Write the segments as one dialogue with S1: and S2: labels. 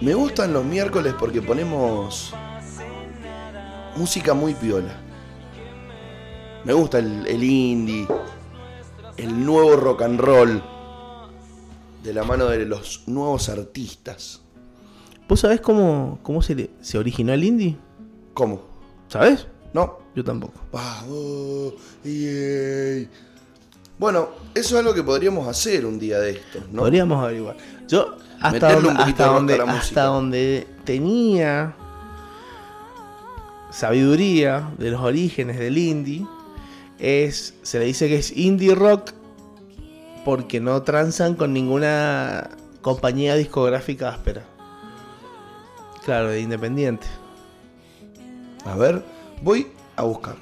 S1: Me gustan los miércoles porque ponemos música muy piola. Me gusta el, el indie, el nuevo rock and roll, de la mano de los nuevos artistas.
S2: ¿Vos sabés cómo, cómo se, le- se originó el indie?
S1: ¿Cómo?
S2: ¿Sabés?
S1: ¿No?
S2: Yo tampoco.
S1: Vamos, yay. Bueno, eso es algo que podríamos hacer un día de estos, ¿no?
S2: Podríamos averiguar. Yo, hasta
S1: música.
S2: donde tenía sabiduría de los orígenes del indie, es, se le dice que es indie rock porque no transan con ninguna compañía discográfica áspera. Claro, de independiente.
S1: A ver, voy a buscar.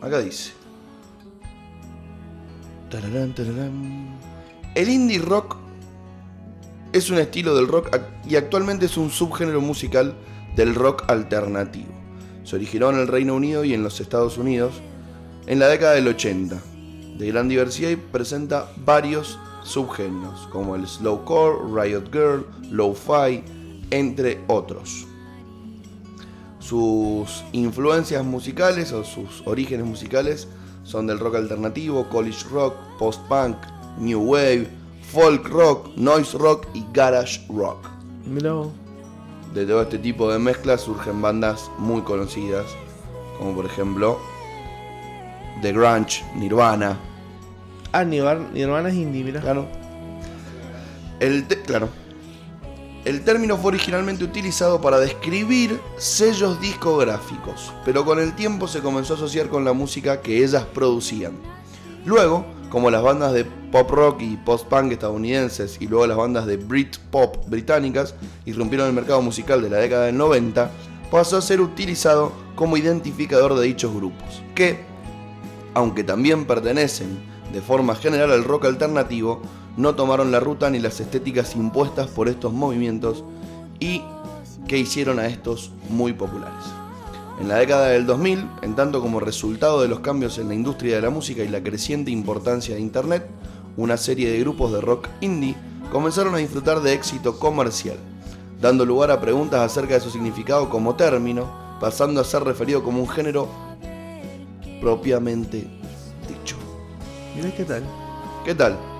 S1: Acá dice. El indie rock es un estilo del rock y actualmente es un subgénero musical del rock alternativo. Se originó en el Reino Unido y en los Estados Unidos en la década del 80. De gran diversidad y presenta varios subgéneros como el slowcore, riot girl, lo-fi, entre otros sus influencias musicales o sus orígenes musicales son del rock alternativo, college rock, post-punk, new wave, folk rock, noise rock y garage rock.
S2: Mirá vos.
S1: De todo este tipo de mezclas surgen bandas muy conocidas, como por ejemplo The Grunge, Nirvana,
S2: Ah, Nirvana, Nirvana es indie, mirá.
S1: Claro. El claro. El término fue originalmente utilizado para describir sellos discográficos, pero con el tiempo se comenzó a asociar con la música que ellas producían. Luego, como las bandas de pop rock y post-punk estadounidenses y luego las bandas de Britpop británicas irrumpieron el mercado musical de la década del 90, pasó a ser utilizado como identificador de dichos grupos, que, aunque también pertenecen de forma general al rock alternativo, no tomaron la ruta ni las estéticas impuestas por estos movimientos y que hicieron a estos muy populares. En la década del 2000, en tanto como resultado de los cambios en la industria de la música y la creciente importancia de Internet, una serie de grupos de rock indie comenzaron a disfrutar de éxito comercial, dando lugar a preguntas acerca de su significado como término, pasando a ser referido como un género propiamente dicho.
S2: Mirá qué tal.
S1: ¿Qué tal?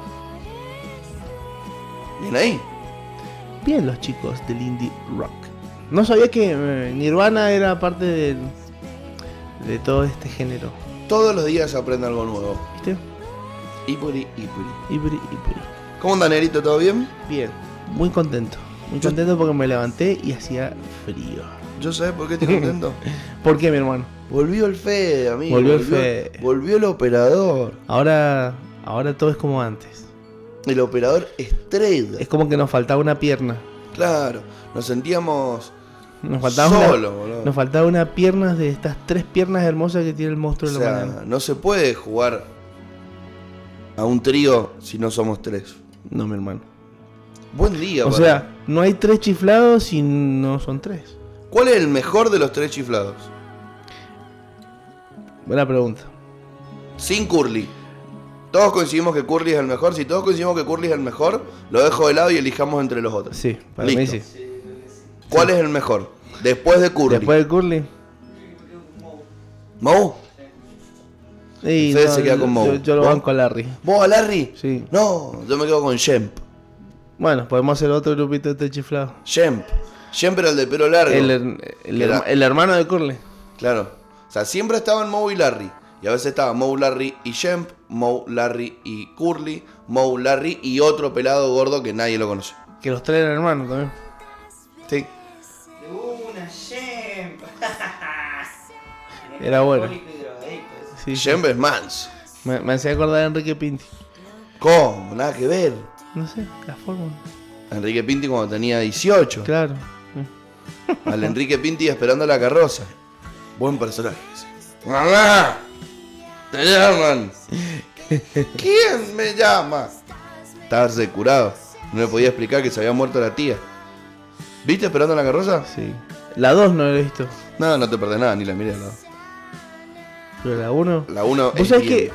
S1: Bien ahí.
S2: Bien los chicos del indie rock. No sabía que eh, Nirvana era parte del, de todo este género.
S1: Todos los días aprende algo nuevo.
S2: ¿Viste?
S1: Ipuri, ipuri.
S2: Ibri, ibri.
S1: ¿Cómo anda, Negrito? ¿Todo bien?
S2: Bien, muy contento. Muy
S1: Yo-
S2: contento porque me levanté y hacía frío.
S1: ¿Yo sabes por qué estoy contento?
S2: ¿Por qué, mi hermano?
S1: volvió el Fede, amigo.
S2: Volvió el Fede.
S1: Volvió el operador.
S2: Ahora, ahora todo es como antes.
S1: El operador estrella.
S2: Es como que nos faltaba una pierna.
S1: Claro. Nos sentíamos
S2: Nos faltaba,
S1: solo,
S2: una,
S1: boludo.
S2: nos faltaba una pierna de estas tres piernas hermosas que tiene el
S1: O
S2: monstruo de la
S1: sea,
S2: mañana.
S1: no se puede jugar a un trío si no somos tres.
S2: No, mi hermano.
S1: Buen día,
S2: O sea, no hay tres chiflados si no son tres.
S1: ¿Cuál es el mejor de los tres chiflados?
S2: Buena pregunta.
S1: Sin Curly. Todos coincidimos que Curly es el mejor. Si todos coincidimos que Curly es el mejor, lo dejo de lado y elijamos entre los otros.
S2: Sí, para
S1: Listo.
S2: mí sí.
S1: ¿Cuál es el mejor? Después de Curly.
S2: Después de Curly.
S1: ¿Mou?
S2: Y
S1: Fede se queda con Moe.
S2: Yo, yo lo
S1: ¿Vos?
S2: banco a Larry.
S1: ¿Vos a Larry?
S2: Sí.
S1: No, yo me quedo con Shemp.
S2: Bueno, podemos hacer otro grupito de este chiflado.
S1: Shemp. Shemp era el de pelo largo.
S2: El, hermano de Curly.
S1: Claro. O sea, siempre estaban Moe y Larry. Y a veces estaban Moe, Larry y Shemp, Moe, Larry y Curly, Moe, Larry y otro pelado gordo que nadie lo conoce.
S2: Que los tres eran hermanos también.
S1: Sí.
S3: Una Shemp.
S2: Era bueno. Sí, sí.
S1: Shemp es Mans.
S2: Me, me hacía acordar de Enrique Pinti.
S1: ¿Cómo? Nada que ver.
S2: No sé, la forma.
S1: Enrique Pinti cuando tenía 18.
S2: Claro.
S1: Al Enrique Pinti esperando la carroza. Buen personaje. ¡Mamá! ¡Te llaman! ¿Quién me llama? Estaba curado. No le podía explicar que se había muerto la tía. ¿Viste esperando la carroza?
S2: Sí. La 2 no la he visto.
S1: No, no te perdés nada, ni la miré. No.
S2: Pero la 1.
S1: La 1
S2: Vos sabés que.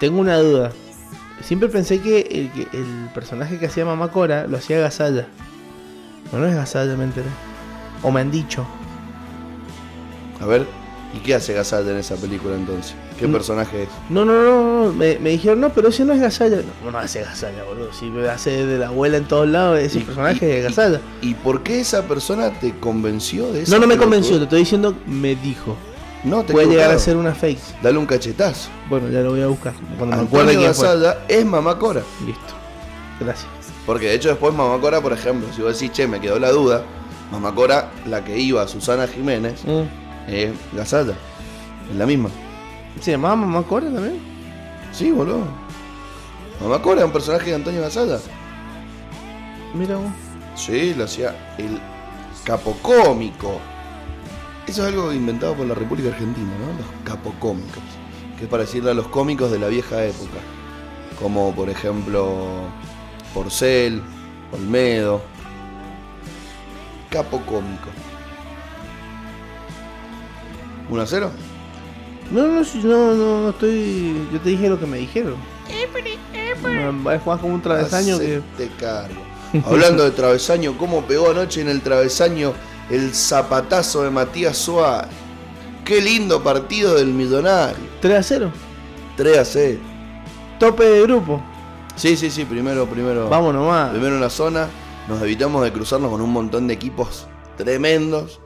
S2: Tengo una duda. Siempre pensé que el, que el personaje que hacía Mamá Cora lo hacía Gasalla. No, no es Gasalla, me enteré. O me han dicho.
S1: A ver, ¿y qué hace Gazalla en esa película entonces? ¿Qué personaje es?
S2: No, no, no, no. Me, me dijeron, no, pero ese no es Gasalla. No, no hace Gasalla, boludo. Si me hace de la abuela en todos lados, ese
S1: Y-
S2: personaje
S1: y-
S2: es Gasalla.
S1: ¿Y por qué esa persona te convenció de eso?
S2: No, no me convenció, te estoy diciendo, me dijo.
S1: No, te
S2: Puede llegar a ser una fake.
S1: Dale un cachetazo.
S2: Bueno, ya lo voy a buscar. Cuando me acuerde quién fue.
S1: Gazalla es Mamá Cora.
S2: Listo. Gracias.
S1: Porque de hecho después Mamá Cora, por ejemplo, si vos decís, che, me quedó la duda, Mamá Cora, la que iba, Susana Jiménez,
S2: Mm.
S1: Es Gazalla. Es la misma.
S2: ¿Se llamaba Mamá Cora también?
S1: Sí, boludo. Mamá Cora es un personaje de Antonio Gazalla.
S2: Mira vos.
S1: Sí, lo hacía el capocómico. Eso es algo inventado por la República Argentina, ¿no? Los capocómicos. Que es para decirle a los cómicos de la vieja época. Como por ejemplo Porcel, Olmedo. Capocómico. ¿1 a 0?
S2: No, no, si- no, no, no estoy. Yo te dije lo que me dijeron. Va a jugar como un travesaño que.
S1: Cargo. Hablando de travesaño, ¿cómo pegó anoche en el travesaño el zapatazo de Matías Suárez? Qué lindo partido del millonario.
S2: 3 a 0.
S1: 3 a 0.
S2: Tope de grupo.
S1: Sí, sí, sí, primero, primero.
S2: Vamos nomás.
S1: Primero en la zona. Nos evitamos de cruzarnos con un montón de equipos tremendos.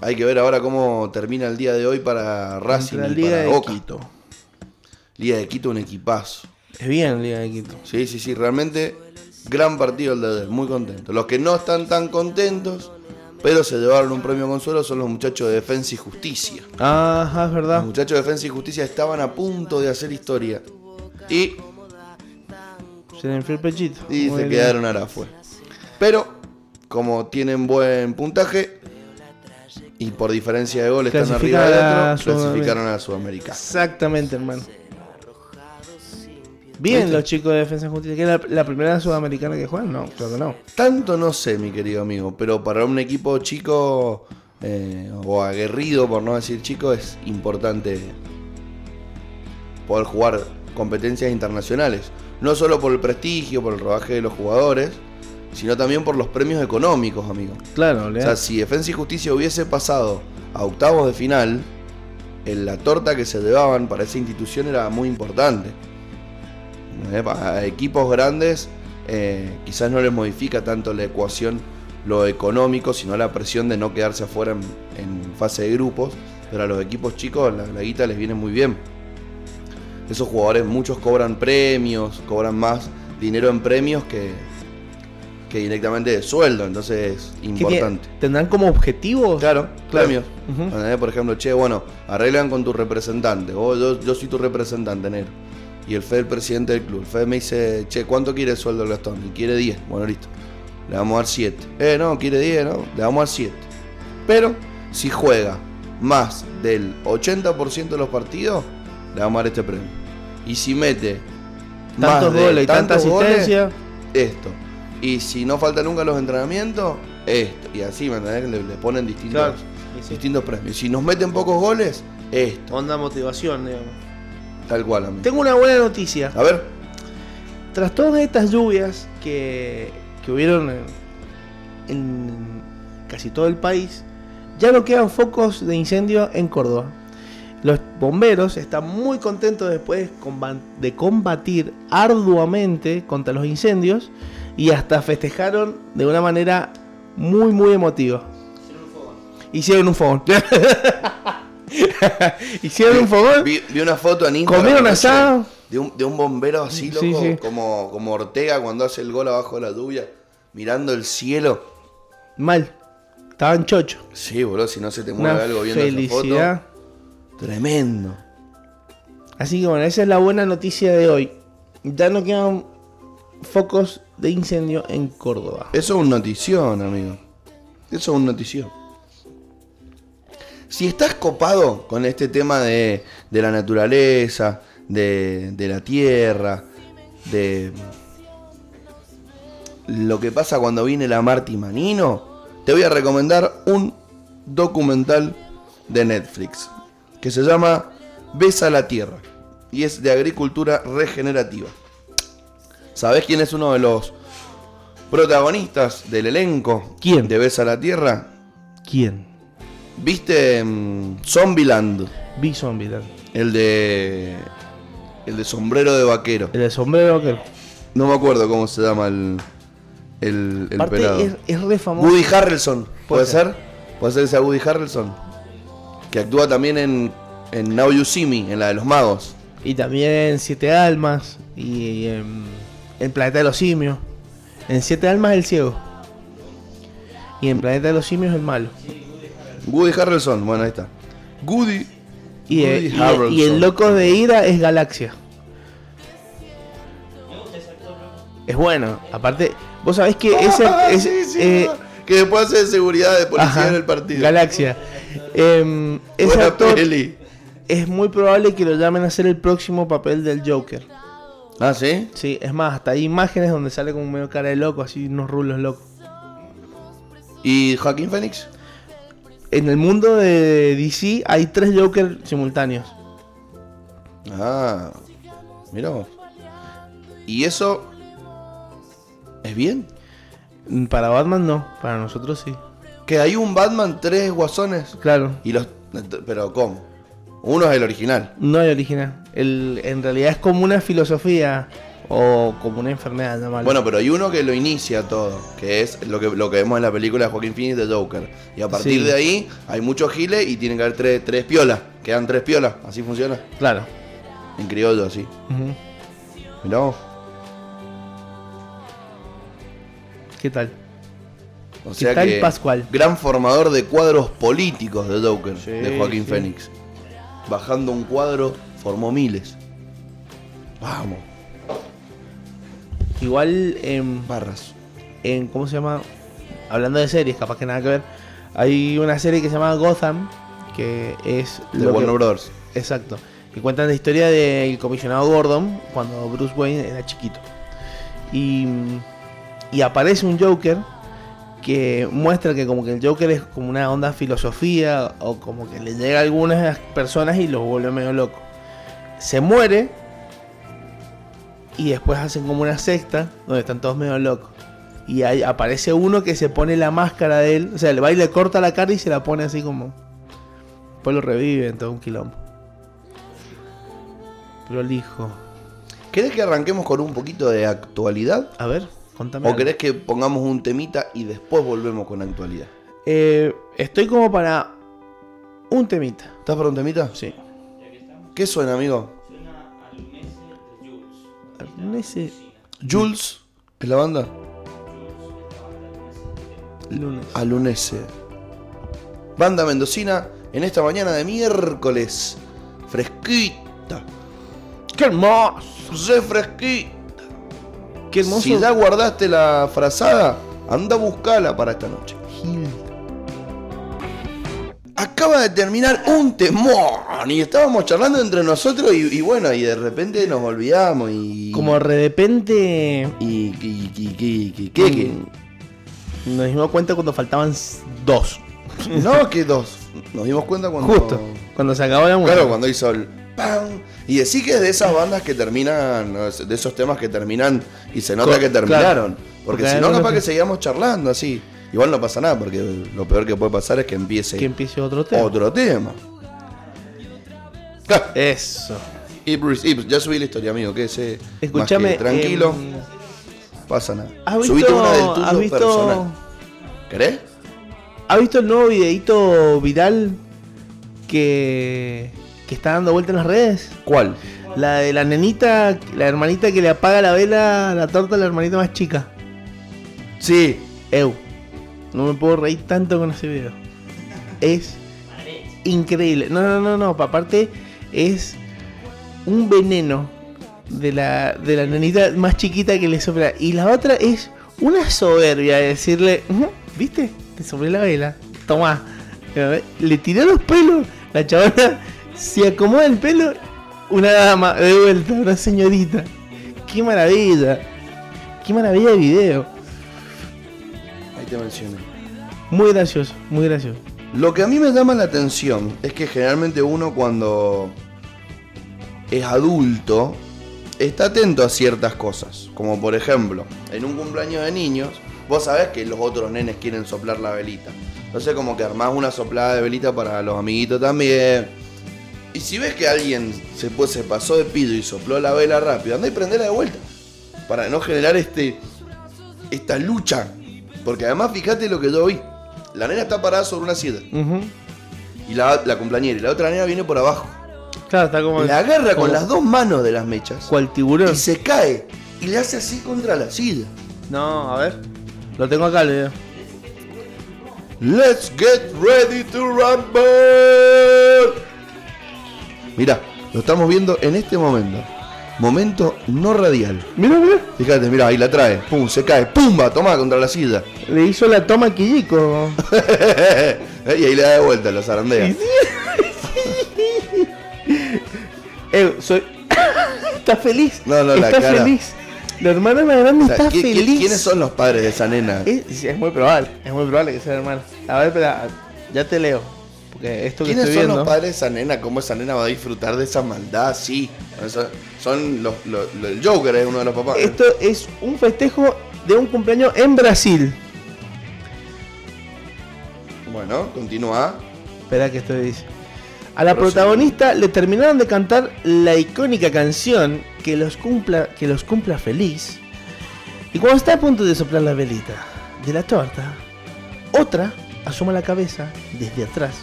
S1: Hay que ver ahora cómo termina el día de hoy para Racing
S2: Contra
S1: y
S2: Liga
S1: para
S2: de
S1: Boca.
S2: Quito.
S1: Liga de Quito, un equipazo.
S2: Es bien Liga de Quito.
S1: Sí, sí, sí, realmente gran partido el de ayer, muy contento. Los que no están tan contentos, pero se llevaron un premio consuelo, son los muchachos de Defensa y Justicia.
S2: Ajá, es
S1: Los
S2: verdad.
S1: muchachos de Defensa y Justicia estaban a punto de hacer historia. Y,
S2: Se le enfrió el pechito.
S1: y
S2: Muy
S1: se
S2: bien.
S1: quedaron a fue. Pero, como tienen buen puntaje, y por diferencia de gol están arriba de otro, clasificaron a la Sudamericana.
S2: Exactamente, hermano. Bien
S1: ¿Viste?
S2: los chicos de Defensa y Justicia. ¿Que es la, la primera sudamericana que juegan? No, creo que no.
S1: Tanto no sé, mi querido amigo, pero para un equipo chico eh, o aguerrido, por no decir chico, es importante poder jugar competencias internacionales. No solo por el prestigio, por el rodaje de los jugadores, sino también por los premios económicos, amigo.
S2: Claro,
S1: O
S2: le
S1: sea, si Defensa y Justicia hubiese pasado a octavos de final, en la torta que se llevaban para esa institución era muy importante. Eh, A equipos grandes eh, quizás no les modifica tanto la ecuación lo económico, sino la presión de no quedarse afuera en, en fase de grupos. Pero a los equipos chicos la, la guita les viene muy bien. Esos jugadores, muchos cobran premios, cobran más dinero en premios que, que directamente de sueldo, entonces es
S2: ¿Qué tiene-
S1: importante.
S2: ¿Tendrán como objetivos?
S1: Claro,
S2: Claro.
S1: premios. Por ejemplo, che, bueno, arreglan con tu representante. Yo, yo soy tu representante, negro. Y el Fede el presidente del club. El Fede me dice, che, ¿cuánto quiere el sueldo del Gastón? Y quiere 10. Bueno, listo. Le vamos a dar 7. Eh, no, quiere 10, ¿no? Le vamos a dar 7. Pero, si juega más del 80% de los partidos, le vamos a dar este premio. Y si mete
S2: Tantos goles y tanta
S1: goles,
S2: asistencia.
S1: esto. Y si no falta nunca los entrenamientos, esto. Y así, ¿me entendés? Le, le ponen distintos,
S2: Claro. Y sí.
S1: distintos premios. Si nos meten pocos goles, esto.
S2: Onda motivación, digamos.
S1: Tal cual, amigo.
S2: Tengo una buena noticia.
S1: A ver,
S2: Tras todas estas lluvias que, que hubieron en, en casi todo el país, ya no quedan focos de incendio en Córdoba. Los bomberos están muy contentos después de combatir arduamente contra los incendios y hasta festejaron de una manera muy muy emotiva. Hicieron un fogón. Hicieron un fogón.
S1: vi, vi una foto en Instagram.
S2: Comieron asado.
S1: De un, de un bombero así, loco,
S2: Sí, sí.
S1: Como, como Ortega cuando hace el gol abajo de la lluvia, mirando el cielo.
S2: Mal. Estaban chocho.
S1: Sí, boludo, si no se te mueve
S2: Una
S1: algo viendo esa
S2: felicidad.
S1: foto. Tremendo.
S2: Así que bueno, esa es la buena noticia de hoy. Ya no quedan focos de incendio en Córdoba.
S1: Eso es un notición, amigo. Eso es un notición. Si estás copado con este tema de, de la naturaleza, de, de la tierra, de lo que pasa cuando viene la Marti Manino, te voy a recomendar un documental de Netflix que se llama Besa la Tierra y es de agricultura regenerativa. ¿Sabés quién es uno de los protagonistas del elenco
S2: ¿Quién?
S1: de Besa la Tierra.
S2: ¿Quién?
S1: ¿Viste mm, Zombieland?
S2: Vi Zombieland.
S1: El de. El de sombrero de vaquero.
S2: El de sombrero que.
S1: No me acuerdo cómo se llama el. El, el
S2: Aparte
S1: pelado.
S2: es, es re famoso.
S1: Woody Harrelson. ¿Puede
S2: Puede
S1: ser? ¿Puede ser ese Woody Harrelson? Que actúa también en, en Now You See Me, en la de los magos.
S2: Y también Siete Almas. Y en El Planeta de los Simios. En Siete Almas el ciego. Y en Planeta de los Simios el malo.
S1: Woody Harrelson, bueno, ahí está. Woody.
S2: Y, eh,
S1: Woody
S2: y-
S1: Harrelson.
S2: y el loco de ira es Galaxia. Es bueno. Aparte, vos sabés que ese.
S1: Ah,
S2: ese-
S1: sí, sí,
S2: eh,
S1: que después hace de seguridad de policía
S2: ajá,
S1: en el partido.
S2: Galaxia. Ese
S1: Buena
S2: actor
S1: peli.
S2: es muy probable que lo llamen a hacer el próximo papel del Joker.
S1: Ah, ¿sí?
S2: Sí, es más, hasta hay imágenes donde sale como medio cara de loco, así unos rulos locos.
S1: ¿Y Joaquín Phoenix?
S2: En el mundo de DC hay tres Joker simultáneos.
S1: Ah, mira vos. ¿Y eso es bien?
S2: Para Batman no, para nosotros sí.
S1: Que hay un Batman, tres guasones.
S2: Claro,
S1: Y los. Pero ¿cómo? Uno es el original.
S2: no hay original. El, en realidad es como una filosofía o como una enfermedad, llamarlo.
S1: Bueno, pero hay uno que lo inicia todo, que es lo que, lo que vemos en la película de Joaquín Phoenix de Joker. Y a partir
S2: Sí.
S1: de ahí hay muchos giles y tienen que haber tres, tres piolas. Quedan tres piolas, así funciona.
S2: Claro.
S1: En criollo, así.
S2: Ujú.
S1: Mirá vos.
S2: ¿Qué tal?
S1: O
S2: ¿Qué
S1: sea
S2: tal,
S1: que
S2: Pascual?
S1: gran formador de cuadros políticos de Joker,
S2: Sí,
S1: de Joaquín
S2: sí.
S1: Phoenix. Bajando un cuadro, formó miles. Vamos,
S2: Igual en,
S1: barras.
S2: en. ¿Cómo se llama? Hablando de series, capaz que nada que ver. Hay una serie que se llama Gotham, que es.
S1: De
S2: lo que-
S1: Warner Bros.
S2: Exacto. Que cuentan la historia del comisionado Gordon cuando Bruce Wayne era chiquito. Y, y aparece un Joker que muestra que como que el Joker es como una onda filosofía o como que le llega a algunas personas y los vuelve medio loco. Se muere y después hacen como una secta donde están todos medio locos. Y ahí aparece uno que se pone la máscara de él, o sea, le va y le corta la cara y se la pone así como... Después lo revive en todo un quilombo. Prolijo.
S1: ¿Querés que arranquemos con un poquito de actualidad?
S2: A ver, contame.
S1: ¿O
S2: algo.
S1: querés que pongamos un temita y después volvemos con la actualidad?
S2: Eh, estoy como para un temita.
S1: ¿Estás para un temita?
S2: Sí.
S1: ¿Qué suena, amigo?
S2: Ese
S1: Jules, ¿es la banda?
S2: lunes.
S1: Alunese. Banda mendocina en esta mañana de miércoles. Fresquita.
S2: ¡Qué hermoso!
S1: Re fresquita.
S2: ¡Qué hermoso!
S1: Si ya guardaste la frazada, anda a buscarla para esta noche.
S2: Gil.
S1: Acaba de terminar un temón y estábamos charlando entre nosotros y, y bueno, y de repente nos olvidamos y...
S2: Como de repente
S1: Y... y, y, ¿Qué? qué?
S2: mm, nos dimos cuenta cuando faltaban dos.
S1: No, que dos. Nos dimos cuenta cuando...
S2: Justo. Cuando se acabó la música.
S1: Claro, cuando hizo el ¡pam! Y decir que es de esas bandas que terminan, de esos temas que terminan y se nota
S2: Co-
S1: que terminaron.
S2: claro.
S1: Porque
S2: Porque
S1: si no, capaz que
S2: que-
S1: seguíamos charlando así. Igual no pasa nada, porque lo peor que puede pasar es que empiece
S2: Que empiece otro tema.
S1: otro tema.
S2: Eso.
S1: Ibris, Ibris, ya subí la historia, amigo, que ese
S2: Escúchame.
S1: más que tranquilo,
S2: em,
S1: pasa nada.
S2: ¿Has visto,
S1: Subite una del tuyo
S2: has visto,
S1: personal. ¿Querés?
S2: ¿Has visto el nuevo videito viral que, que está dando vuelta en las redes?
S1: ¿Cuál?
S2: La de la nenita, la hermanita que le apaga la vela a la torta a la hermanita más chica.
S1: Sí.
S2: Eu. No me puedo reír tanto con ese video. Es increíble. No, no, no, no. pa- Aparte, es un veneno de la, de la nenita más chiquita que le sopla. Y la otra es una soberbia de decirle, "Ujú, ¿viste? Te soplé la vela. Tomá. Le tiró los pelos. La chabona se acomoda el pelo. Una dama de vuelta, una señorita. Qué maravilla. Qué maravilla de video.
S1: Ahí te mencioné.
S2: Muy gracioso, muy gracioso.
S1: Lo que a mí me llama la atención es que generalmente uno cuando es adulto está atento a ciertas cosas. Como por ejemplo, en un cumpleaños de niños, vos sabés que los otros nenes quieren soplar la velita. Entonces como que armás una soplada de velita para los amiguitos también. Y si ves que alguien se, pues, se pasó de pido y sopló la vela rápido, anda y prendela de vuelta. Para no generar este esta lucha. Porque además fíjate lo que yo vi. La nena está parada sobre una silla. Y la, la cumpleañera. Y la otra nena viene por abajo.
S2: Claro, está como.
S1: La agarra con las dos manos de las mechas.
S2: Cual tiburón.
S1: Y se cae. Y le hace así contra la silla.
S2: No, a ver. Lo tengo acá el video.
S1: Let's get ready to rumble. Mira, lo estamos viendo en este momento. Momento no radial.
S2: Mira, mira.
S1: Fíjate, mira, ahí la trae. Pum, se cae. Pumba, toma contra la silla.
S2: Le hizo la toma a Quillico.
S1: y ahí le da de vuelta, lo zarandea.
S2: Eh, soy. está feliz.
S1: No, no, la
S2: está
S1: cara.
S2: feliz. La hermana más grande
S1: O sea,
S2: está
S1: ¿qui- qui-
S2: feliz.
S1: ¿Quiénes son los padres de esa nena?
S2: Es, es muy probable. Es muy probable que sea hermana. A ver, espera. Ya te leo. Porque esto que
S1: ¿Quiénes
S2: estoy
S1: son
S2: viendo.
S1: los padres de esa nena? ¿Cómo esa nena va a disfrutar de esa maldad? Sí. Son, son los, los- los- el Joker es uno de los papás.
S2: Esto es un festejo de un cumpleaños en Brasil.
S1: Bueno, continúa.
S2: Espera que esto dice. A la protagonista le terminaron de cantar la icónica canción que los cumpla, que los cumpla feliz. Y cuando está a punto de soplar la velita de la torta, otra asoma la cabeza desde atrás.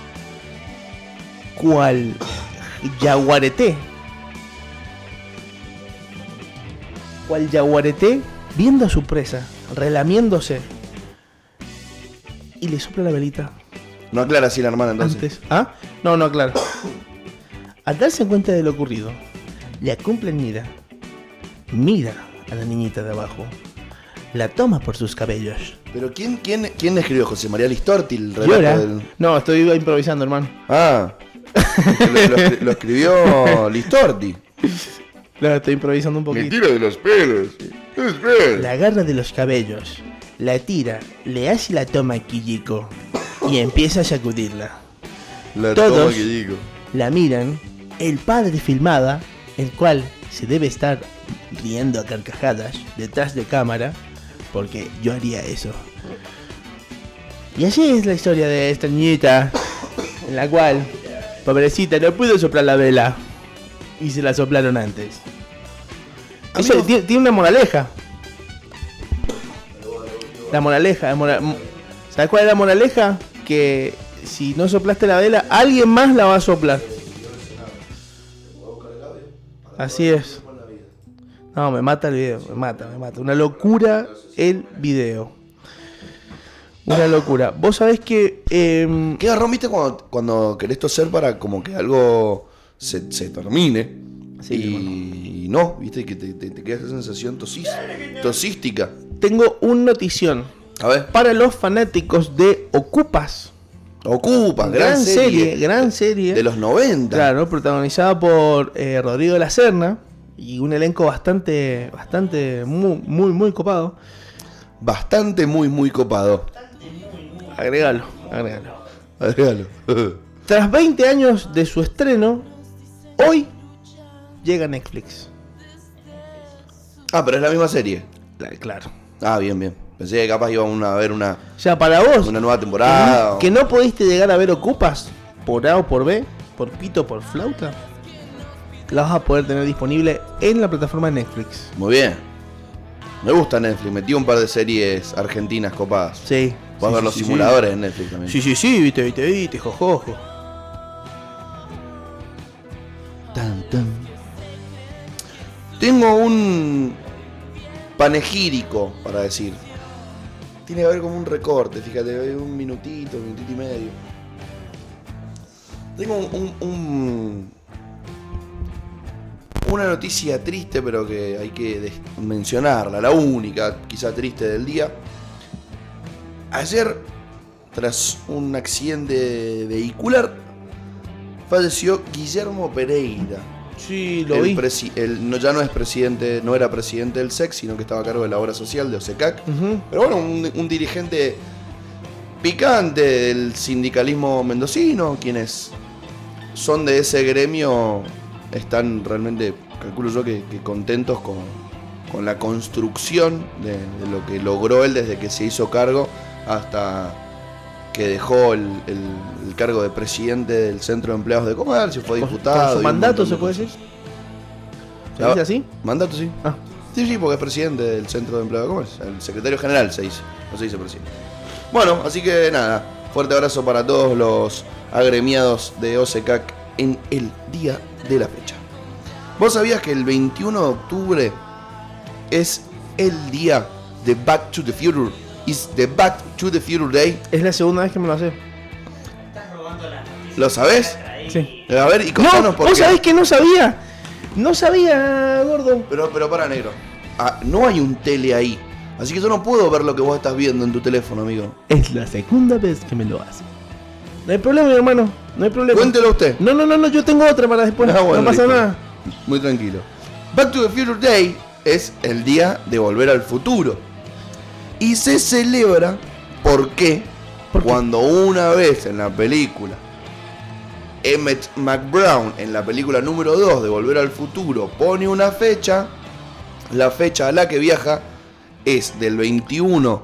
S2: Cual yaguareté. Cual yaguareté viendo a su presa, relamiéndose. Y le sopla la velita
S1: No aclara así la hermana entonces.
S2: antes. ¿Ah? No, no, claro. Al darse cuenta de lo ocurrido, la cumpleañera mira a la niñita de abajo, la toma por sus cabellos,
S1: Pero ¿quién, quién, quién escribió José María Listorti el relato
S2: llora.
S1: del-
S2: No, estoy improvisando, hermano.
S1: Ah. Lo, lo escri- lo escribió Listorti.
S2: Claro, estoy improvisando un poquito.
S1: de los pelos.
S2: La agarra de los cabellos, la tira, le hace la toma a Kijiko y empieza a sacudirla.
S1: La
S2: Todos.
S1: toma.
S2: La miran, el padre filmada, el cual se debe estar riendo a carcajadas detrás de cámara, porque yo haría eso. Y así es la historia de esta niñita, en la cual, pobrecita, no pudo soplar la vela. Y se la soplaron antes. Eso tiene, tiene una moraleja. La moraleja, la mora- ¿sabes cuál es la moraleja? Que si no soplaste la vela, alguien más la va a soplar. Así es. No, me mata el video, me mata, me mata. Una locura el video. Una locura. Vos sabés que... em,
S1: ¿Qué garrón viste cuando, cuando querés toser para como que algo se, se termine?
S2: Sí,
S1: y, y no, viste que te, te, te queda esa sensación tosis, tosística.
S2: tengo un notición
S1: A ver,
S2: para los fanáticos de Ocupas.
S1: Ocupa, gran,
S2: Gran
S1: serie,
S2: serie, gran serie.
S1: De los 90.
S2: Claro, protagonizada por eh, Rodrigo de la Serna y un elenco bastante, bastante, muy, muy, muy copado.
S1: Bastante, muy, muy copado.
S2: Agregalo, agregalo.
S1: Agrégalo.
S2: Tras 20 años de su estreno, hoy llega Netflix.
S1: ah, pero es la misma serie.
S2: La- Claro.
S1: Ah, bien, bien. Pensé que capaz iban a ver una,
S2: O sea, para vos,
S1: una nueva temporada.
S2: que no pudiste llegar a ver Ocupas, por A o por B, por pito o por flauta, la vas a poder tener disponible en la plataforma de Netflix.
S1: Muy bien. Me gusta Netflix. Metí un par de series argentinas copadas.
S2: Sí.
S1: Puedes ver los simuladores en Netflix también.
S2: Sí, sí, sí, viste, viste, viste, jojojo.
S1: Tan, tan. Tengo un panegírico para decir. Tiene que haber como un recorte, fíjate, un minutito, un minutito y medio. Tengo un, un- un- una noticia triste, pero que hay que mencionarla, la única, quizá triste del día. Ayer, tras un accidente vehicular, falleció Guillermo Pereira.
S2: Sí, lo
S1: El
S2: vi.
S1: el- no, ya no es presidente, no era presidente del SEC, sino que estaba a cargo de la obra social de OSECAC. Pero bueno, un, un dirigente picante del sindicalismo mendocino, quienes son de ese gremio están realmente calculo yo que, que contentos con, con la construcción de, de lo que logró él desde que se hizo cargo hasta que dejó el, el- el cargo de presidente del Centro de Empleados de Comercio, fue
S2: Con-
S1: diputado.
S2: con su mandato se
S1: de
S2: puede decir. ¿Se dice así?
S1: Mandato, sí.
S2: Ah.
S1: Sí, sí, porque es presidente del Centro de Empleados de Comercio. El secretario general se dice, no se dice presidente. Bueno, así que nada, fuerte abrazo para todos los agremiados de OSECAC en el día de la fecha. ¿Vos sabías que el 21 de octubre es el día de Back to the Future? Is the Back to the Future Day.
S2: Es la segunda vez que me lo hace.
S3: Estás robando la noticia.
S1: ¿Lo sabés?
S2: Sí.
S1: A ver, y contanos
S2: No,
S1: por
S2: vos
S1: qué.
S2: sabés que no sabía. No sabía, gordo.
S1: Pero, pero para, negro. Ah, no hay un tele ahí. Así que yo no puedo ver lo que vos estás viendo en tu teléfono, amigo.
S2: Es la segunda vez que me lo hace. No hay problema, mi hermano. No hay problema.
S1: Cuéntelo usted.
S2: No, no, no, no, yo tengo otra para después.
S1: Ah, bueno,
S2: no pasa
S1: listo.
S2: nada.
S1: Muy tranquilo. Back to the Future Day es el día de volver al futuro. Y se celebra porque
S2: ¿Por qué?
S1: cuando una vez en la película Emmett McBrown en la película número 2 de Volver al Futuro pone una fecha, la fecha a la que viaja es del 21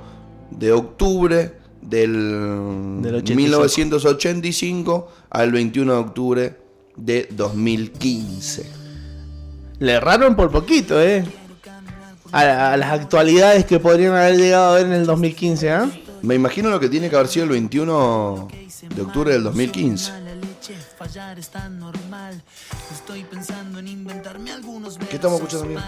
S1: de octubre del,
S2: Del 85.
S1: 1985 al 21 de octubre de 2015.
S2: Le erraron por poquito, eh. A, a las actualidades que podrían haber llegado a ver en el 2015, ¿ah?
S1: Me imagino lo que tiene que haber sido el 21 de octubre del 2015.
S4: Fallar es tan normal. Estoy pensando en inventarme algunos
S1: ¿Qué estamos escuchando, amigo?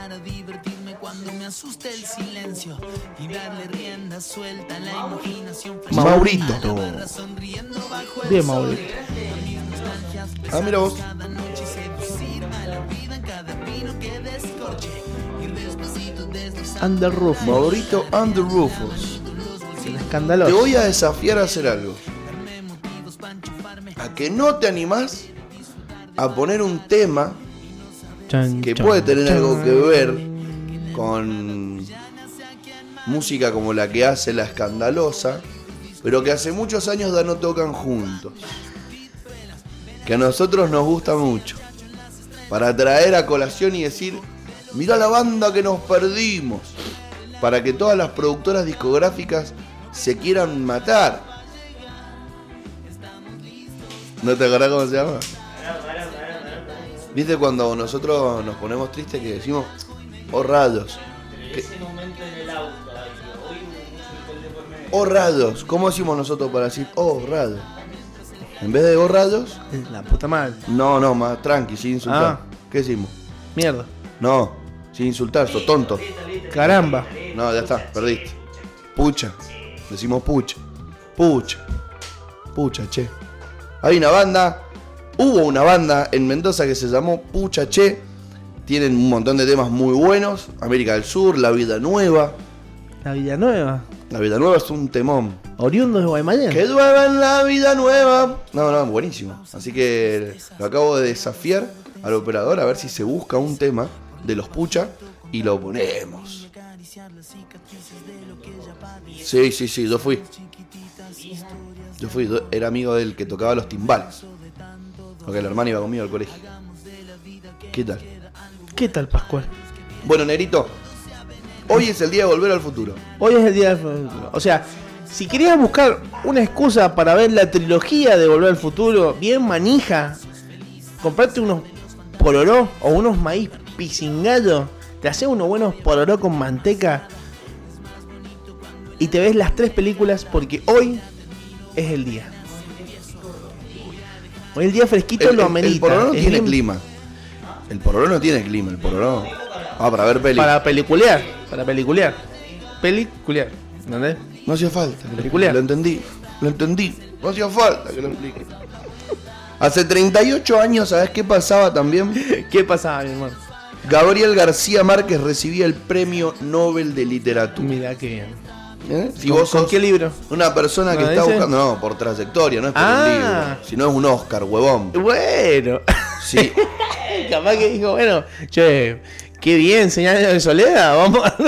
S1: Maurito.
S2: Bien, Mauricio.
S1: Ah, mira vos.
S2: Under.
S1: Maurito and the Rufus. Te
S2: Escandaloso.
S1: voy a desafiar a hacer algo. A que no te animás a poner un tema
S2: Chan,
S1: que
S2: chan,
S1: puede tener
S2: chan.
S1: algo que ver con música como la que hace La Escandalosa, pero que hace muchos años ya no tocan juntos. Que a nosotros nos gusta mucho. Para traer a colación y decir, mira la banda que nos perdimos. Para que todas las productoras discográficas se quieran matar. ¿No te acordás cómo se llama? ¿Viste cuando nosotros nos ponemos tristes que decimos, oh rayos?
S3: Medio.
S1: Oh rayos. ¿Cómo decimos nosotros para decir, oh rayos? En vez de oh rayos,
S2: La puta madre.
S1: no, no, más tranqui, sin insultar.
S2: Ah.
S1: ¿Qué decimos?
S2: Mierda.
S1: No, sin insultar, sos tonto.
S2: Caramba.
S1: No, ya está, perdiste. Pucha. Decimos pucha. Pucha. Pucha, che. Hay una banda. Hubo una banda en Mendoza que se llamó Pucha Che. Tienen un montón de temas muy buenos. América del Sur, La Vida Nueva.
S2: La Villanueva.
S1: La Vida Nueva es un temón.
S2: Oriundos de Guaymallén.
S1: Que en la vida nueva. No, no, buenísimo. Así que lo acabo de desafiar al operador a ver si se busca un tema de los Pucha y lo ponemos. Sí, sí, sí, yo fui. Yo fui, era amigo del que tocaba los timbales. Porque el hermano iba conmigo al colegio. ¿Qué tal?
S2: ¿Qué tal, Pascual?
S1: Bueno, Nerito, hoy es el día de volver al futuro.
S2: Hoy es el día del futuro. O sea, si querías buscar una excusa para ver la trilogía de Volver al Futuro, bien manija, comprate unos pororó o unos maíz pisingallo, te haces unos buenos pororó con manteca y te ves las tres películas porque hoy es el día. Hoy el día fresquito
S1: El,
S2: lo amerita.
S1: el pororó no tiene clima. El pororó no tiene clima, el pororó. Ah, para ver películas.
S2: Para peliculear, para peliculear. Peliculear, ¿entendés?
S1: No hacía falta. que lo
S2: Peliculea.
S1: explique, Lo entendí. Lo entendí. No hacía falta que lo explique. Hace 38 años, ¿sabes qué pasaba también?
S2: ¿Qué pasaba, mi hermano?
S1: Gabriel García Márquez recibía el premio Nobel de Literatura.
S2: Mira qué bien.
S1: ¿Eh? Si
S2: ¿Con,
S1: vos
S2: con
S1: sos
S2: qué libro?
S1: una persona que
S2: ¿No
S1: está buscando. No, por trayectoria, no es por
S2: Ah.
S1: un libro. Si no es un Oscar, huevón.
S2: Bueno,
S1: Sí.
S2: capaz que dijo, bueno, che, qué bien, señal de soledad, vamos a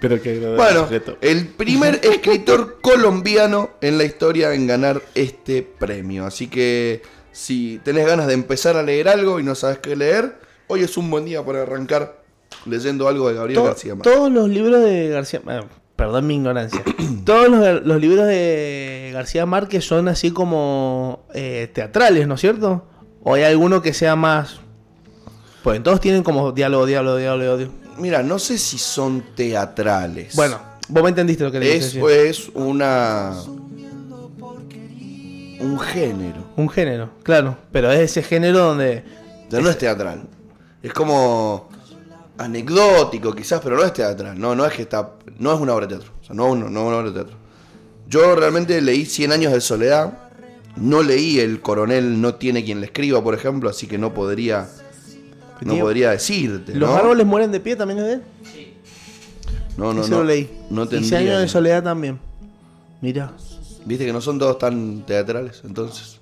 S2: Pero que
S1: Bueno, el primer escritor colombiano en la historia en ganar este premio. Así que Si tenés ganas de empezar a leer algo y no sabes qué leer, hoy es un buen día para arrancar leyendo algo de Gabriel
S2: To-
S1: García Márquez.
S2: todos los libros de García eh, perdón mi ignorancia todos los, los libros de García Márquez son así como eh, teatrales ¿no es cierto? o hay alguno que sea más pues todos tienen como diálogo diálogo diálogo, diálogo.
S1: Mira, no sé si son teatrales.
S2: bueno vos me entendiste lo que le
S1: es,
S2: dije
S1: es una. Un género.
S2: un género claro pero es ese género donde
S1: O sea, no es teatral. Es como anecdótico quizás, pero no es teatral. No, no es que está. No es una obra de teatro. O sea, no, no, no es una obra de teatro. Yo realmente leí 100 años de soledad. No leí El coronel no tiene quien le escriba, por ejemplo, así que no podría. No podría decirte.
S2: los
S1: ¿no?
S2: árboles mueren de pie también es de él
S1: No, no,
S2: Ese
S1: no.
S2: lo leí
S1: No
S2: y
S1: tendría
S2: años de soledad también mira
S1: Viste que no son todos tan teatrales, entonces.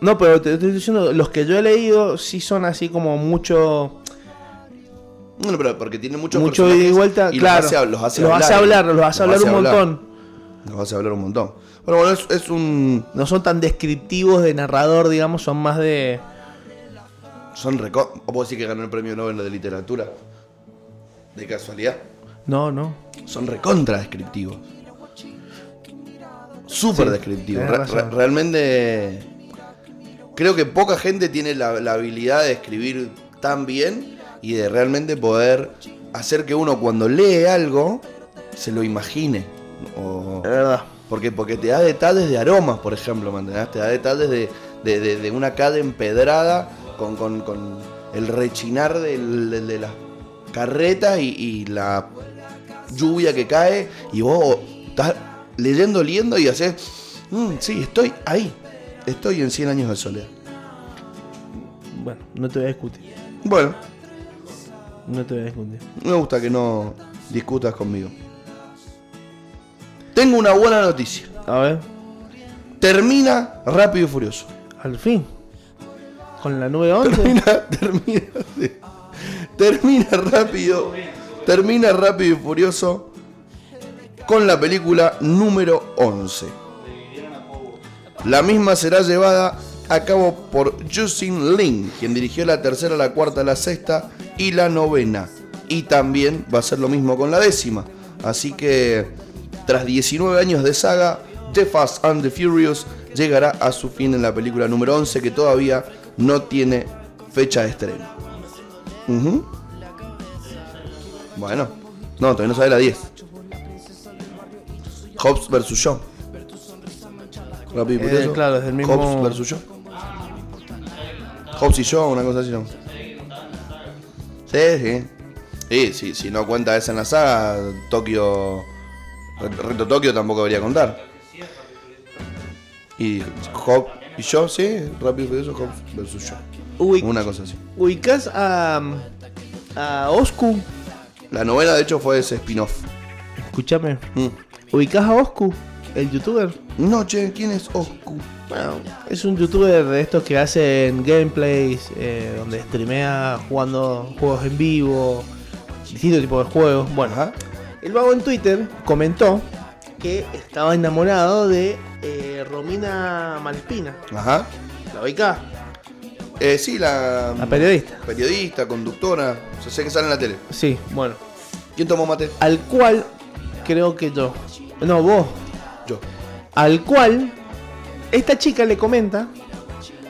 S2: No, pero te estoy diciendo, los que yo he leído sí son así como mucho.
S1: Bueno, pero porque tiene muchos
S2: mucho ida y vuelta.
S1: y
S2: claro.
S1: Los hace, los hace
S2: los
S1: hablar.
S2: hace hablar, los hace hablar
S1: Los
S2: un
S1: hablar.
S2: montón.
S1: Los hace hablar un montón. Pero bueno, es, es un.
S2: No son tan descriptivos de narrador, digamos, son más de.
S1: Son reco... ¿O puedo decir que ganó el premio Nobel de literatura? De casualidad.
S2: No, no.
S1: Son recontra descriptivos. Súper
S2: Sí,
S1: Re- re- realmente. Creo que poca gente tiene la, la habilidad de escribir tan bien y de realmente poder hacer que uno cuando lee algo se lo imagine. O,
S2: Es verdad.
S1: porque, porque te da detalles de aromas, por ejemplo, ¿me entendés? Te da detalles de, de- de- de una calle empedrada con, con- con el rechinar del- del- de, las carretas y, y la lluvia que cae y vos estás leyendo, leyendo y haces, "Mm, sí, estoy ahí, estoy en 100 años de soledad.
S2: Bueno, no te voy a discutir.
S1: Bueno,
S2: No te voy a discutir.
S1: me gusta que no discutas conmigo. Tengo una buena noticia.
S2: A ver,
S1: Termina Rápido y Furioso.
S2: al fin. Con la nube 11.
S1: termina, termina, sí. termina rápido, termina rápido y furioso con la película número 11. La misma será llevada a cabo por Justin Lin, quien dirigió la tercera, la cuarta, la sexta y la novena. Y también va a ser lo mismo con la décima. Así que, tras 19 años de saga, The Fast and the Furious llegará a su fin en la película número 11, que todavía no tiene fecha de estreno. Bueno, no, todavía no sabe la 10. Hobbs vs. Shaw. Rápido y
S2: Eh, claro, es del mismo-
S1: Hobbs vs. Shaw. Hobbs y Shaw, una cosa así, ¿no? Sí, sí. Sí, sí, si no cuenta esa en la saga, Tokio. Reto Tokio tampoco debería contar. Y Hobbs y Shaw, sí, Rápido y Furioso, Hobbs vs. Shaw.
S2: Uy,
S1: Una cosa así.
S2: ubicás a. a Oscu.
S1: La novela, de hecho, fue ese spin-off.
S2: Escúchame.
S1: Mm.
S2: ¿Ubicás a Oscu? El youtuber.
S1: No, che, ¿quién es Oscu?
S2: Bueno, es un youtuber de estos que hacen gameplays, eh, donde streamea jugando juegos en vivo, distintos tipos de juegos. Bueno,
S1: Ajá.
S2: el vago en Twitter comentó que estaba enamorado de eh, Romina Malespina.
S1: Ajá.
S2: ¿La ubicás?
S1: Eh, sí, la.
S2: La periodista.
S1: Periodista, conductora. O sea, sé que sale en la tele.
S2: Sí, bueno.
S1: ¿Quién tomó mate?
S2: Al cual, creo que yo. No, vos.
S1: Yo.
S2: Al cual, esta chica le comenta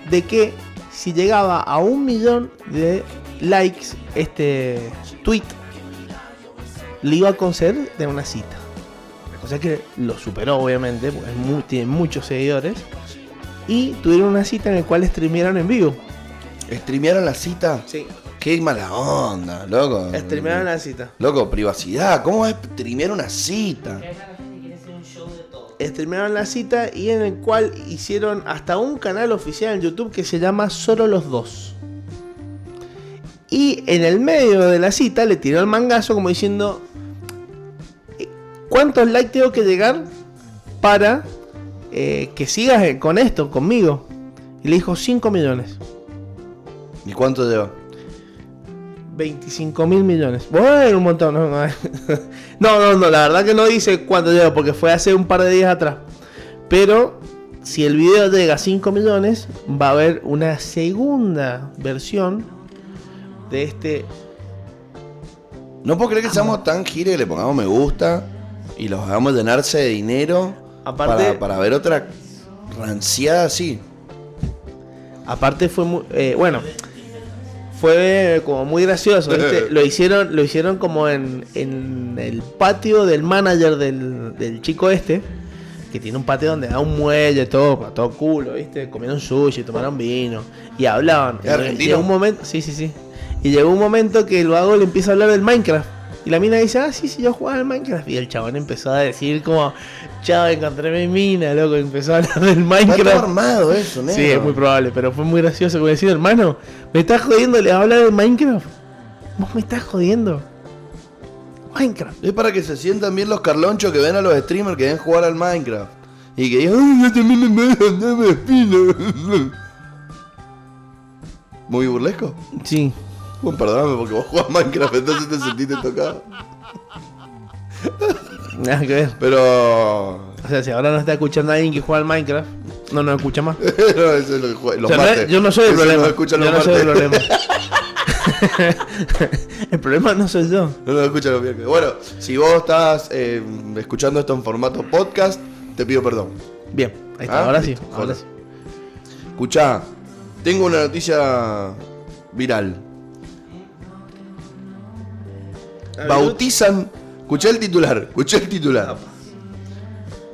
S2: de que si llegaba a un millón de likes este tweet, le iba a conceder de una cita. O sea que lo superó, obviamente, porque tiene muchos seguidores. Y tuvieron una cita en la cual streamearon en vivo.
S1: ¿Streamearon la cita?
S2: Sí.
S1: Qué mala onda, loco.
S2: Streamearon la cita.
S1: Loco, privacidad. ¿Cómo a streamear una cita?
S2: Streamearon la cita y en el cual hicieron hasta un canal oficial en YouTube que se llama Solo los dos. Y en el medio de la cita le tiró el mangazo como diciendo, "Eh, ¿cuántos likes tengo que llegar para eh, que sigas con esto, conmigo? Y le dijo 5 millones.
S1: ¿Y cuánto lleva?
S2: 25 mil millones. Bueno, un montón. No, no, no, la verdad que no dice cuánto lleva porque fue hace un par de días atrás. Pero si el video llega a 5 millones, va a haber una segunda versión de este.
S1: No puedo creer que seamos tan gire que le pongamos me gusta y los hagamos llenarse de dinero
S2: Aparte-
S1: para, para ver otra ranciada así.
S2: Aparte fue muy, eh, bueno, fue como muy gracioso. ¿viste? Lo hicieron, lo hicieron como en, en el patio del manager del, del chico este, que tiene un patio donde da un muelle, todo, para todo culo, ¿viste? Comieron sushi, tomaron vino y hablaban.
S1: ¿Es argentino?
S2: Llegó un momento, sí, sí, sí. Y llegó un momento que el vago le empieza a hablar del Minecraft. Y la mina dice, ah, sí, sí, yo jugaba al Minecraft. Y el chabón empezó a decir como, chao, encontré mi mina, loco. Empezó a hablar del
S1: Está
S2: Minecraft.
S1: armado eso, negro.
S2: Sí, es muy probable, pero fue muy gracioso como decir, hermano, me estás jodiendo, le hablar de Minecraft. Vos me estás jodiendo. Minecraft.
S1: Es para que se sientan bien los carlonchos que ven a los streamers que ven jugar al Minecraft. Y que digan, ¡ay, yo también me me- me espino". Muy burlesco.
S2: Sí.
S1: Bueno, perdóname porque vos jugás Minecraft, entonces te sentiste tocado.
S2: Nada que ver.
S1: Pero.
S2: O sea, si ahora no está escuchando a alguien que juega al Minecraft, no nos escucha más.
S1: no, eso es lo que juega- los
S2: O sea, no es-
S1: martes.
S2: yo no soy el
S1: Eso
S2: problema.
S1: Nos
S2: Yo
S1: los
S2: no soy el problema. el problema no soy yo.
S1: No nos escuchan los miércoles. Bueno, si vos estás eh, escuchando esto en formato podcast, te pido perdón.
S2: Bien, ahí está,
S1: Ah,
S2: ahora sí, ahora sí.
S1: Escuchá, tengo una noticia viral. Bautizan. Escuché el titular, escuché el titular.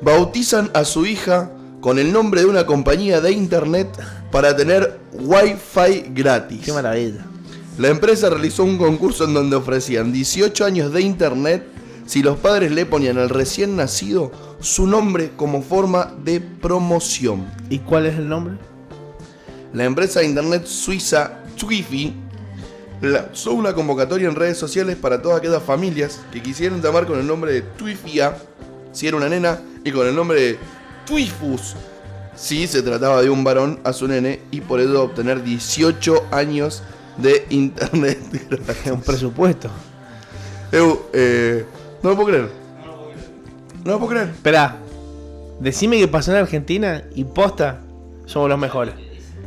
S1: Bautizan a su hija con el nombre de una compañía de internet para tener wifi gratis.
S2: Qué maravilla.
S1: La empresa realizó un concurso en donde ofrecían 18 años de internet si los padres le ponían al recién nacido su nombre como forma de promoción.
S2: ¿Y cuál es el nombre?
S1: La empresa de internet suiza Twifi lanzó una convocatoria en redes sociales para todas aquellas familias que quisieran llamar con el nombre de Twifia si era una nena y con el nombre de Twifus si se trataba de un varón a su nene y por ello obtener 18 años de internet.
S2: Un presupuesto.
S1: Eu, eh, no lo puedo creer. No lo puedo creer.
S2: Espera, decime que pasó en Argentina y posta, somos los mejores.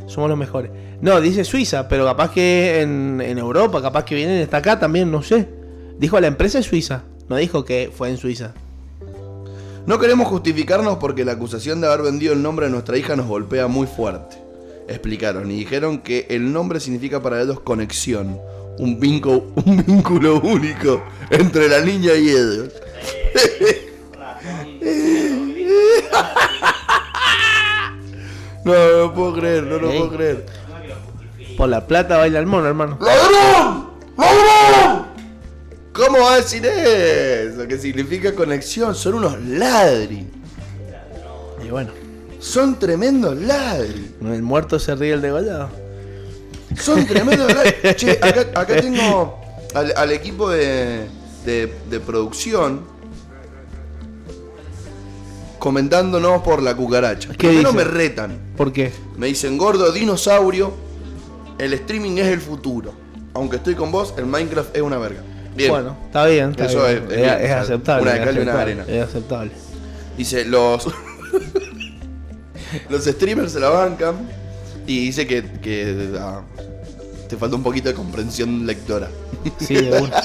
S2: Somos los mejores. No, dice Suiza, pero capaz que en, en Europa, capaz que vienen hasta acá también, no sé. Dijo la empresa es Suiza, no dijo que fue en Suiza.
S1: No queremos justificarnos porque la acusación de haber vendido el nombre de nuestra hija nos golpea muy fuerte. Explicaron y dijeron que el nombre significa para ellos conexión, un vínculo, un vínculo único entre la niña y ellos. No, no lo puedo creer, no lo puedo creer.
S2: Por la plata baila el mono, hermano.
S1: ¡Ladrón! ¡Ladrón! ¿Cómo va a decir eso? Que significa conexión. Son unos ladri.
S2: Y bueno,
S1: Son tremendos ladri.
S2: el muerto se ríe el degollado.
S1: Son tremendos ladri. Che, acá, acá tengo al, al equipo de, de- de producción comentándonos por la cucaracha.
S2: ¿Qué dicen?
S1: me retan.
S2: ¿Por qué?
S1: Me dicen, gordo, dinosaurio, el streaming es el futuro. Aunque estoy con vos, el Minecraft es una verga. Bien.
S2: Bueno, está bien, está
S1: Eso
S2: bien.
S1: es- es bien, sea,
S2: aceptable.
S1: una de
S2: es
S1: cal y una arena.
S2: Es aceptable.
S1: Dice, los. los streamers se la bancan. Y dice que, que, ah, te falta un poquito de comprensión lectora.
S2: Sí, de una.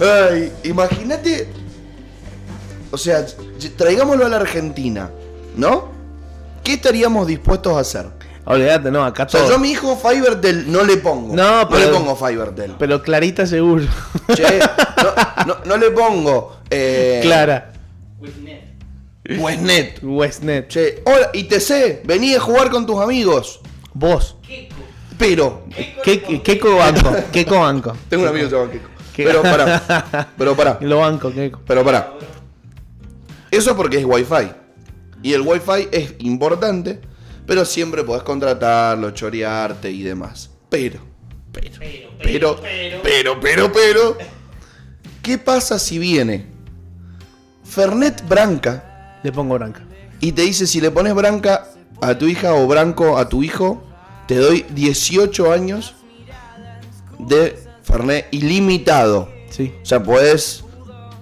S1: Ay, imagínate. O sea, traigámoslo a la Argentina, ¿no? ¿Qué estaríamos dispuestos a hacer?
S2: Olvídate, no, acá
S1: O sea,
S2: todo.
S1: yo a mi hijo Fivertel no le pongo.
S2: No,
S1: no
S2: pero-
S1: le pongo Fivertel.
S2: Pero Clarita seguro.
S1: Che, no, no- no le pongo. Eh,
S2: Clara.
S3: Withnet.
S1: Westnet.
S2: Westnet.
S1: Che, hola, ITC, vení a jugar con tus amigos.
S2: Vos.
S3: Keiko.
S1: Pero,
S2: ¿Qué, qué banco? ¿Qué banco?
S1: tengo un amigo que se llama.
S2: ¿Qué?
S1: Pero pará, pero pará,
S2: Lo banco, Keiko.
S1: pero pará. Eso porque es Wi-Fi. Y el Wi-Fi es importante, pero siempre podés contratarlo, chorearte y demás. Pero, pero, pero, pero, pero, pero, ¿qué pasa si viene Fernet Branca
S2: Le pongo branca.
S1: y te dice si le pones Branca a tu hija o Branco a tu hijo, te doy 18 años de Fernet ilimitado.
S2: Sí.
S1: O sea, puedes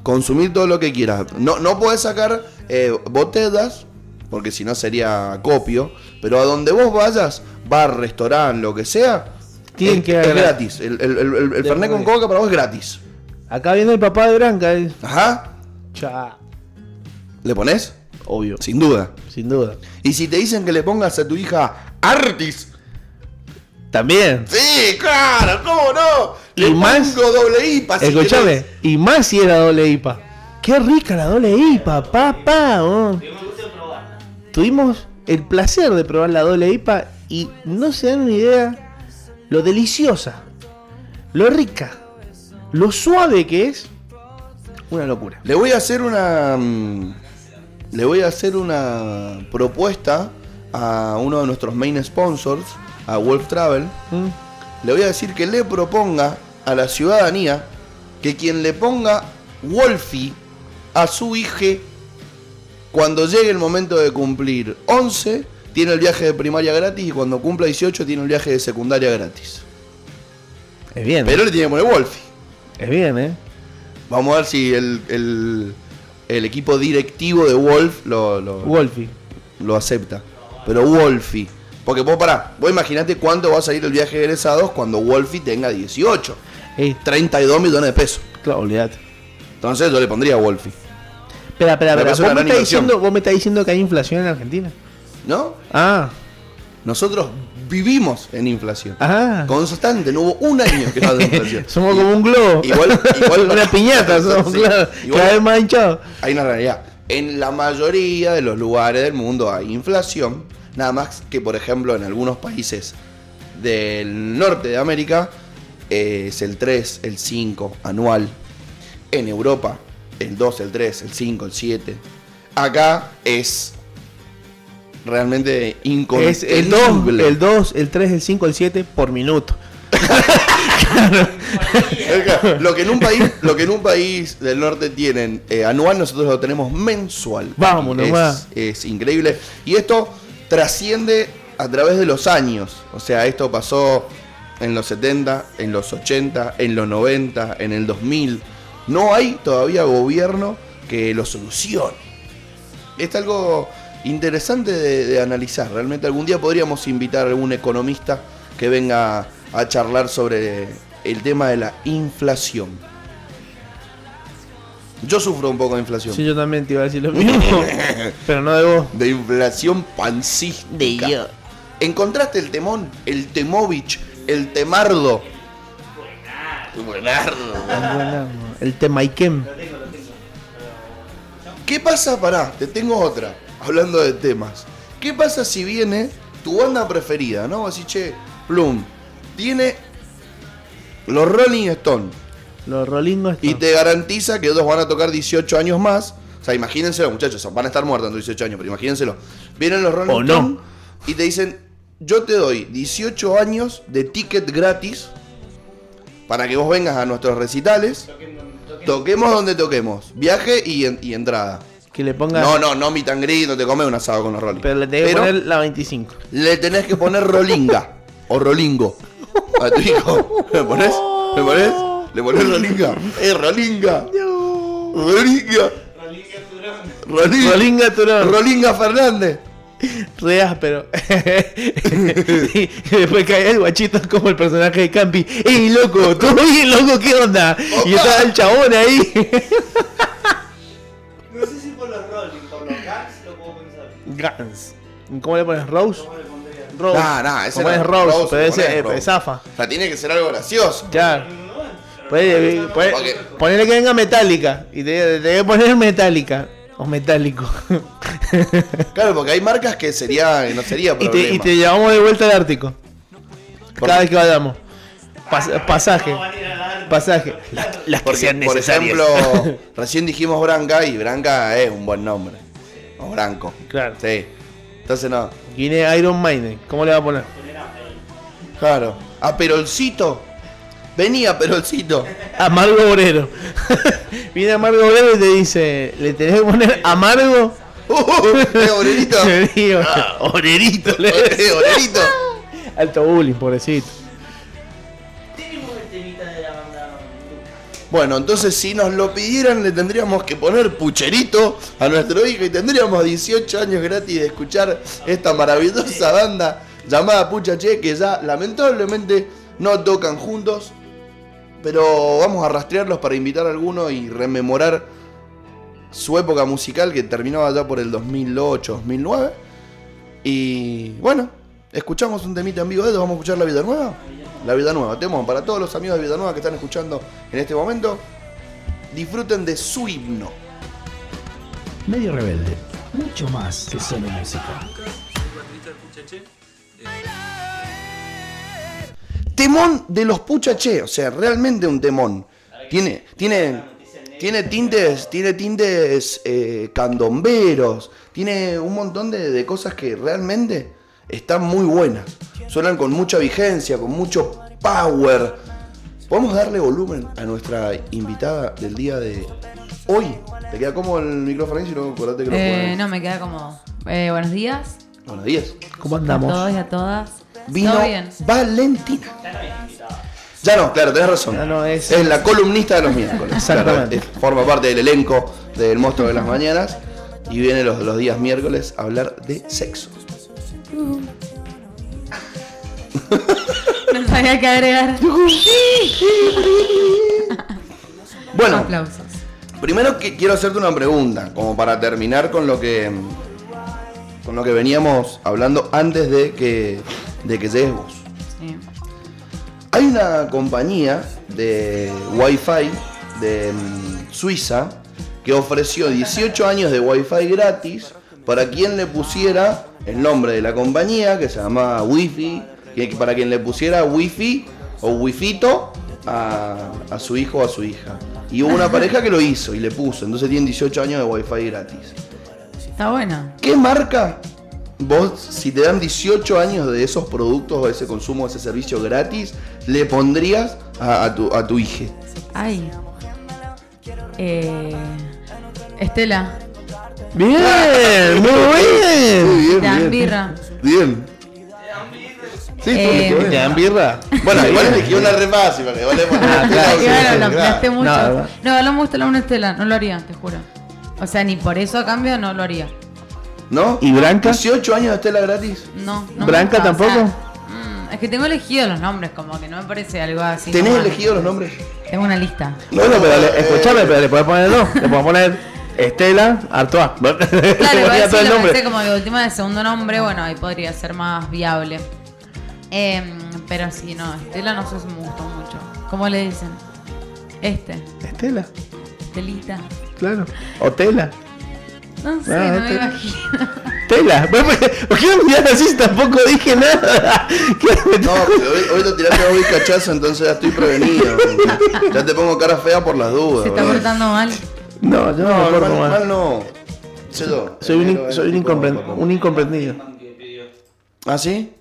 S1: consumir todo lo que quieras. No, no puedes sacar eh, botellas porque si no sería copio. Pero a donde vos vayas, bar, restaurante, lo que sea,
S2: Tienen
S1: es,
S2: que
S1: es gratis. El, el, el- el- Fernet con coca para vos es gratis.
S2: Acá viene el papá de Branca. eh.
S1: Ajá.
S2: Cha.
S1: ¿Le pones?
S2: Obvio.
S1: Sin duda.
S2: Sin duda.
S1: Y si te dicen que le pongas a tu hija Artis.
S2: También.
S1: Sí, claro, ¿cómo no? Le
S2: Y más-
S1: pongo doble IPA. si
S2: Escuchame.
S1: querés.
S2: Y más si era doble IPA. Qué rica la doble IPA, papá. oh.
S3: Yo me gusta probarla.
S2: Tuvimos el placer de probar la doble IPA y no se dan una idea lo deliciosa, lo rica, lo suave que es. Una locura.
S1: Le voy a hacer una. mm, Le voy a hacer una propuesta a uno de nuestros main sponsors, a Wolf Travel.
S2: ¿Mm?
S1: Le voy a decir que le proponga a la ciudadanía que quien le ponga Wolfie a su hija cuando llegue el momento de cumplir 11, tiene el viaje de primaria gratis y cuando cumpla 18 tiene el viaje de secundaria gratis.
S2: Es bien,
S1: Pero le tiene que poner Wolfie.
S2: es bien, ¿eh?
S1: Vamos a ver si el, el- el equipo directivo de Wolf lo, lo,
S2: Wolfie.
S1: lo acepta. Pero Wolfie. Porque vos pará, vos imaginate cuánto va a salir el viaje de egresados cuando Wolfie tenga 18.
S2: Ey,
S1: 32 millones de pesos.
S2: claro, olvidate.
S1: Entonces yo le pondría Wolfie.
S2: Espera, espera, espera. ¿Vos me, estás diciendo, vos me estás diciendo que hay inflación en Argentina.
S1: ¿No?
S2: Ah,
S1: Nosotros vivimos en inflación.
S2: ah.
S1: Constante, no hubo un año que no haya inflación.
S2: Somos como un globo.
S1: Igual- igual-
S2: una piñata, somos,
S1: Sí,
S2: claro.
S1: igual-
S2: Cada vez más hinchados.
S1: Hay una realidad. En la mayoría de los lugares del mundo hay inflación. Nada más que, por ejemplo, en algunos países del norte de América eh, es el 3, el 5 anual. En Europa, el 2, el 3, el 5, el 7. Acá es realmente
S2: Es
S1: incontenible.
S2: el 2, el 2, el 3, el 5, el 7 por minuto.
S1: Lo que en un país, lo que en un país del norte tienen eh, anual, nosotros lo tenemos mensual.
S2: Vámonos,
S1: es,
S2: va.
S1: es increíble. Y esto trasciende a través de los años. O sea, esto pasó en los 70, en los 80, en los 90, en el 2000. No hay todavía gobierno que lo solucione. Es algo interesante de, de analizar. Realmente algún día podríamos invitar a algún economista que venga a charlar sobre el tema de la inflación. Yo sufro un poco de inflación.
S2: Sí, yo también te iba a decir lo mismo. pero no de vos.
S1: De inflación pancística. ¿Encontraste el temón? El temovich, el temardo. Buenardo.
S2: El Temaiken.
S1: ¿Qué pasa? Pará, te tengo otra. Hablando de temas. ¿Qué pasa si viene tu banda preferida, no? Así, che, Plum, tiene los Rolling Stones
S2: Los rolingos
S1: y te garantiza que ellos van a tocar 18 años más. O sea, imagínenselo, muchachos, van a estar muertos en 18 años, pero imagínenselo. Vienen los Rolling
S2: O no.
S1: Stones y te dicen, yo te doy 18 años de ticket gratis para que vos vengas a nuestros recitales. Toquemos donde toquemos. Viaje y, en- y entrada.
S2: que le ponga.
S1: No, no, no meet and greet, no te comes un asado con los Rolling.
S2: Pero le tenés que poner la 25.
S1: le tenés que poner Rolinga o Rolingo a tu hijo. ¿Le pones? ¿Le pones? ¿Le pones Rolinga? ¡Eh, Rolinga! ¡Rolinga! Rolinga.
S2: Rolinga Turón.
S1: Rolinga Fernández.
S2: Reas, pero. y, después cae el guachito como el personaje de Campi. ¡Ey, loco! ¿Todo bien, loco? ¿Qué onda? Y estaba el chabón ahí.
S3: No sé si por los Rolling, por los Guns lo puedo pensar.
S2: Guns. ¿Cómo le pones? ¿Rose?
S3: ¿Cómo le pondría?
S2: Rose.
S1: Nah, nah, ese
S2: ¿Cómo
S1: no
S2: es Rose?
S1: Rose,
S2: pero ese es
S1: Rose.
S2: zafa.
S1: O sea, tiene que ser algo gracioso.
S2: Claro. Puede, puede,
S1: Porque-
S2: ponerle que venga metálica. Y te, te debe poner metálica. O metálico.
S1: Claro, porque hay marcas que sería, no sería
S2: y, te,
S1: problema.
S2: y te llevamos de vuelta al Ártico.
S1: Por-
S2: Cada vez que vayamos. Pas- pasaje. Pasaje. Las, las que
S1: Porque,
S2: sean
S1: por
S2: necesarias.
S1: ejemplo, recién dijimos Branca y Branca es un buen nombre. O Branco.
S2: Claro.
S1: Sí. Entonces no.
S2: Viene Iron Maiden. ¿Cómo le va a poner?
S1: Claro. A Perolcito. Venía Perolcito.
S2: Amargo Obrero. Viene Amargo Obrero y te dice, ¿le tenés que poner amargo?
S1: Uh, Obrerito.
S2: Le digo, Obrerito. Le
S1: Eh, Obrerito.
S2: Alto bullying, pobrecito.
S3: Tenemos el temita de la banda.
S1: Bueno, entonces si nos lo pidieran le tendríamos que poner pucherito a nuestro hijo y tendríamos 18 años gratis de escuchar esta maravillosa banda llamada Pucha Che que ya lamentablemente no tocan juntos. Pero vamos a rastrearlos para invitar a alguno y rememorar su época musical que terminaba ya por el 2008-2009. Y bueno, escuchamos un temita en vivo de ellos, vamos a escuchar La Vida Nueva. La Vida Nueva, tenemos para todos los amigos de Vida Nueva que están escuchando en este momento, disfruten de su himno.
S5: Medio rebelde. Mucho más que solo música.
S1: Temón de los Puchaché, o sea, realmente un temón. Tiene, tiene, tiene tintes, tiene tintes eh, candomberos, tiene un montón de, de cosas que realmente están muy buenas. Suenan con mucha vigencia, con mucho power. ¿Podemos darle volumen a nuestra invitada del día de hoy? ¿Te queda cómodo el micrófono ahí? Si no, acordate que lo
S6: Eh, no, me queda cómodo. Eh, buenos días
S1: Buenos días.
S2: ¿Cómo
S6: a
S2: andamos?
S6: todos y a todas.
S1: Vino. Valentina. Ya no, claro, tenés razón.
S2: Ya no, es-
S1: es la columnista de los miércoles.
S2: Exactamente.
S1: Claro, es- forma parte del elenco del Monstruo de las Mañanas y viene los, los días miércoles a hablar de sexo.
S6: No sabía qué agregar.
S1: Bueno,
S6: Aplausos.
S1: primero que quiero hacerte una pregunta, como para terminar con lo que con lo que veníamos hablando antes de que de que llegues vos.
S6: Sí.
S1: Hay una compañía de Wi-Fi de mm, Suiza que ofreció 18 años de Wi-Fi gratis para quien le pusiera el nombre de la compañía, que se llama Wi-Fi, que para quien le pusiera Wi-Fi o Wi-Fito a, a su hijo o a su hija. Y hubo una pareja que lo hizo y le puso, entonces tienen 18 años de Wi-Fi gratis.
S6: Está buena.
S1: ¿Qué marca vos, si te dan 18 años de esos productos o ese consumo, ese servicio gratis, le pondrías a, a tu, a tu hija?
S6: Ay. Eh, Estela.
S2: Bien, muy
S1: Muy
S2: bien.
S1: bien,
S6: Dan
S1: bien.
S6: birra.
S1: Bien. Sí,
S6: Eh,
S2: ¿Te dan birra?
S1: Bueno, igual elegí una re fácil, porque por
S2: Ah,
S6: Y
S2: claro,
S6: mucho.
S2: No,
S6: no.
S2: no,
S6: me gusta la una Estela. No lo haría, te juro. O sea, ni por eso a cambio no lo haría.
S1: ¿No?
S2: ¿Y Branca?
S1: 18 años de Estela gratis.
S6: No, no. me
S2: ¿Branca
S6: gusta, o sea,
S2: tampoco?
S6: mm, es que tengo elegido los nombres, como que no me parece algo así.
S1: ¿Tenés
S6: normal.
S1: elegido los nombres?
S6: Tengo una lista.
S2: Bueno, pero le,
S1: eh,
S2: escúchame, pero le podés poner dos. Le podemos poner Estela Artois.
S6: Claro, igual
S2: todo el nombre.
S6: pensé como de última de segundo nombre, bueno, ahí podría ser más viable. Em, pero sí, no, Estela no sé si me gustó mucho. ¿Cómo le dicen? Este,
S2: Estela,
S6: Estelita.
S2: claro. O Tela.
S6: No sé,
S2: Ah,
S6: no me
S2: este-
S6: imagino.
S2: Tela. ¿Por qué- ¿Por qué me miras así si tampoco dije nada? ¿Qué-
S1: No, porque hoy, hoy te tiraste hoy cachazo, entonces ya estoy prevenido. Ya te pongo cara fea por las dudas.
S6: Se está
S1: ¿verdad?
S6: portando mal.
S2: No, yo no,
S1: No,
S2: me porto
S1: mal,
S2: mal.
S1: mal no. Sé yo.
S2: Soy un,
S1: Pero
S2: soy un,
S1: el tipo
S2: incompren-
S1: de-
S2: un incomprendido.
S1: ¿Ah, sí?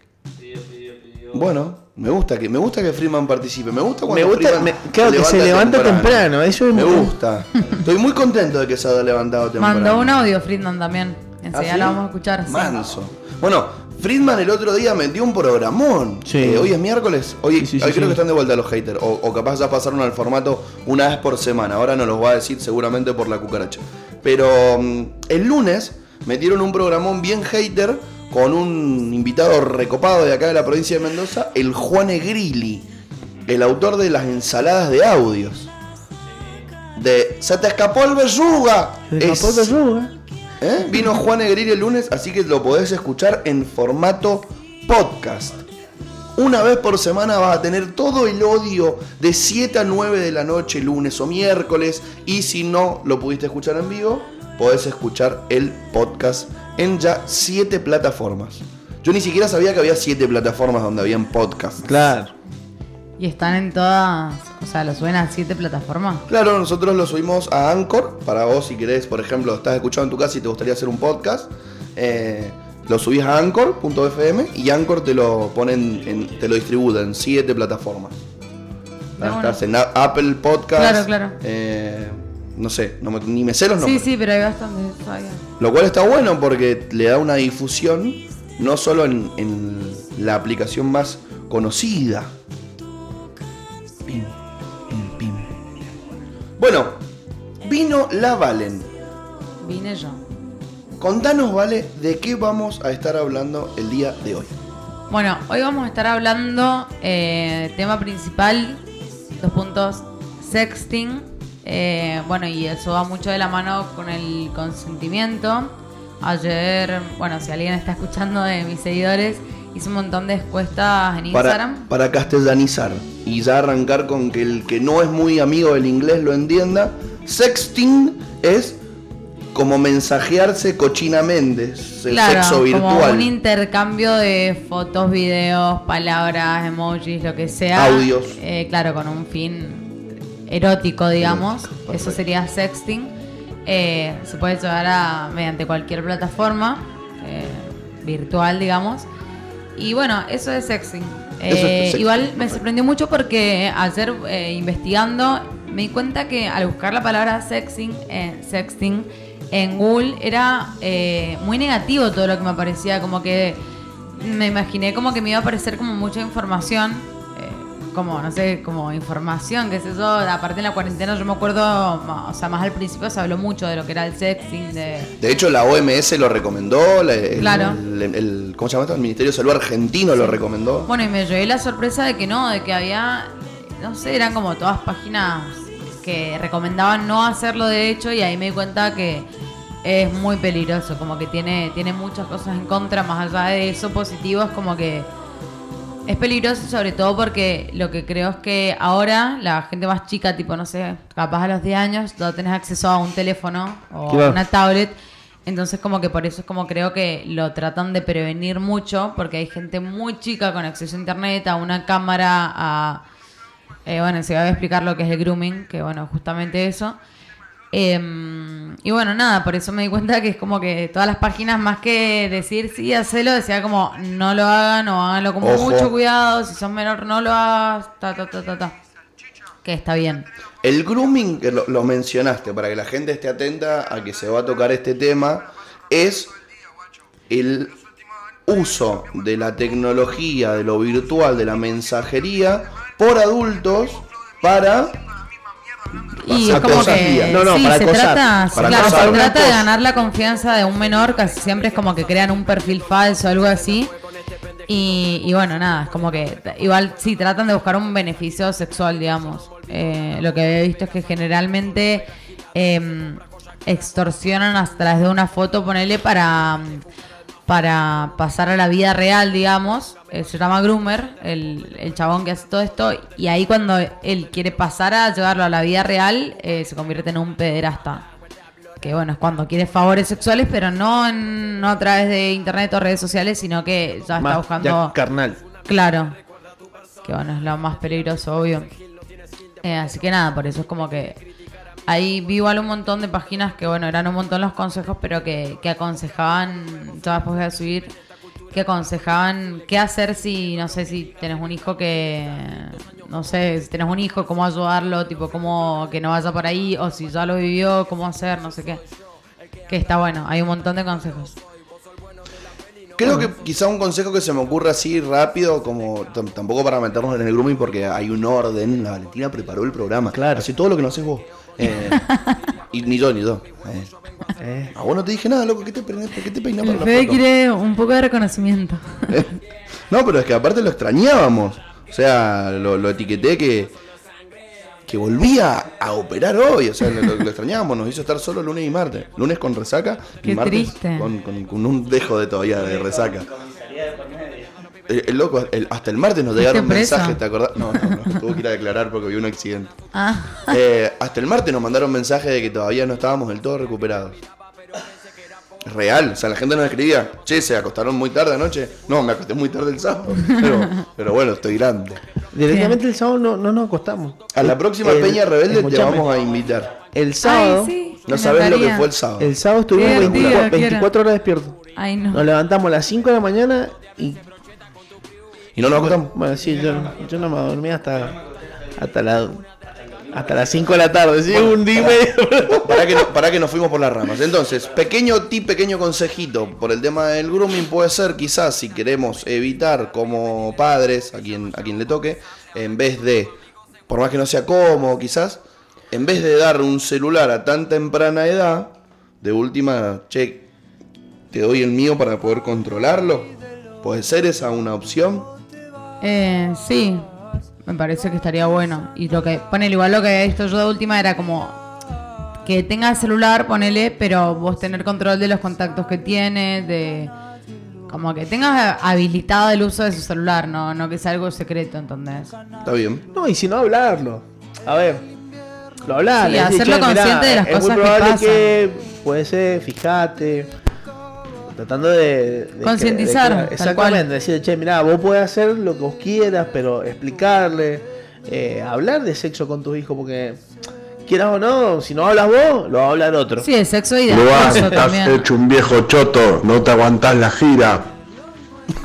S1: Bueno, me gusta que me gusta que Freeman participe. Me gusta cuando
S2: Me gusta,
S1: Freeman
S2: me- claro, que se levanta temprano. Eso es
S1: Me
S2: muy-
S1: gusta. Estoy muy contento de que se haya levantado temprano.
S6: Mandó un audio Friedman también. Enseguida
S1: ¿Ah, sí?
S6: lo vamos a escuchar. sí.
S1: Manso. Bueno, Friedman el otro día metió un programón.
S2: Sí.
S1: Eh, hoy es miércoles. Hoy,
S2: Sí, sí, sí,
S1: hoy creo
S2: sí.
S1: que están de vuelta los haters. O, o capaz ya pasaron al formato una vez por semana. Ahora nos los va a decir seguramente por la cucaracha. Pero mm, el lunes metieron un programón bien hater con un invitado recopado de acá de la provincia de Mendoza, el Juane Grilli, el autor de las ensaladas de audios. De Se te escapó el besuga.
S2: Se escapó
S1: Es-
S2: de Ruga.
S1: ¿Eh? Vino Juan Negrini el lunes, así que lo podés escuchar en formato podcast. Una vez por semana vas a tener todo el odio de 7 a 9 de la noche, lunes o miércoles. Y si no lo pudiste escuchar en vivo, podés escuchar el podcast en ya 7 plataformas. Yo ni siquiera sabía que había 7 plataformas donde habían podcasts.
S2: Claro.
S6: Y están en todas. O sea, lo suben a siete plataformas.
S1: Claro, nosotros lo subimos a Anchor. Para vos, si querés, por ejemplo, estás escuchando en tu casa y te gustaría hacer un podcast, eh, lo subís a Anchor.fm y Anchor te lo ponen, en- te lo distribuye en siete plataformas.
S6: Una.
S1: Estás en Apple Podcast.
S6: Claro, claro.
S1: eh, no sé, no me- ni me sé los
S6: Sí, sí, pero hay bastantes todavía.
S1: Lo cual está bueno porque le da una difusión no solo en, en la aplicación más conocida. Pim, pim, pim. Bueno, vino la Valen.
S6: Vine yo.
S1: Contanos, Vale, de qué vamos a estar hablando el día de hoy.
S6: Bueno, hoy vamos a estar hablando, eh, tema principal, dos puntos, sexting. Eh, bueno, y eso va mucho de la mano con el consentimiento. Ayer, bueno, si alguien está escuchando de mis seguidores, hice un montón de encuestas en
S1: Para,
S6: Instagram.
S1: para castellanizar y ya arrancar con que el que no es muy amigo del inglés lo entienda, sexting es como mensajearse cochinamente, el
S6: Claro,
S1: sexo
S6: como
S1: virtual.
S6: un intercambio de fotos, videos, palabras, emojis, lo que sea.
S1: Audios.
S6: Eh, claro, con un fin erótico, digamos.
S1: Erótico,
S6: Eso sería sexting. Eh, se puede llevar a mediante cualquier plataforma eh, virtual, digamos. Y bueno, eso es sexting.
S1: Eso es
S6: Eh, igual me sorprendió mucho porque ayer eh, investigando me di cuenta que al buscar la palabra sexting, sexting en Google era eh, muy negativo todo lo que me aparecía, como que me imaginé como que me iba a aparecer como mucha información, como no sé, como información, qué es eso, aparte en la cuarentena yo me acuerdo, o sea, más al principio se habló mucho de lo que era el sexting, de...
S1: De hecho, la OMS lo recomendó, la- el,
S6: Claro.
S1: el- el- ¿cómo se llama esto? El Ministerio de Salud argentino lo recomendó.
S6: Bueno, y me llevé la sorpresa de que no, de que había, no sé, eran como todas páginas que recomendaban no hacerlo de hecho y ahí me di cuenta que es muy peligroso, como que tiene, tiene muchas cosas en contra, más allá de eso positivo, es como que es peligroso sobre todo porque lo que creo es que ahora la gente más chica, tipo, no sé, capaz a los 10 años, ya tenés acceso a un teléfono o a una tablet. Entonces como que por eso es como creo que lo tratan de prevenir mucho porque hay gente muy chica con acceso a internet, a una cámara, a... eh, bueno, se va a explicar lo que es el grooming, que bueno, justamente eso. Em, y bueno, nada, por eso me di cuenta que es como que todas las páginas, más que decir sí, hacelo, decía como no lo hagan o háganlo con
S1: Ojo.
S6: mucho cuidado, si sos menor no lo hagas, ta, ta, ta, ta, ta. Que está bien.
S1: El grooming, que lo, lo mencionaste, para que la gente esté atenta a que se va a tocar este tema, es el uso de la tecnología, de lo virtual, de la mensajería, por adultos para...
S6: Y es como que
S1: vías.
S2: No, no,
S6: sí,
S2: para
S6: se
S2: acosar.
S6: trata,
S1: Para
S6: claro,
S1: acosar
S6: se trata de ganar la confianza de un menor, casi siempre es como que crean un perfil falso o algo así. Y, y bueno, nada, es como que igual sí tratan de buscar un beneficio sexual, digamos. Eh, lo que he visto es que generalmente em, extorsionan a través de una foto, ponele para, para pasar a la vida real, digamos. Eh, se llama Groomer, el, el chabón que hace todo esto. Y ahí cuando él quiere pasar a llevarlo a la vida real, eh, se convierte en un pederasta. Que bueno, es cuando quiere favores sexuales, pero no, en- no a través de internet o redes sociales, sino que ya está buscando...
S2: ya carnal.
S6: Claro. Que bueno, es lo más peligroso, obvio. Eh, así que nada, por eso es como que ahí vi igual un montón de páginas que bueno, eran un montón los consejos, pero que, que aconsejaban, ya después voy a subir, que aconsejaban qué hacer si, no sé, si tenés un hijo que, no sé, si tenés un hijo, cómo ayudarlo, tipo, cómo que no vaya por ahí, o si ya lo vivió, cómo hacer, no sé qué. Que está bueno, hay un montón de consejos.
S1: Creo que quizá un consejo que se me ocurre así rápido, como tam- tampoco para meternos en el grooming porque hay un orden. La Valentina preparó el programa.
S2: Claro.
S1: Así todo lo que no haces vos. Eh, y ni yo, ni yo. Eh,
S2: Eh,
S1: a vos no te dije nada, loco. ¿Qué te, peinas- ¿Por qué te peinas para la
S6: Fede
S1: foto?
S6: quiere un poco de reconocimiento.
S1: No, pero es que aparte lo extrañábamos. O sea, lo, lo etiqueté que, que volvía a operar hoy. O sea, lo, lo extrañábamos. Nos hizo estar solo lunes y martes. Lunes con resaca y
S6: Qué
S1: martes
S6: triste.
S1: Con, con- con un dejo de todavía de resaca. El, el loco, el- hasta el martes nos llegaron mensajes, ¿te acordás? No, no, no, tuvo que ir a declarar porque había un accidente.
S6: Ah,
S1: Eh, hasta el martes nos mandaron mensajes de que todavía no estábamos del todo recuperados. Real, o sea, la gente nos escribía, che, se acostaron muy tarde anoche. No, me acosté muy tarde el sábado. Pero, pero bueno, estoy grande.
S2: directamente el sábado no, no nos acostamos.
S1: A la próxima
S2: El-
S1: Peña Rebelde te vamos a invitar.
S2: El sábado,
S6: Ay, sí,
S1: No
S6: me
S1: sabes lo que fue el sábado.
S2: el sábado estuvimos
S6: Qué
S2: 24,
S6: divertido,
S2: 24 horas despiertos.
S6: Ay, no.
S2: Nos levantamos a las 5 de la mañana y
S1: Y no nos acostamos.
S2: bueno, sí, yo, yo no me dormí hasta hasta la hasta las 5 de la tarde, sí, un día.
S1: Para que, no- para que nos fuimos por las ramas. Entonces, pequeño tip, pequeño consejito por el tema del grooming puede ser quizás si queremos evitar como padres, a quien, a quien le toque, en vez de, por más que no sea cómodo quizás, en vez de dar un celular a tan temprana edad, de última, che, te doy el mío para poder controlarlo. ¿Puede ser esa una opción?
S6: Eh, sí, me parece que estaría bueno. Y lo que, ponele, igual lo que había visto yo de última era como que tenga el celular, ponele, pero vos tener control de los contactos que tiene, de como que tengas habilitado el uso de su celular, no, no que sea algo secreto, ¿entendés?
S1: Está bien.
S2: No, y si no hablarlo. A ver, lo hablar.
S6: Sí, hacerlo consciente de las
S2: es
S6: cosas
S2: muy
S6: que
S2: probable
S6: pasan.
S2: que puede ser, fíjate. Tratando de. de-
S6: Concientizar,
S2: exactamente. Decir, che, mira, vos podés hacer lo que vos quieras, pero explicarle. eh, hablar de sexo con tu hijo, porque. Quieras o no, si no hablas vos, lo va a hablar otro.
S6: Sí, el sexo y de
S7: Luan, estás
S6: también.
S7: hecho un viejo choto, no te aguantás la gira.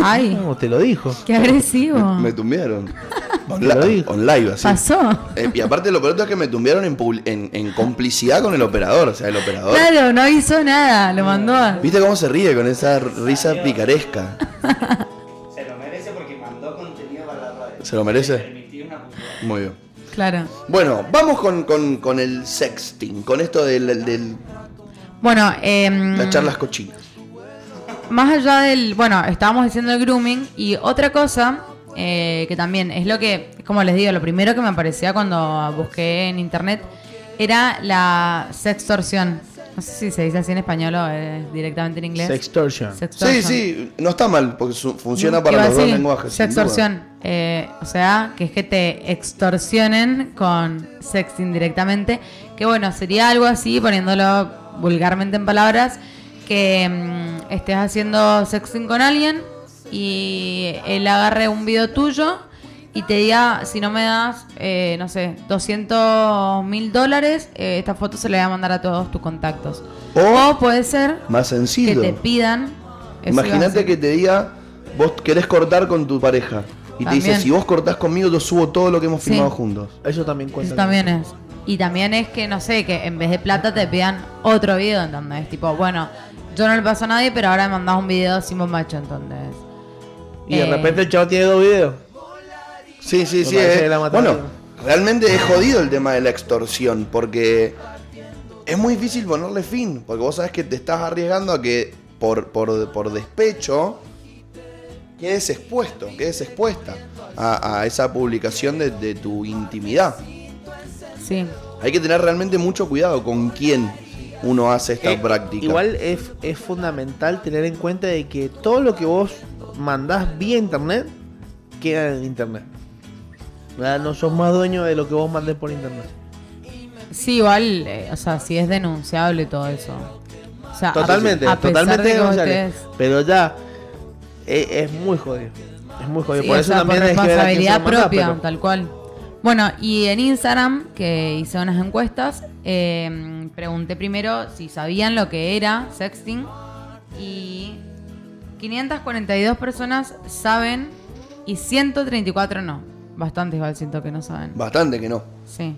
S6: Ay,
S2: No, te lo dijo.
S6: qué agresivo.
S1: Me tumbearon.
S2: Te lo
S1: Onla-
S2: dijo.
S1: on live, así.
S6: Pasó.
S1: Eh, y aparte lo peor es que me tumbearon en, en, en complicidad con el operador. O sea, el operador.
S6: Claro, no hizo nada, lo mandó a...
S1: ¿Viste cómo se ríe con esa risa picaresca?
S3: Se lo merece porque mandó contenido para la radio.
S1: ¿Se lo merece? Muy bien.
S6: Claro.
S1: Bueno, vamos con, con- con el sexting, con esto de
S6: Bueno, em,
S1: las charlas cochinas.
S6: más allá del, bueno, estábamos diciendo el grooming y otra cosa eh, que también es lo que, como les digo, lo primero que me aparecía cuando busqué en internet era la sextorsión. No sé si se dice así en español o eh, directamente en inglés.
S2: Sextortion.
S1: Sí,
S6: Sextortion.
S1: sí, no está mal, porque su- funciona
S6: Iba
S1: para
S6: a
S1: los dos lenguajes.
S6: Sextorsión. Eh, o sea, que es que te extorsionen con sexting directamente. Que bueno, sería algo así, poniéndolo vulgarmente en palabras, que mm, estés haciendo sexting con alguien y él agarre un video tuyo y te diga, si no me das, eh, no sé, 200 mil dólares, eh, esta foto se le va a mandar a todos tus contactos.
S1: O-
S6: O, puede ser
S1: Más
S6: que
S1: sencillo.
S6: te pidan...
S1: Imagínate que te diga, vos querés cortar con tu pareja. Y te dice, si vos cortás conmigo, yo subo todo lo que hemos
S6: Sí.
S1: filmado juntos.
S2: Eso también cuenta.
S6: Eso también es. Y también es que, no sé, que en vez de plata te pidan otro video, ¿entendés? Tipo, bueno, yo no le paso a nadie, pero ahora me mandás un video sin bombacho, ¿entendés?
S2: Y de
S6: Eh,
S2: repente el chavo tiene dos videos.
S1: Sí, sí, sí. eh. Bueno, realmente es jodido el tema de la extorsión, porque es muy difícil ponerle fin, porque vos sabés que te estás arriesgando a que por, por, por despecho quedes expuesto, quedes expuesta a, a esa publicación de, de tu intimidad.
S6: Sí.
S1: Hay que tener realmente mucho cuidado con quién uno hace esta
S2: Eh,
S1: práctica.
S2: Igual es, es fundamental tener en cuenta de que todo lo que vos mandás vía internet queda en internet. ¿Verdad? No sos más dueño de lo que vos mandés por internet.
S6: Sí, igual, eh, o sea, sí es denunciable todo eso. O sea, a-
S2: Totalmente,
S6: a
S2: totalmente denunciable. Pero ya es, es muy jodido. Es muy jodido.
S6: Sí,
S2: por eso
S6: sea,
S2: también
S6: por
S2: que
S6: responsabilidad propia,
S2: pero-
S6: tal cual. Bueno, y en Instagram, que hice unas encuestas, eh, pregunté primero si sabían lo que era sexting y 542 personas saben y 134 no. Bastante igual siento que no saben.
S1: Bastante que no.
S6: Sí.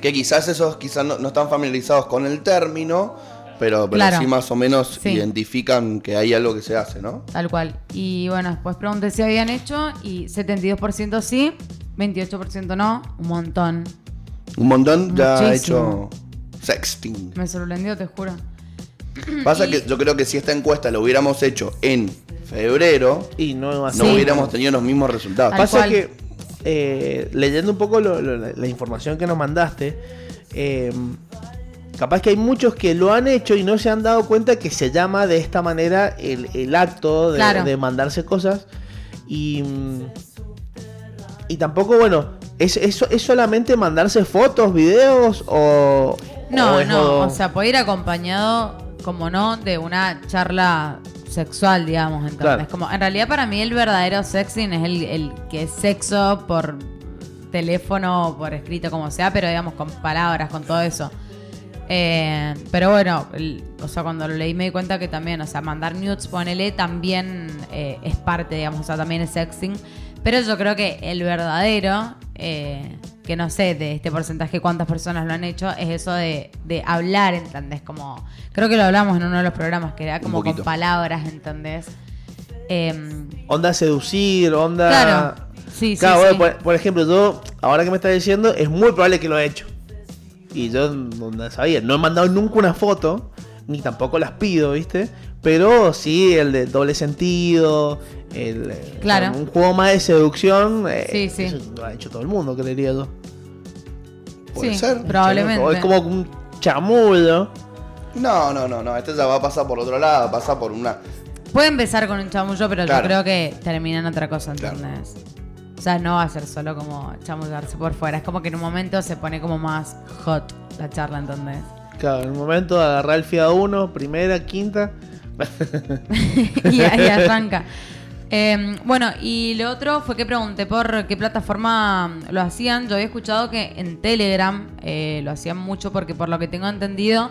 S1: Que quizás esos quizás no, no están familiarizados con el término, pero, pero
S6: Claro.
S1: sí más o menos
S6: Sí.
S1: identifican que hay algo que se hace, ¿no?
S6: Tal cual. Y bueno, después pregunté si habían hecho y 72% sí, 28% no, un montón.
S1: Un montón ya ha hecho sexting.
S6: Me sorprendió, te juro.
S1: Pasa que yo creo que si esta encuesta la hubiéramos hecho en febrero,
S2: Y no,
S1: no
S6: Sí.
S1: hubiéramos tenido los mismos resultados.
S2: Pasa
S6: cual.
S2: que eh, leyendo un poco lo- lo- la, la información que nos mandaste, eh, capaz que hay muchos que lo han hecho y no se han dado cuenta que se llama de esta manera el, el acto de,
S6: Claro.
S2: de mandarse cosas. Y, y tampoco, bueno, ¿es, es, es solamente mandarse fotos, videos o...
S6: No,
S2: o
S6: no, o sea, puede ir acompañado, como no, de una charla sexual, digamos, entonces.
S2: Claro.
S6: Como, en realidad para mí el verdadero sexing es el, el que es sexo por teléfono o por escrito, como sea, pero digamos con palabras, con todo eso. Eh, pero bueno, el- o sea, cuando lo leí me di cuenta que también, o sea, mandar nudes, ponele, también eh, es parte, digamos, o sea, también es sexting. Pero yo creo que el verdadero, eh, que no sé de este porcentaje cuántas personas lo han hecho, es eso de, de hablar, ¿entendés? Como, creo que lo hablamos en uno de los programas, que era como con palabras, ¿entendés? Em,
S2: Onda seducir, onda...
S6: Claro, sí, sí,
S2: bueno,
S6: sí.
S2: Por, por ejemplo, yo, ahora que me estás diciendo, es muy probable que lo haya hecho. Y yo no, no sabía, no he mandado nunca una foto, ni tampoco las pido, ¿viste? Pero sí el de doble sentido, el, eh,
S6: Claro.
S2: un juego más de seducción. eh,
S6: Sí, sí.
S2: eso lo ha hecho todo el mundo, creería yo.
S1: Puede
S6: sí,
S1: ser.
S6: probablemente.
S2: Es como un chamullo.
S1: No, no, no, no. Este ya va a pasar por otro lado, pasa por una.
S6: Puede empezar con un chamullo, pero
S1: Claro.
S6: yo creo que termina en otra cosa,
S1: Claro.
S6: ¿entendés? O sea, no va a ser solo como chamullarse por fuera. Es como que en un momento se pone como más hot la charla, ¿entendés?
S2: Claro, en el momento de agarrar el FIA 1, primera, quinta.
S6: y ahí arranca. Eh, bueno, y lo otro fue que pregunté por qué plataforma lo hacían. Yo había escuchado que en Telegram eh, lo hacían mucho porque por lo que tengo entendido,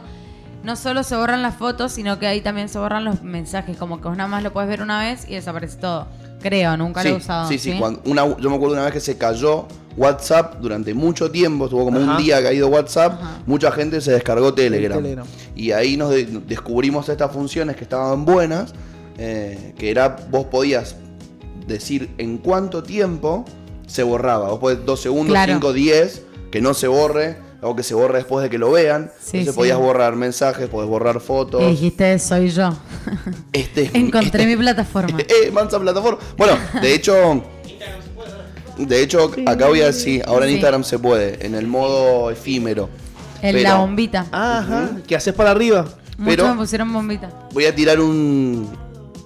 S6: no solo se borran las fotos, sino que ahí también se borran los mensajes. Como que vos nada más lo puedes ver una vez y desaparece todo. Creo, nunca
S1: sí,
S6: lo he usado.
S1: sí, sí. cuando- una, yo me acuerdo una vez que se cayó WhatsApp durante mucho tiempo, estuvo como
S2: Ajá.
S1: un día caído WhatsApp,
S6: Ajá.
S1: mucha gente se descargó Telegram.
S2: Telegram.
S1: Y ahí nos de- descubrimos estas funciones que estaban buenas, eh, que era, vos podías decir en cuánto tiempo se borraba. Vos podés dos segundos,
S6: Claro.
S1: 5, 10, que no se borre, o que se borre después de que lo vean.
S6: Sí,
S1: Entonces
S6: sí.
S1: podías borrar mensajes, podés borrar fotos.
S6: Y dijiste, soy yo.
S1: Este es-
S6: Encontré
S1: este-
S6: mi plataforma.
S1: eh, mansa plataforma. Bueno, de hecho. De hecho, acá voy a decir, ahora en. Instagram se puede, en el modo efímero.
S6: En
S1: Pero-
S6: la bombita.
S2: Ajá, ¿qué haces para arriba?
S6: Muchos
S1: pero-
S6: me pusieron bombita.
S1: Voy a tirar un.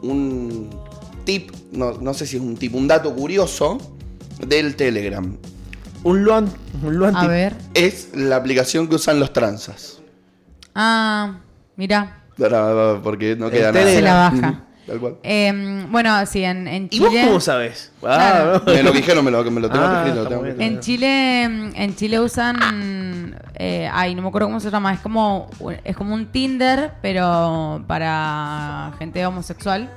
S1: Un tip, no, no sé si es un tip, un dato curioso del Telegram.
S2: Un luan, un luan
S6: A ver.
S1: Es la aplicación que usan los transas.
S6: Ah, mira.
S1: Porque no queda nada.
S6: Se la baja.
S1: Tal cual.
S6: Eh, bueno, sí, en, en
S2: ¿Y vos
S6: Chile.
S2: cómo sabes?
S6: Claro.
S2: Ah, no.
S1: Me lo dijeron, me lo, me lo tengo
S2: Ah,
S1: escrito. tengo.
S6: En Chile, en Chile usan, eh, ay, no me acuerdo cómo se llama, es como, es como un Tinder, pero para gente homosexual.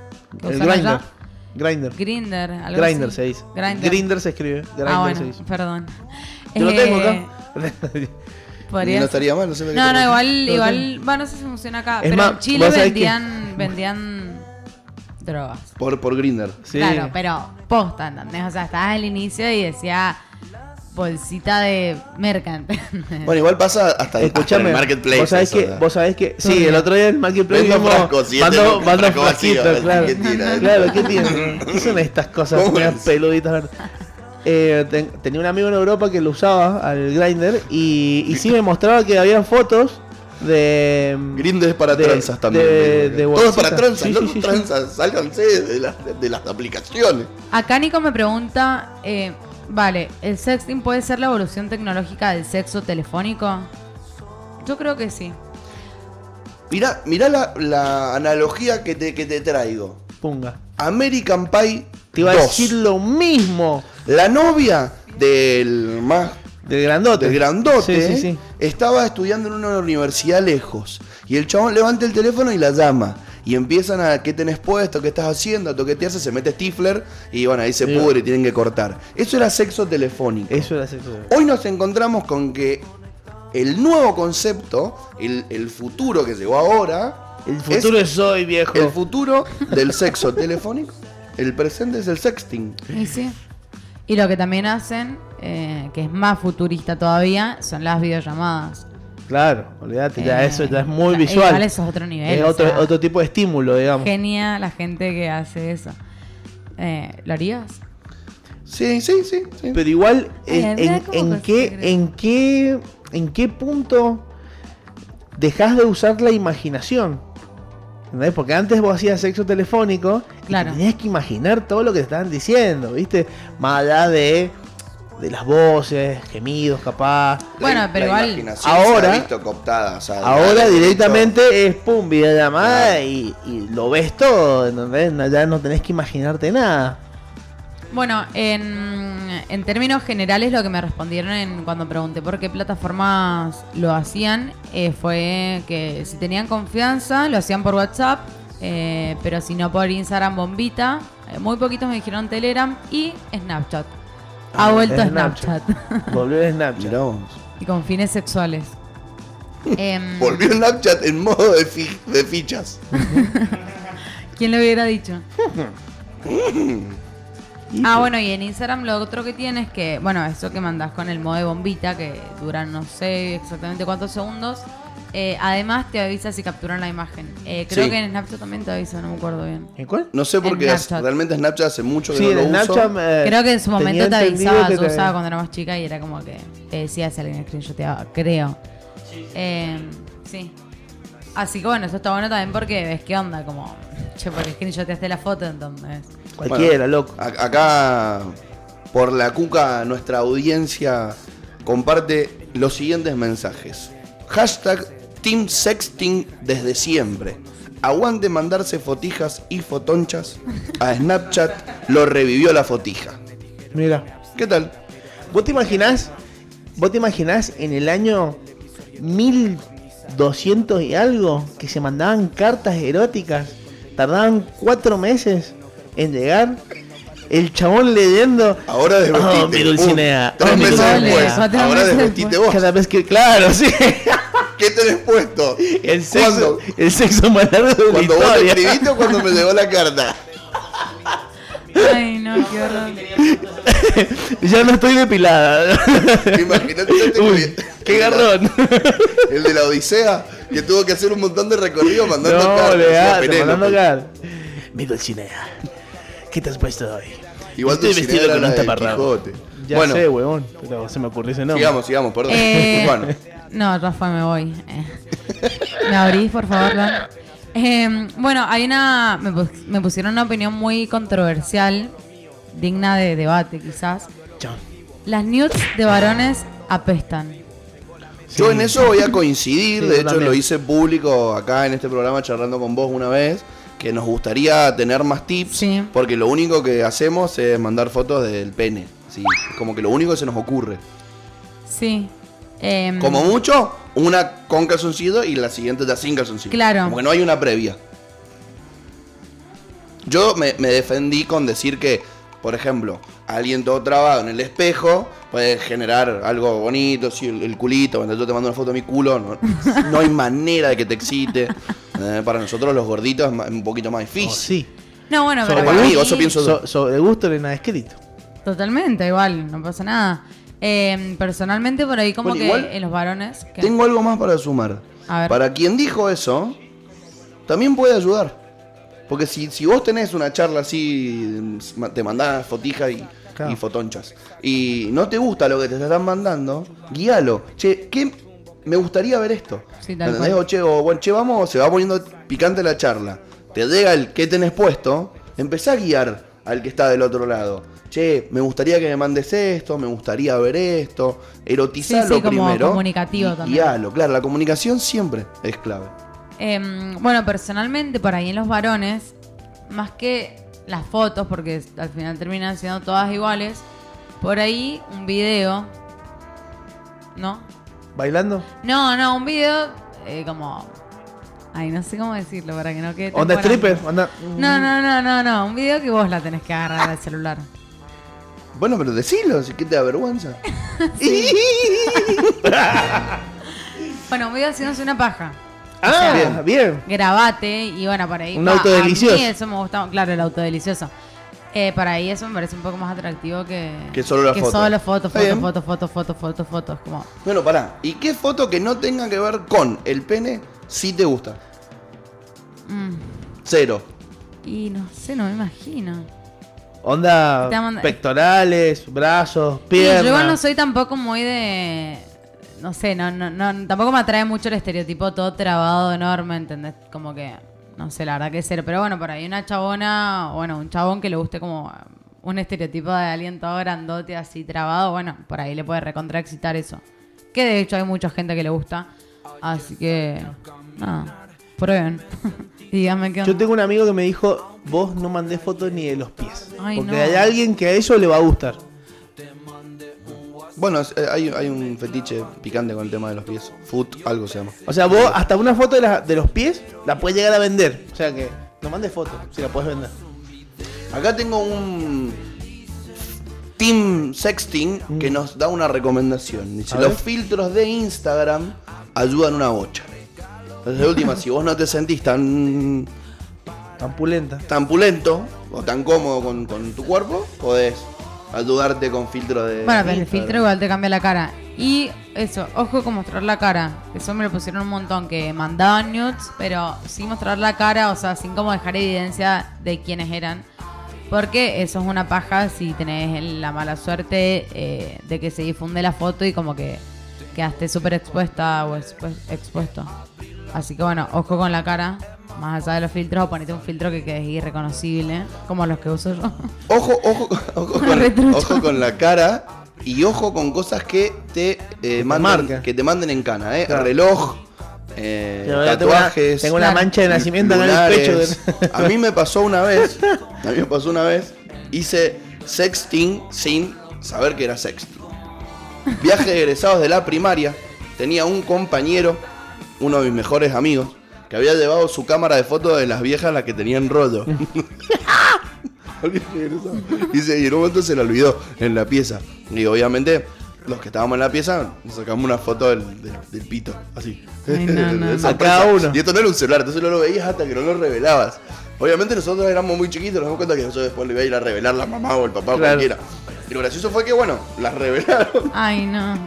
S2: El
S6: allá.
S2: Grinder. Grinder.
S6: Grinder, algo
S2: Grinder
S6: así.
S2: se dice.
S6: Grindr.
S2: Grinder se escribe. Grinder
S6: Ah,
S2: se
S6: bueno,
S2: dice.
S6: perdón.
S2: Yo lo tengo acá.
S1: No estaría mal, no sé
S6: No, no, igual, igual, bueno, no sé si funciona acá,
S2: Es
S6: pero
S2: más,
S6: en Chile
S2: que-
S6: vendían, vendían drogas.
S1: Por, por Grinder.
S2: Sí.
S6: Claro, pero posta, ¿entendés? O sea, estabas al inicio y decía bolsita de mercant.
S1: Bueno, igual pasa hasta, hasta el marketplace.
S2: vos sabés
S1: eso,
S2: que,
S1: ¿no?
S2: vos sabés que, sí, el otro día en el marketplace
S1: Vendo
S2: vimos-
S1: frascos, y este
S2: mando, mando
S1: frasco vacío,
S2: claro.
S1: ¿qué tira?
S2: Claro, ¿qué tiene? ¿Qué son estas cosas peluditas? Eh, ten- tenía un amigo en Europa que lo usaba al grinder y, y sí me mostraba que había fotos de
S1: Grindr es para
S2: de-
S1: tranzas también.
S2: de- de
S1: dijo. Todo es para tranzas,
S2: Sí,
S1: no
S2: sí, sí, sí.
S1: tranzas, sálganse de las, de las aplicaciones.
S6: Acá Nico me pregunta, eh, vale, ¿el sexting puede ser la evolución tecnológica del sexo telefónico? Yo creo que sí.
S1: Mirá, mirá la, la analogía que te, que te traigo.
S2: Punga.
S1: American Pie
S2: Te iba a
S1: 2.
S2: decir lo mismo
S1: La novia del más
S2: del grandote.
S1: del grandote
S2: Sí, sí, sí.
S1: estaba estudiando en una universidad lejos. Y el chabón levanta el teléfono y la llama. Y empiezan a qué tenés puesto, qué estás haciendo, a toquetearse, se mete Stifler y bueno, ahí se
S2: Sí.
S1: pudre y tienen que cortar. Eso era sexo telefónico.
S2: Eso era sexo.
S1: Hoy nos encontramos con que el nuevo concepto, el, el futuro que llegó ahora,
S2: El futuro es, hoy, viejo.
S1: el futuro del sexo telefónico, el presente es el sexting.
S6: Y sí. Y lo que también hacen, eh, que es más futurista todavía, son las videollamadas.
S2: Claro, olvídate, ya
S6: Eh,
S2: eso ya es muy
S6: la-
S2: visual.
S6: igual eso es otro nivel,
S2: Es otro,
S6: sea.
S2: otro tipo de estímulo, digamos.
S6: Genia la gente que hace eso. Eh, ¿Lo harías?
S1: Sí, sí, sí. sí.
S2: Pero igual,
S6: Ay,
S2: en, qué, en, qué, ¿en qué punto dejas de usar la imaginación? ¿Entendés? Porque antes vos hacías sexo telefónico y
S6: Claro.
S2: tenías que imaginar todo lo que te estaban diciendo, ¿viste? Más allá de, de las voces, gemidos, capaz.
S6: Bueno, pero
S1: la
S6: igual-
S2: Ahora-
S1: se ha visto cooptada, o sea,
S2: Ahora directamente es pum, videollamada
S1: Claro.
S2: y, y lo ves todo, ¿entendés? No- Ya no tenés que imaginarte nada.
S6: Bueno, en, en términos generales lo que me respondieron en, cuando pregunté por qué plataformas lo hacían eh, fue que si tenían confianza lo hacían por WhatsApp, eh, pero si no por Instagram bombita. Eh, muy poquitos me dijeron Telegram y Snapchat. Ha vuelto
S2: Snapchat.
S6: Snapchat.
S2: Volvió a Snapchat.
S6: Y con fines sexuales. Em,
S1: Volvió Snapchat en modo de, fi- de fichas.
S6: ¿Quién lo hubiera dicho? Ah, bueno, y en Instagram lo otro que tienes es que, bueno, eso que mandás con el modo de bombita, que dura no sé exactamente cuántos segundos. Eh, además te avisa si capturan la imagen. Eh, creo
S1: Sí.
S6: que en Snapchat también te avisa, no me acuerdo bien.
S2: ¿En cuál?
S1: No sé por
S6: En
S1: qué es-
S6: Snapchat.
S1: realmente Snapchat hace mucho que
S2: Sí,
S1: no
S2: en
S1: lo
S2: Snapchat.
S1: uso.
S2: eh,
S6: Creo que en su
S2: tenía
S6: momento te
S2: entendido
S6: avisaba,
S2: que
S6: yo
S2: te-
S6: usaba cuando era más chica y era como que te decía si alguien screenshoteaba, creo. Eh, sí. Así que bueno, eso está bueno también porque ves qué onda, como, che, porque screenshoteaste la foto entonces.
S2: Cualquiera,
S1: Bueno,
S2: loco.
S1: a- Acá, por la cuca, nuestra audiencia comparte los siguientes mensajes. Hashtag Team Sexting desde siempre. Aguante mandarse fotijas y fotonchas. A Snapchat lo revivió la fotija.
S2: Mira.
S1: ¿Qué tal?
S2: ¿Vos te imaginás? ¿Vos te imaginás en el año 1200 y algo que se mandaban cartas eróticas? Tardaban cuatro meses en llegar. El chabón leyendo.
S1: Ahora desvestite.
S2: Oh, mi Dulcinea.
S1: Uh, tres
S2: Oh, mi
S1: meses
S6: Dulcinea.
S1: después.
S6: Cuatro
S1: Ahora desvestite vos.
S2: Cada vez que. Claro, sí.
S1: ¿Qué tenés puesto?
S2: El sexo,
S1: ¿Cuándo?
S2: el sexo más largo de la
S1: ¿Cuando vos te
S2: historia.
S1: escribiste o cuando me llegó la carta?
S6: Ay, no, qué horror.
S2: ya no estoy depilada.
S1: Imagínate
S2: Uy, qué
S1: el de la-
S2: garrón.
S1: El de la Odisea, que tuvo que hacer un montón de recorrido mandando
S2: No,
S1: cartas.
S2: le
S1: decía
S2: da,
S1: Penélope.
S2: mandando cartas. Mi Dulcinea. ¿Qué te has puesto hoy?
S1: Igual
S2: Estoy
S1: Dulcinea
S2: vestido con
S1: la
S2: un taparrabo. Ya
S1: bueno,
S2: sé, huevón, pero se me ocurrió ese nombre.
S1: sigamos, sigamos, perdón.
S6: Eh,
S1: bueno,
S6: No, Rafa, me voy. Eh. ¿Me abrís, por favor? Eh, bueno, hay una. Me, pus- me pusieron una opinión muy controversial, digna de debate, quizás.
S2: Chao.
S6: Las nudes de varones apestan.
S1: yo en eso voy a coincidir.
S2: Sí,
S1: de hecho,
S2: también.
S1: lo hice público acá en este programa charlando con vos una vez. Que nos gustaría tener más tips.
S6: Sí.
S1: Porque lo único que hacemos es mandar fotos del pene. Sí, como que lo único que se nos ocurre.
S6: Sí. Em,
S1: Como mucho, una con calzoncillo y la siguiente ya sin calzoncillo.
S6: Claro.
S1: Como que no hay una previa. Yo me, me defendí con decir que, por ejemplo, alguien todo trabado en el espejo puede generar algo bonito, si el, el culito, cuando yo te mando una foto de mi culo, no, no hay manera de que te excite. Eh, para nosotros los gorditos es un poquito más
S2: Oh,
S1: difícil.
S2: sí.
S6: No, bueno, pero
S2: Sobre
S6: para
S1: mí, eso pienso-
S2: So- sobre gusto no hay nada escrito.
S6: Totalmente, igual, no pasa nada. Em, personalmente, por ahí, como
S1: Bueno,
S6: que
S1: igual
S6: en los varones. que-
S1: Tengo algo más para sumar.
S6: A ver.
S1: Para quien dijo eso, también puede ayudar. Porque si, si vos tenés una charla así, te mandás fotijas y,
S2: Claro.
S1: y fotonchas, y no te gusta lo que te están mandando, guíalo. Che, ¿qué? Me gustaría ver esto.
S6: Sí, tal
S1: ¿Entendés? O, che, o, bueno, che, vamos, se va poniendo picante la charla. Te llega el que tenés puesto, empezá a guiar al que está del otro lado. Che, me gustaría que me mandes esto, me gustaría ver esto. Erotizalo
S6: Sí, sí, como
S1: primero.
S6: comunicativo
S1: y
S6: también.
S1: Claro, la comunicación siempre es clave.
S6: Em, bueno, personalmente, por ahí en los varones, más que las fotos, porque al final terminan siendo todas iguales, por ahí un video. ¿No?
S2: ¿Bailando?
S6: No, no, un video eh, como. Ay, no sé cómo decirlo para que no quede.
S2: ¿Onda stripper? ¿Onda...
S6: No, no, no, no, no. Un video que vos la tenés que agarrar al celular.
S1: Bueno, pero decilo, si que te da vergüenza.
S6: Bueno, video haciéndose una paja.
S2: Ah,
S1: Bien.
S2: bien.
S6: grabate y bueno, para ahí.
S2: Un auto
S6: a
S2: delicioso.
S6: mí eso me gusta, claro, el auto delicioso. Eh, para ahí eso me parece un poco más atractivo que.
S1: Que solo la
S6: que
S1: foto.
S6: solo fotos, fotos, fotos, fotos, fotos, fotos, fotos. Como.
S1: Bueno, pará. ¿Y qué foto que no tenga que ver con el pene sí te gusta?
S6: mm,
S1: Cero.
S6: y no sé, no me imagino.
S2: Onda pectorales, brazos,
S6: Sí,
S2: piernas.
S6: yo igual no soy tampoco muy de. No sé, no, no, no, tampoco me atrae mucho el estereotipo todo trabado, enorme, ¿entendés? Como que, no sé, la verdad que es cero. Pero bueno, por ahí una chabona, bueno, un chabón que le guste como un estereotipo de alguien todo grandote, así trabado, bueno, por ahí le puede recontraexcitar eso. Que de hecho hay mucha gente que le gusta. Así que, nada, prueben.
S2: Yo tengo un amigo que me dijo, vos no mandés fotos ni de los pies.
S6: Ay,
S2: porque
S6: no.
S2: hay alguien que a eso le va a gustar.
S1: Bueno, es- eh, hay, hay un fetiche picante con el tema de los pies. Foot, algo se llama.
S2: O sea, vos hasta una foto de, la- de los pies la puedes llegar a vender. O sea que no mandes fotos si la puedes vender.
S1: Acá tengo un Team Sexting que nos da una recomendación. Dice,
S2: Mm. A ver.
S1: los filtros de Instagram ayudan una bocha. Entonces, de última, si vos no te sentís tan
S2: Tan pulenta.
S1: tan pulento o tan cómodo con, con tu cuerpo, podés ayudarte con filtro de.
S6: Bueno, pero el filtro igual te cambia la cara. Y eso, ojo con mostrar la cara. Eso me lo pusieron un montón, que mandaban nudes, pero sin mostrar la cara, o sea, sin como dejar evidencia de quiénes eran. Porque eso es una paja si tenés el- la mala suerte eh, de que se difunde la foto y como que quedaste súper expuesta o expu- expuesto. Así que bueno, ojo con la cara. Más allá de los filtros, o ponete un filtro que quede irreconocible, como los que uso yo.
S1: Ojo, ojo, ojo, con, ojo con la cara y ojo con cosas que te, eh, manden,
S2: marca.
S1: que te manden en cana, ¿eh?
S2: Claro.
S1: Reloj, eh,
S2: tengo una-
S1: tatuajes.
S2: Tengo una mancha de nacimiento en el pecho.
S1: A mí me pasó una vez, a mí me pasó una vez, hice sexting sin saber que era sexting. Viaje de egresados de la primaria, tenía un compañero, uno de mis mejores amigos, que había llevado su cámara de fotos de las viejas las que tenían rollo. y, se, y en un momento se la olvidó en la pieza. Y obviamente los que estábamos en la pieza nos sacamos una foto del, del- del pito, así.
S6: Ay, no, no.
S1: De
S6: A
S2: cada uno.
S1: Y esto no era un celular, entonces no lo veías hasta que no lo revelabas. Obviamente nosotros éramos muy chiquitos, nos damos cuenta que eso después le iba a ir a revelar la mamá o el papá o cualquiera. Y lo gracioso fue que, bueno, las revelaron
S6: Ay, no.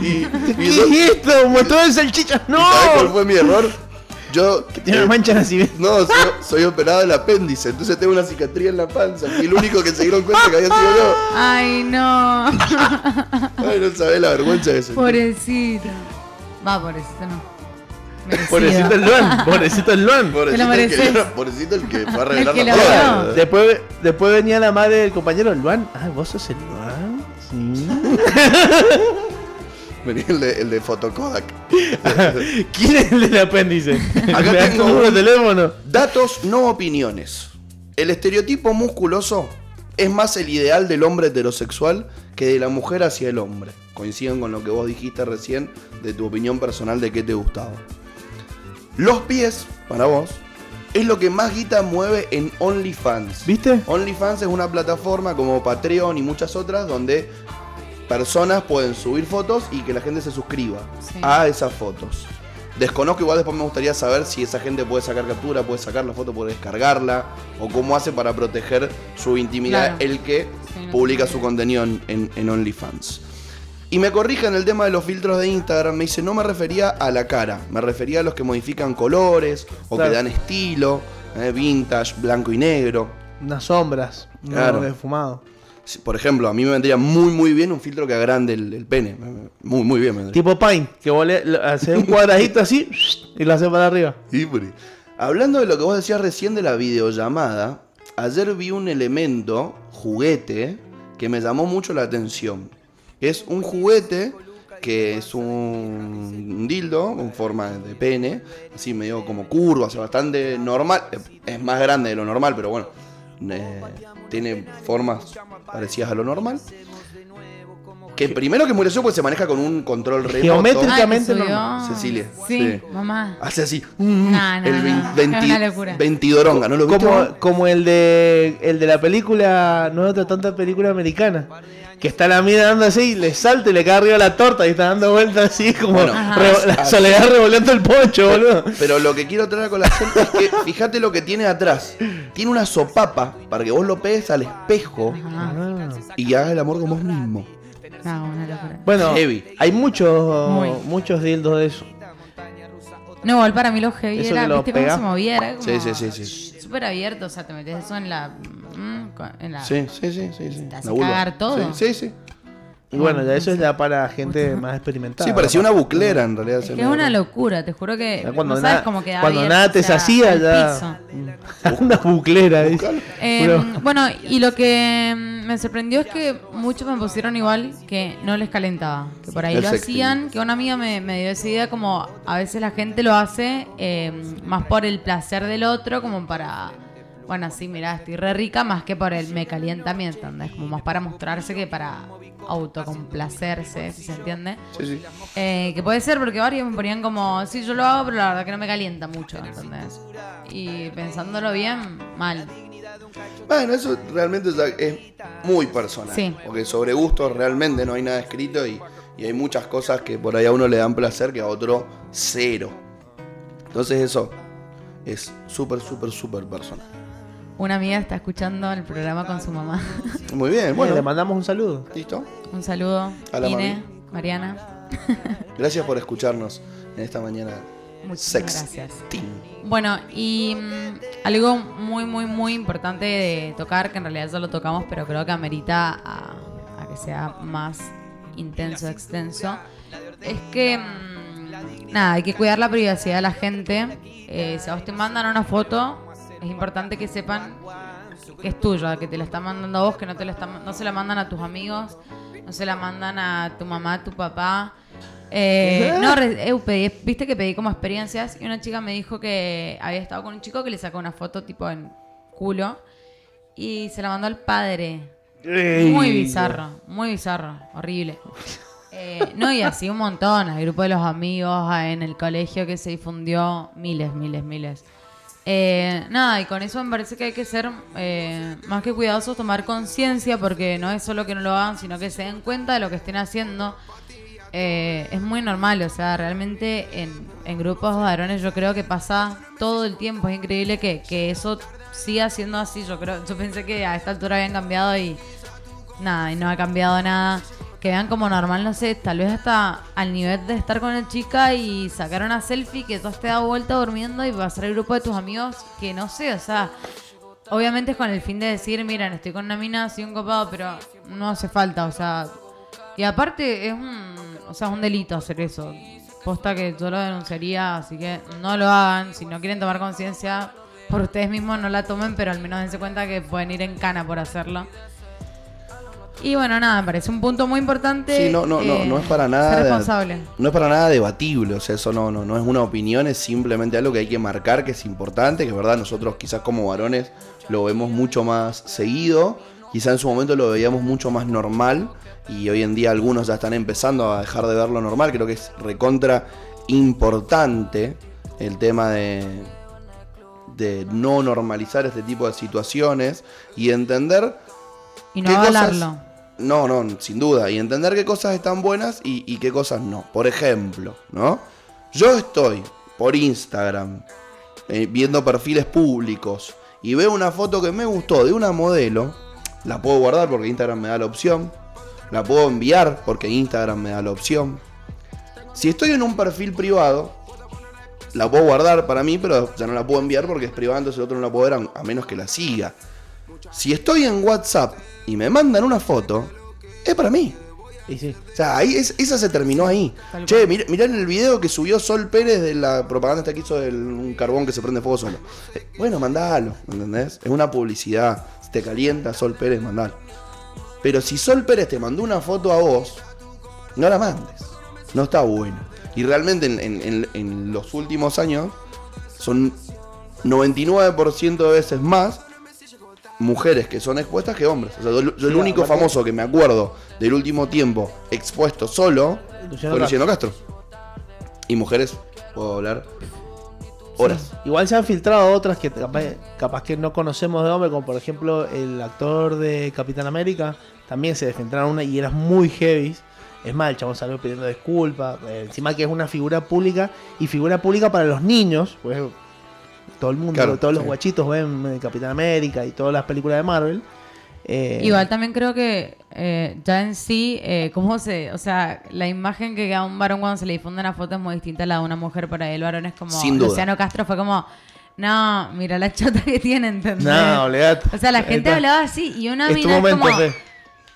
S1: Y, y
S2: ¿Qué es esto? Un montón de salchichas. ¡No!
S1: ¿Sabes cuál fue mi error? Yo.
S2: Tiene
S1: eh,
S2: una mancha de nacimiento.
S1: no, soy, soy operado del apéndice, entonces tengo una cicatriz en la panza. Y el único que se dieron cuenta que había sido yo.
S6: Ay, no.
S1: Ay, no sabés la vergüenza que se
S6: Pobrecito. Va, pobrecito no. Merecido.
S2: Pobrecito el Luan. Pobrecito el Luan.
S1: Pobrecito el, que,
S6: mereces.
S1: pobrecito el que fue a revelar la
S6: vio.
S2: Después, después venía la madre del compañero Luan. Ah, vos sos el Luan. Sí.
S1: Venía el de, el de Fotokodak.
S2: ¿Quién es el del apéndice?
S1: Acá tengo un-
S2: teléfono.
S1: Datos, no opiniones. El estereotipo musculoso es más el ideal del hombre heterosexual que de la mujer hacia el hombre. Coinciden con lo que vos dijiste recién de tu opinión personal de qué te gustaba. Los pies, para vos, es lo que más guita mueve en OnlyFans.
S2: ¿Viste?
S1: OnlyFans es una plataforma como Patreon y muchas otras donde personas pueden subir fotos y que la gente se suscriba
S6: Sí.
S1: a esas fotos. Desconozco, igual después me gustaría saber si esa gente puede sacar captura, puede sacar la foto, puede descargarla, o cómo hace para proteger su intimidad
S6: Claro.
S1: el que
S6: Sí, no
S1: publica su contenido en, en- en OnlyFans. Y me corrigen el tema de los filtros de Instagram, me dice, no me refería a la cara, me refería a los que modifican colores, o
S2: Claro.
S1: que dan estilo, eh, vintage, blanco y negro.
S2: Unas sombras.
S1: Claro.
S2: No, defumado.
S1: Si- Por ejemplo, a mí me vendría muy muy bien un filtro que agrande el, el pene. Muy muy bien me vendría.
S2: Tipo Paint. Que vos le, haces un cuadradito así y lo haces para arriba.
S1: Ahí. Hablando de lo que vos decías recién de la videollamada, ayer vi un elemento, juguete, que me llamó mucho la atención. Es un juguete que es un dildo con forma de pene, así medio como curvo, o sea, bastante normal. Es más grande de lo normal, pero bueno, eh, tiene formas parecidas a lo normal. Que primero que es muy gracioso porque se maneja con un control remoto.
S2: Geométrico.
S6: Ay, ¿te
S2: Técnicamente
S6: subió?
S2: normal.
S1: Cecilia,
S6: Sí,
S1: sí.
S6: mamá.
S1: Hace así.
S6: No, no,
S1: el vein-
S6: no,
S1: veinti-
S6: es una locura.
S1: ventidoronga, ¿no lo viste?
S2: Como, como el de el de la película, no es otra tanta película americana. Que está la mina dando así, le salta y le cae arriba la torta y está dando vueltas así como
S1: Bueno,
S2: la soledad revolviendo el poncho, boludo.
S1: Pero lo que quiero traer con la gente es que fíjate lo que tiene atrás. Tiene una sopapa para que vos lo pegues al espejo
S6: Ajá.
S1: y hagas el amor con vos mismo.
S6: No, una locura.
S2: Bueno,
S1: Heavy.
S2: hay muchos
S6: Muy.
S2: muchos dildos de eso.
S6: No, igual para mí lo heavy
S2: Eso
S6: era,
S2: que lo
S6: ¿viste cómo se movía? Era como
S1: Sí, sí, sí, sí.
S6: súper abierto, o sea, te metes eso en la... mm, con- en la
S1: Sí, sí, sí, sí. sí.
S6: Te hace
S1: La vulva.
S6: cagar todo.
S1: Sí, sí. sí.
S2: Y bueno, ya eso es ya para gente más experimentada.
S1: Sí, parecía una buclera en realidad.
S6: Es que una locura, te juro que
S2: Ya cuando
S6: no sabes
S2: nada-
S6: cómo queda
S2: cuando
S6: abierto,
S2: nada te
S6: o sea,
S2: sacía, ya- una buclera.
S6: Eh,
S2: Una-
S6: bueno, y lo que mm, me sorprendió es que muchos me pusieron igual que no les calentaba. Que por ahí
S1: El
S6: lo
S1: sexting.
S6: hacían, que una amiga me, me dio esa idea como a veces la gente lo hace eh, más por el placer del otro, como para, bueno, sí, mirá, estoy re rica, más que por el me calienta ¿me entendés? Como más para mostrarse que para autocomplacerse, si se entiende.
S1: Sí, sí.
S6: Eh, que puede ser porque varios me ponían como, sí, yo lo hago, pero la verdad que no me calienta mucho, ¿entendés? Y pensándolo bien, mal.
S1: Bueno, eso realmente es muy personal.
S6: Sí.
S1: Porque sobre gustos realmente no hay nada escrito y, y hay muchas cosas que por ahí a uno le dan placer que a otro cero. Entonces eso es súper, súper, súper personal.
S6: Una amiga está escuchando el programa con su mamá.
S1: Muy bien,
S2: Bueno,
S1: bueno,
S2: le mandamos un saludo.
S1: listo.
S6: Un saludo.
S1: A la
S6: Ine, Mariana.
S1: Gracias por escucharnos en esta mañana sexting.
S6: gracias. Bueno, y mm, algo muy, muy, muy importante de tocar, que en realidad ya lo tocamos, pero creo que amerita a, a que sea más intenso, extenso, es que, mm, nada, hay que cuidar la privacidad de la gente. Eh, si a vos te mandan una foto, es importante que sepan que es tuya, que te la están mandando a vos, que no, te la están, no se la mandan a tus amigos, no se la mandan a tu mamá, a tu papá. Eh, no, pedí- viste que pedí como experiencias y una chica me dijo que había estado con un chico que le sacó una foto tipo en culo y se la mandó al padre. Muy bizarro, muy bizarro, horrible. Eh, no, y así un montón, al grupo de los amigos, en el colegio que se difundió miles, miles, miles. Eh, nada, y con eso me parece que hay que ser eh, más que cuidadosos, tomar conciencia, porque no es solo que no lo hagan, sino que se den cuenta de lo que estén haciendo. Eh, es muy normal, o sea, realmente en, en grupos de varones yo creo que pasa todo el tiempo. Es increíble que, que eso siga siendo así. Yo creo, yo pensé que a esta altura habían cambiado y nada, y no ha cambiado nada. Que vean como normal, no sé, tal vez hasta al nivel de estar con la chica y sacar una selfie que tú te dado vuelta durmiendo y pasar el grupo de tus amigos, que no sé, o sea, obviamente es con el fin de decir, miren, estoy con una mina, soy un copado, pero no hace falta, o sea, y aparte es un, o sea, es un delito hacer eso. Posta que yo lo denunciaría, así que no lo hagan. Si no quieren tomar conciencia, por ustedes mismos no la tomen, pero al menos dense cuenta que pueden ir en cana por hacerlo. Y bueno, nada, me parece un punto muy importante.
S1: Sí, no, no, no,
S6: eh,
S1: no es para nada.
S6: Responsable.
S1: No es para nada debatible, o sea, eso no, no, no es una opinión, es simplemente algo que hay que marcar, que es importante, que es verdad, nosotros quizás como varones lo vemos mucho más seguido, quizás en su momento lo veíamos mucho más normal, y hoy en día algunos ya están empezando a dejar de verlo normal, creo que es recontra importante el tema de, de no normalizar este tipo de situaciones y entender
S6: Y no
S1: ¿Qué cosas? No, no, sin duda. Y entender qué cosas están buenas y, qué cosas no. Por ejemplo, ¿no? Yo estoy por Instagram eh, viendo perfiles públicos y veo una foto que me gustó de una modelo. La puedo guardar porque Instagram me da la opción. La puedo enviar porque Instagram me da la opción. Si estoy en un perfil privado, la puedo guardar para mí, pero ya no la puedo enviar porque es privada, entonces el otro no la puedo ver a menos que la siga. Si estoy en WhatsApp y me mandan una foto, es para mí.
S2: Sí.
S1: O sea, ahí es- esa se terminó ahí.
S6: Tal
S1: Che, mirá, mirá en el video que subió Sol Pérez de la propaganda esta que hizo de un carbón que se prende fuego solo. Eh, bueno, mandalo, ¿entendés? Es una publicidad. Si te calienta Sol Pérez, mandalo. Pero si Sol Pérez te mandó una foto a vos, no la mandes. No está bueno. Y realmente en, en- en- en los últimos años son 99% de veces más mujeres que son expuestas que hombres. O sea, yo, yo el único famoso que me acuerdo del último tiempo expuesto solo
S2: Luciano
S1: fue. Luciano Castro. Y mujeres, puedo hablar horas.
S2: Igual se han filtrado otras que capaz, capaz que no conocemos de hombre, como por ejemplo el actor de Capitán América. También se filtraron una y era muy heavy. Es más, el chabón salió pidiendo disculpas. eh, encima que es una figura pública y figura pública para los niños. Pues todo el mundo,
S1: Claro,
S2: todos los
S1: sí.
S2: guachitos ven eh, Capitán América y todas las películas de Marvel. Eh,
S6: Igual también creo que eh, ya en sí, eh, ¿cómo se...? O sea, la imagen que queda un varón cuando se le difunde una foto es muy distinta a la de una mujer. Para el varón es como...
S1: Sin duda.
S6: Luciano Castro fue como... No, mira la chota que tiene, ¿entendés?
S2: No, olvidate.
S6: O sea, la gente hablaba así y una mina es
S2: momento,
S6: como...
S2: Fe.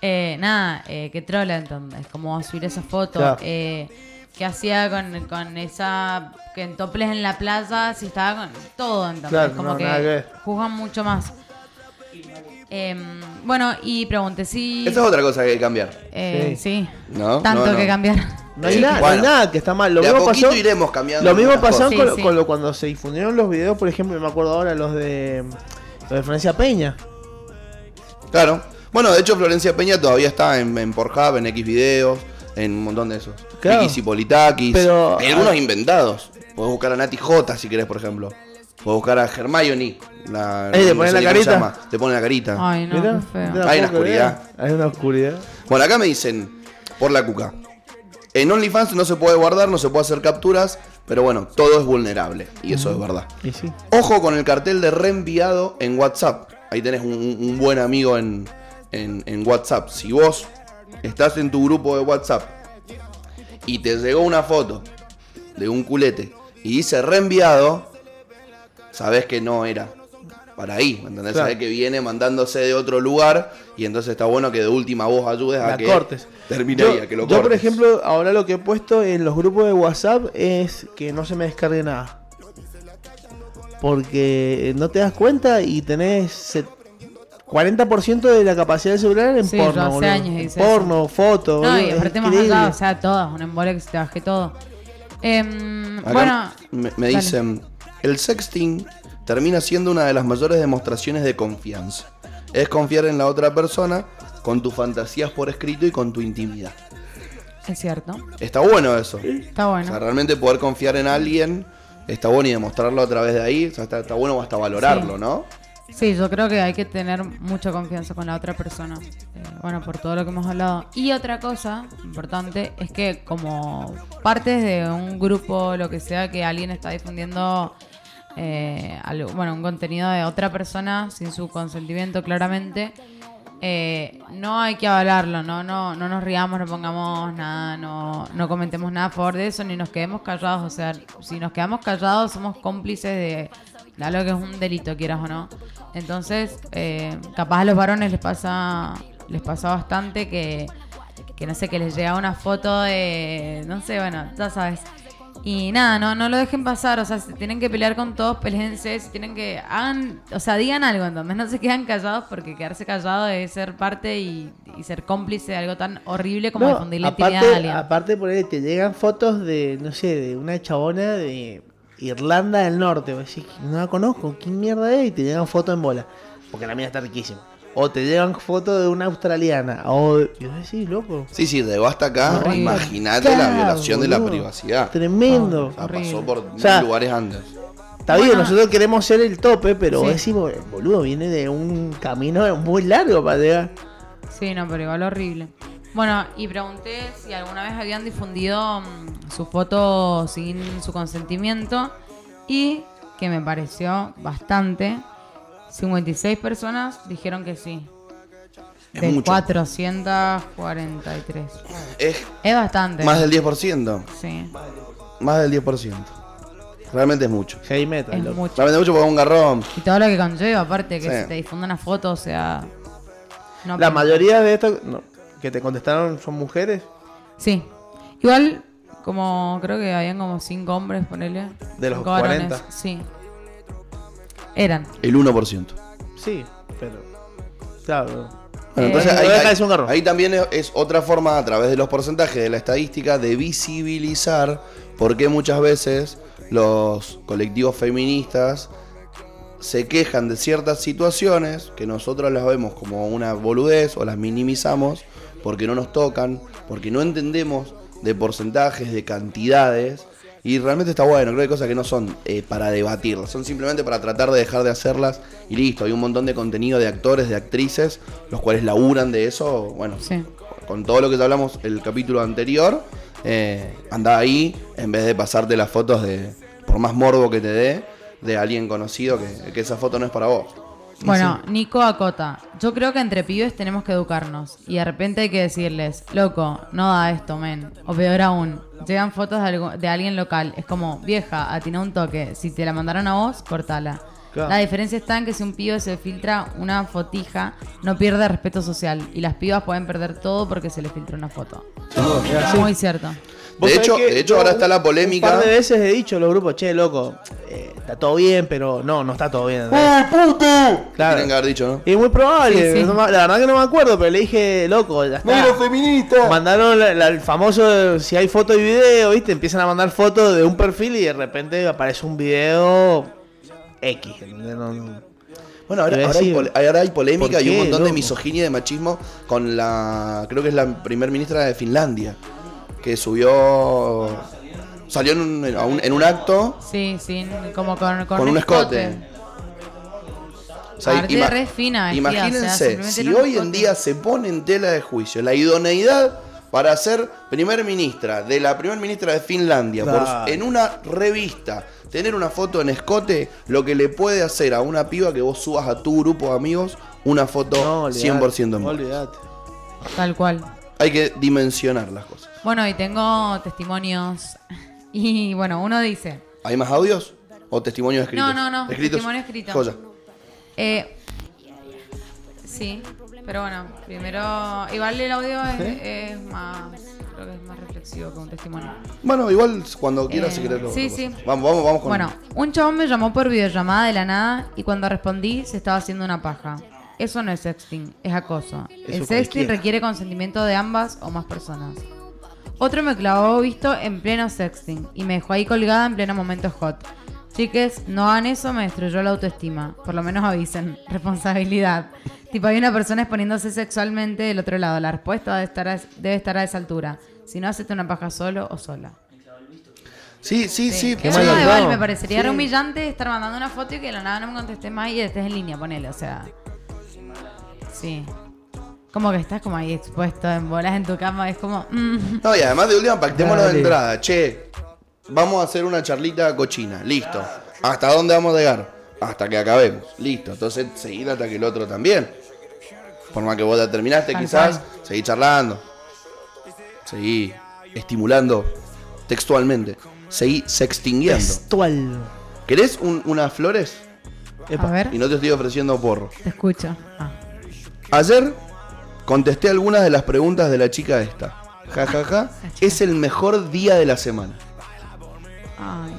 S6: Eh, nada, eh, que trola, entonces, como subir esa foto.
S2: Claro.
S6: Que hacía con, con esa. que en toples en la plaza, si estaba con todo, entonces.
S2: Claro,
S6: como
S2: no,
S6: que
S2: que
S6: juzgan mucho más. Em, bueno, y pregunté si.
S1: Esa es otra cosa que hay que cambiar.
S6: eh, sí.
S1: ¿No?
S6: Tanto
S1: No, no.
S6: que cambiar.
S2: No hay, nada, no
S1: bueno.
S2: hay nada que está mal. Lo
S1: De
S2: mismo pasó,
S1: iremos cambiando.
S2: Lo mismo pasó con,
S6: Sí, sí.
S2: con lo- cuando se difundieron los videos, por ejemplo, me acuerdo ahora los de los de Francia Peña.
S1: Claro. Bueno, de hecho Florencia Peña todavía está en, en Pornhub, en X videos, en un montón de esos.
S2: Claro.
S1: Y Politakis.
S2: Pero-
S1: Hay algunos inventados. Puedes buscar a Nati J si querés, por ejemplo. Puedes buscar a Hermione. La,
S2: te
S1: no
S2: ponen
S1: sé
S2: la carita.
S1: llama. Te ponen la carita.
S6: Ay, no,
S2: Mirá,
S6: qué feo.
S2: mirá,
S1: Hay una oscuridad.
S2: Hay una oscuridad.
S1: Bueno, acá me dicen, por la cuca. En OnlyFans no se puede guardar, no se puede hacer capturas. Pero bueno, todo es vulnerable. Y eso es verdad.
S2: Y sí.
S1: Ojo con el cartel de reenviado en WhatsApp. Ahí tenés un, un buen amigo en, en- en WhatsApp. Si vos estás en tu grupo de WhatsApp y te llegó una foto de un culete y dice reenviado, sabés que no era para ahí, ¿me entendés?
S2: Claro.
S1: Sabés que viene mandándose de otro lugar y entonces está bueno que de última vos ayudes a
S2: La
S1: que
S2: cortes.
S1: termine
S2: Yo,
S1: ahí, a que lo
S2: yo, por
S1: cortes.
S2: ejemplo, ahora lo que he puesto en los grupos de WhatsApp es que no se me descargue nada. Porque no te das cuenta y tenés 40% de la capacidad del celular en
S6: Sí, yo
S2: porno.
S6: hace
S2: boludo.
S6: años hice
S2: porno, fotos.
S6: No, y aparte más allá, o sea, todas, un embole que se te baje todo. Em,
S1: Acá
S6: bueno,
S1: me, dicen, el sexting termina siendo una de las mayores demostraciones de confianza. Es confiar en la otra persona con tus fantasías por escrito y con tu intimidad.
S6: es cierto,
S1: Está bueno eso.
S6: está
S1: O
S6: bueno.
S1: sea, realmente poder confiar en alguien está bueno y demostrarlo a través de ahí. O sea, está, está bueno hasta valorarlo,
S6: Sí.
S1: ¿no?
S6: Sí, yo creo que hay que tener mucha confianza con la otra persona. Eh, bueno, por todo lo que hemos hablado. Y otra cosa importante es que como partes de un grupo, lo que sea, que alguien está difundiendo eh, algo- bueno, un contenido de otra persona sin su consentimiento claramente, eh, no hay que avalarlo, ¿no? No, no nos riamos, no pongamos nada, no, no comentemos nada a favor de eso, ni nos quedemos callados. O sea, si nos quedamos callados somos cómplices de, de algo que es un delito, quieras o no. Entonces, eh, capaz a los varones les pasa, les pasa bastante que, que no sé, que les llega una foto de, no sé, bueno, ya sabes. Y nada, no, no lo dejen pasar, o sea, si tienen que pelear con todos, peleense, si tienen que, hagan, o sea, digan algo, entonces no se quedan callados porque quedarse callado es ser parte y, y ser cómplice de algo tan horrible como
S2: No,
S6: difundir la intimidad de
S2: aparte,
S6: alguien.
S2: aparte por ahí te llegan fotos de, no sé, de una chabona de Irlanda del Norte. Vos decís, no la conozco, ¿quién mierda es? Y te llegan fotos en bola. Porque la mía está riquísima. O te llegan fotos de una australiana. O, y vos decís, loco.
S1: Sí, sí, llegó hasta acá. Imagínate la violación de la privacidad.
S2: Tremendo.
S1: O sea,
S6: Horrible.
S1: pasó por
S2: O sea,
S1: lugares antes.
S2: Está bien,
S6: Bueno.
S2: nosotros queremos ser el tope, pero
S6: Sí.
S2: decimos, boludo, viene de un camino muy largo para llegar.
S6: Sí, no, pero igual horrible. Bueno, y pregunté si alguna vez habían difundido mm, su foto sin su consentimiento y que me pareció bastante. 56 personas dijeron que sí.
S1: Es
S6: de
S1: mucho.
S6: 443.
S1: Es
S6: Es bastante.
S1: más del 10%.
S6: Sí,
S1: Más del 10%. Realmente es mucho.
S2: Heavy metal,
S6: es mucho.
S1: Realmente mucho porque es un garrón.
S6: Y todo lo que conlleva, aparte, que
S1: Sí.
S6: se te difunda una foto, o sea... no
S2: La mayoría de estos no, que te contestaron son mujeres.
S6: Sí. Igual, como creo que habían como cinco hombres, ponele.
S2: De los
S6: cinco varones,
S2: 40.
S6: Sí. Eran.
S1: El 1%.
S2: Sí, pero. Claro.
S1: Bueno,
S6: Eh,
S1: entonces
S2: no
S1: ahí,
S2: deja
S1: ahí-
S2: de ser un garrón.
S1: ahí también es, es otra forma, a través de los porcentajes de la estadística, de visibilizar por qué muchas veces los colectivos feministas se quejan de ciertas situaciones que nosotros las vemos como una boludez o las minimizamos porque no nos tocan, porque no entendemos de porcentajes, de cantidades. Y realmente está bueno, creo que hay cosas que no son eh, para debatirlas, son simplemente para tratar de dejar de hacerlas y listo. Hay un montón de contenido de actores, de actrices, los cuales laburan de eso. Bueno,
S6: Sí.
S1: con todo lo que te hablamos el capítulo anterior, eh, anda ahí en vez de pasarte las fotos de, por más morbo que te dé, de alguien conocido que, que esa foto no es para vos.
S6: Bueno, Nico acota. Yo creo que entre pibes tenemos que educarnos. Y de repente hay que decirles, loco, no da esto, men. O peor aún, llegan fotos de, algo- de alguien local. Es como, vieja, atina un toque. Si te la mandaron a vos, cortala.
S2: Claro.
S6: La diferencia está en que si un pibe se filtra una fotija, no pierde respeto social. Y las pibas pueden perder todo porque se les filtra una foto.
S2: Es.
S6: Muy cierto.
S1: De hecho- de hecho, ahora está la polémica.
S2: Un par de veces he dicho a los grupos, che, loco, eh, está todo bien, pero no, no está todo bien. Claro.
S1: Tienen que haber dicho, ¿no?
S2: Y es muy probable,
S6: Sí, sí.
S2: no me- la verdad que no me acuerdo, pero le dije, loco, ya está.
S1: feminista!
S2: Mandaron la- la- el famoso, si hay foto y video, ¿viste? Empiezan a mandar fotos de un perfil y de repente aparece un video X. ¿entendés? No, no.
S1: Bueno, ahora, hay, ahora hay polémica
S2: ¿por
S1: y un montón de misoginia y de machismo con la. Creo que es la primer ministra de Finlandia. Que subió. Salió en un, a un- en un acto
S6: Sí, sí, como con, con,
S1: con un escote. O sea,
S6: Aparte, re fina o sea,
S1: imagínense, si hoy en
S6: escote.
S1: día se pone en tela de juicio la idoneidad para ser primer ministra de la primer ministra de Finlandia, por- en una revista, tener una foto en escote, lo que le puede hacer a una piba que vos subas a tu grupo de amigos una foto
S2: No, olvidate,
S1: 100% en.
S6: Tal cual.
S1: Hay que dimensionar las cosas.
S6: Bueno, y tengo testimonios. Y bueno, uno dice,
S1: ¿Hay más audios? ¿O testimonios escritos?
S6: No, no, no,
S1: ¿Escritos?
S6: testimonio escrito.
S1: Joya.
S6: eh, sí, pero bueno, primero, igual el audio es, es más, creo que es más reflexivo que un testimonio.
S1: Bueno, igual cuando quieras
S6: Eh,
S1: si querés lo
S6: sí, sí.
S1: Vamos, vamos, vamos con
S6: Bueno, un chabón me llamó por videollamada de la nada y cuando respondí se estaba haciendo una paja. Eso no es sexting, es acoso. el sexting
S2: cualquiera.
S6: requiere consentimiento de ambas o más personas. Otro me clavó visto en pleno sexting y me dejó ahí colgada en pleno momento hot. Chiques, no hagan eso, me destruyó la autoestima. Por lo menos avisen. Responsabilidad. tipo, hay una persona exponiéndose sexualmente del otro lado. La respuesta debe estar a, debe estar a esa altura. Si no, hacete una paja solo o sola.
S1: Sí, sí, sí.
S2: Qué mal
S6: igual me parecería
S2: Sí.
S6: re humillante estar mandando una foto y que de la nada no me contestes más y estés en línea, ponele, o sea. Sí. Como que estás como ahí expuesto en bolas en tu cama, es como. mm.
S1: No, y además de última, pactémonos de
S2: Dale.
S1: entrada. Che, vamos a hacer una charlita cochina. Listo. ¿Hasta dónde vamos a llegar? Hasta que acabemos. Listo. Entonces, seguir hasta que el otro también. Por más que vos ya terminaste,
S6: Tal
S1: quizás,
S6: cual.
S1: seguí charlando. Seguí estimulando textualmente. Seguí sextingueando.
S2: Textual.
S1: ¿Querés un- unas flores?
S6: A ver,
S1: Y no te estoy ofreciendo porro.
S6: te escucho. Ah.
S1: Ayer contesté algunas de las preguntas de la chica esta. Ja, ja, ja. Es el mejor día de la semana.
S6: Ay,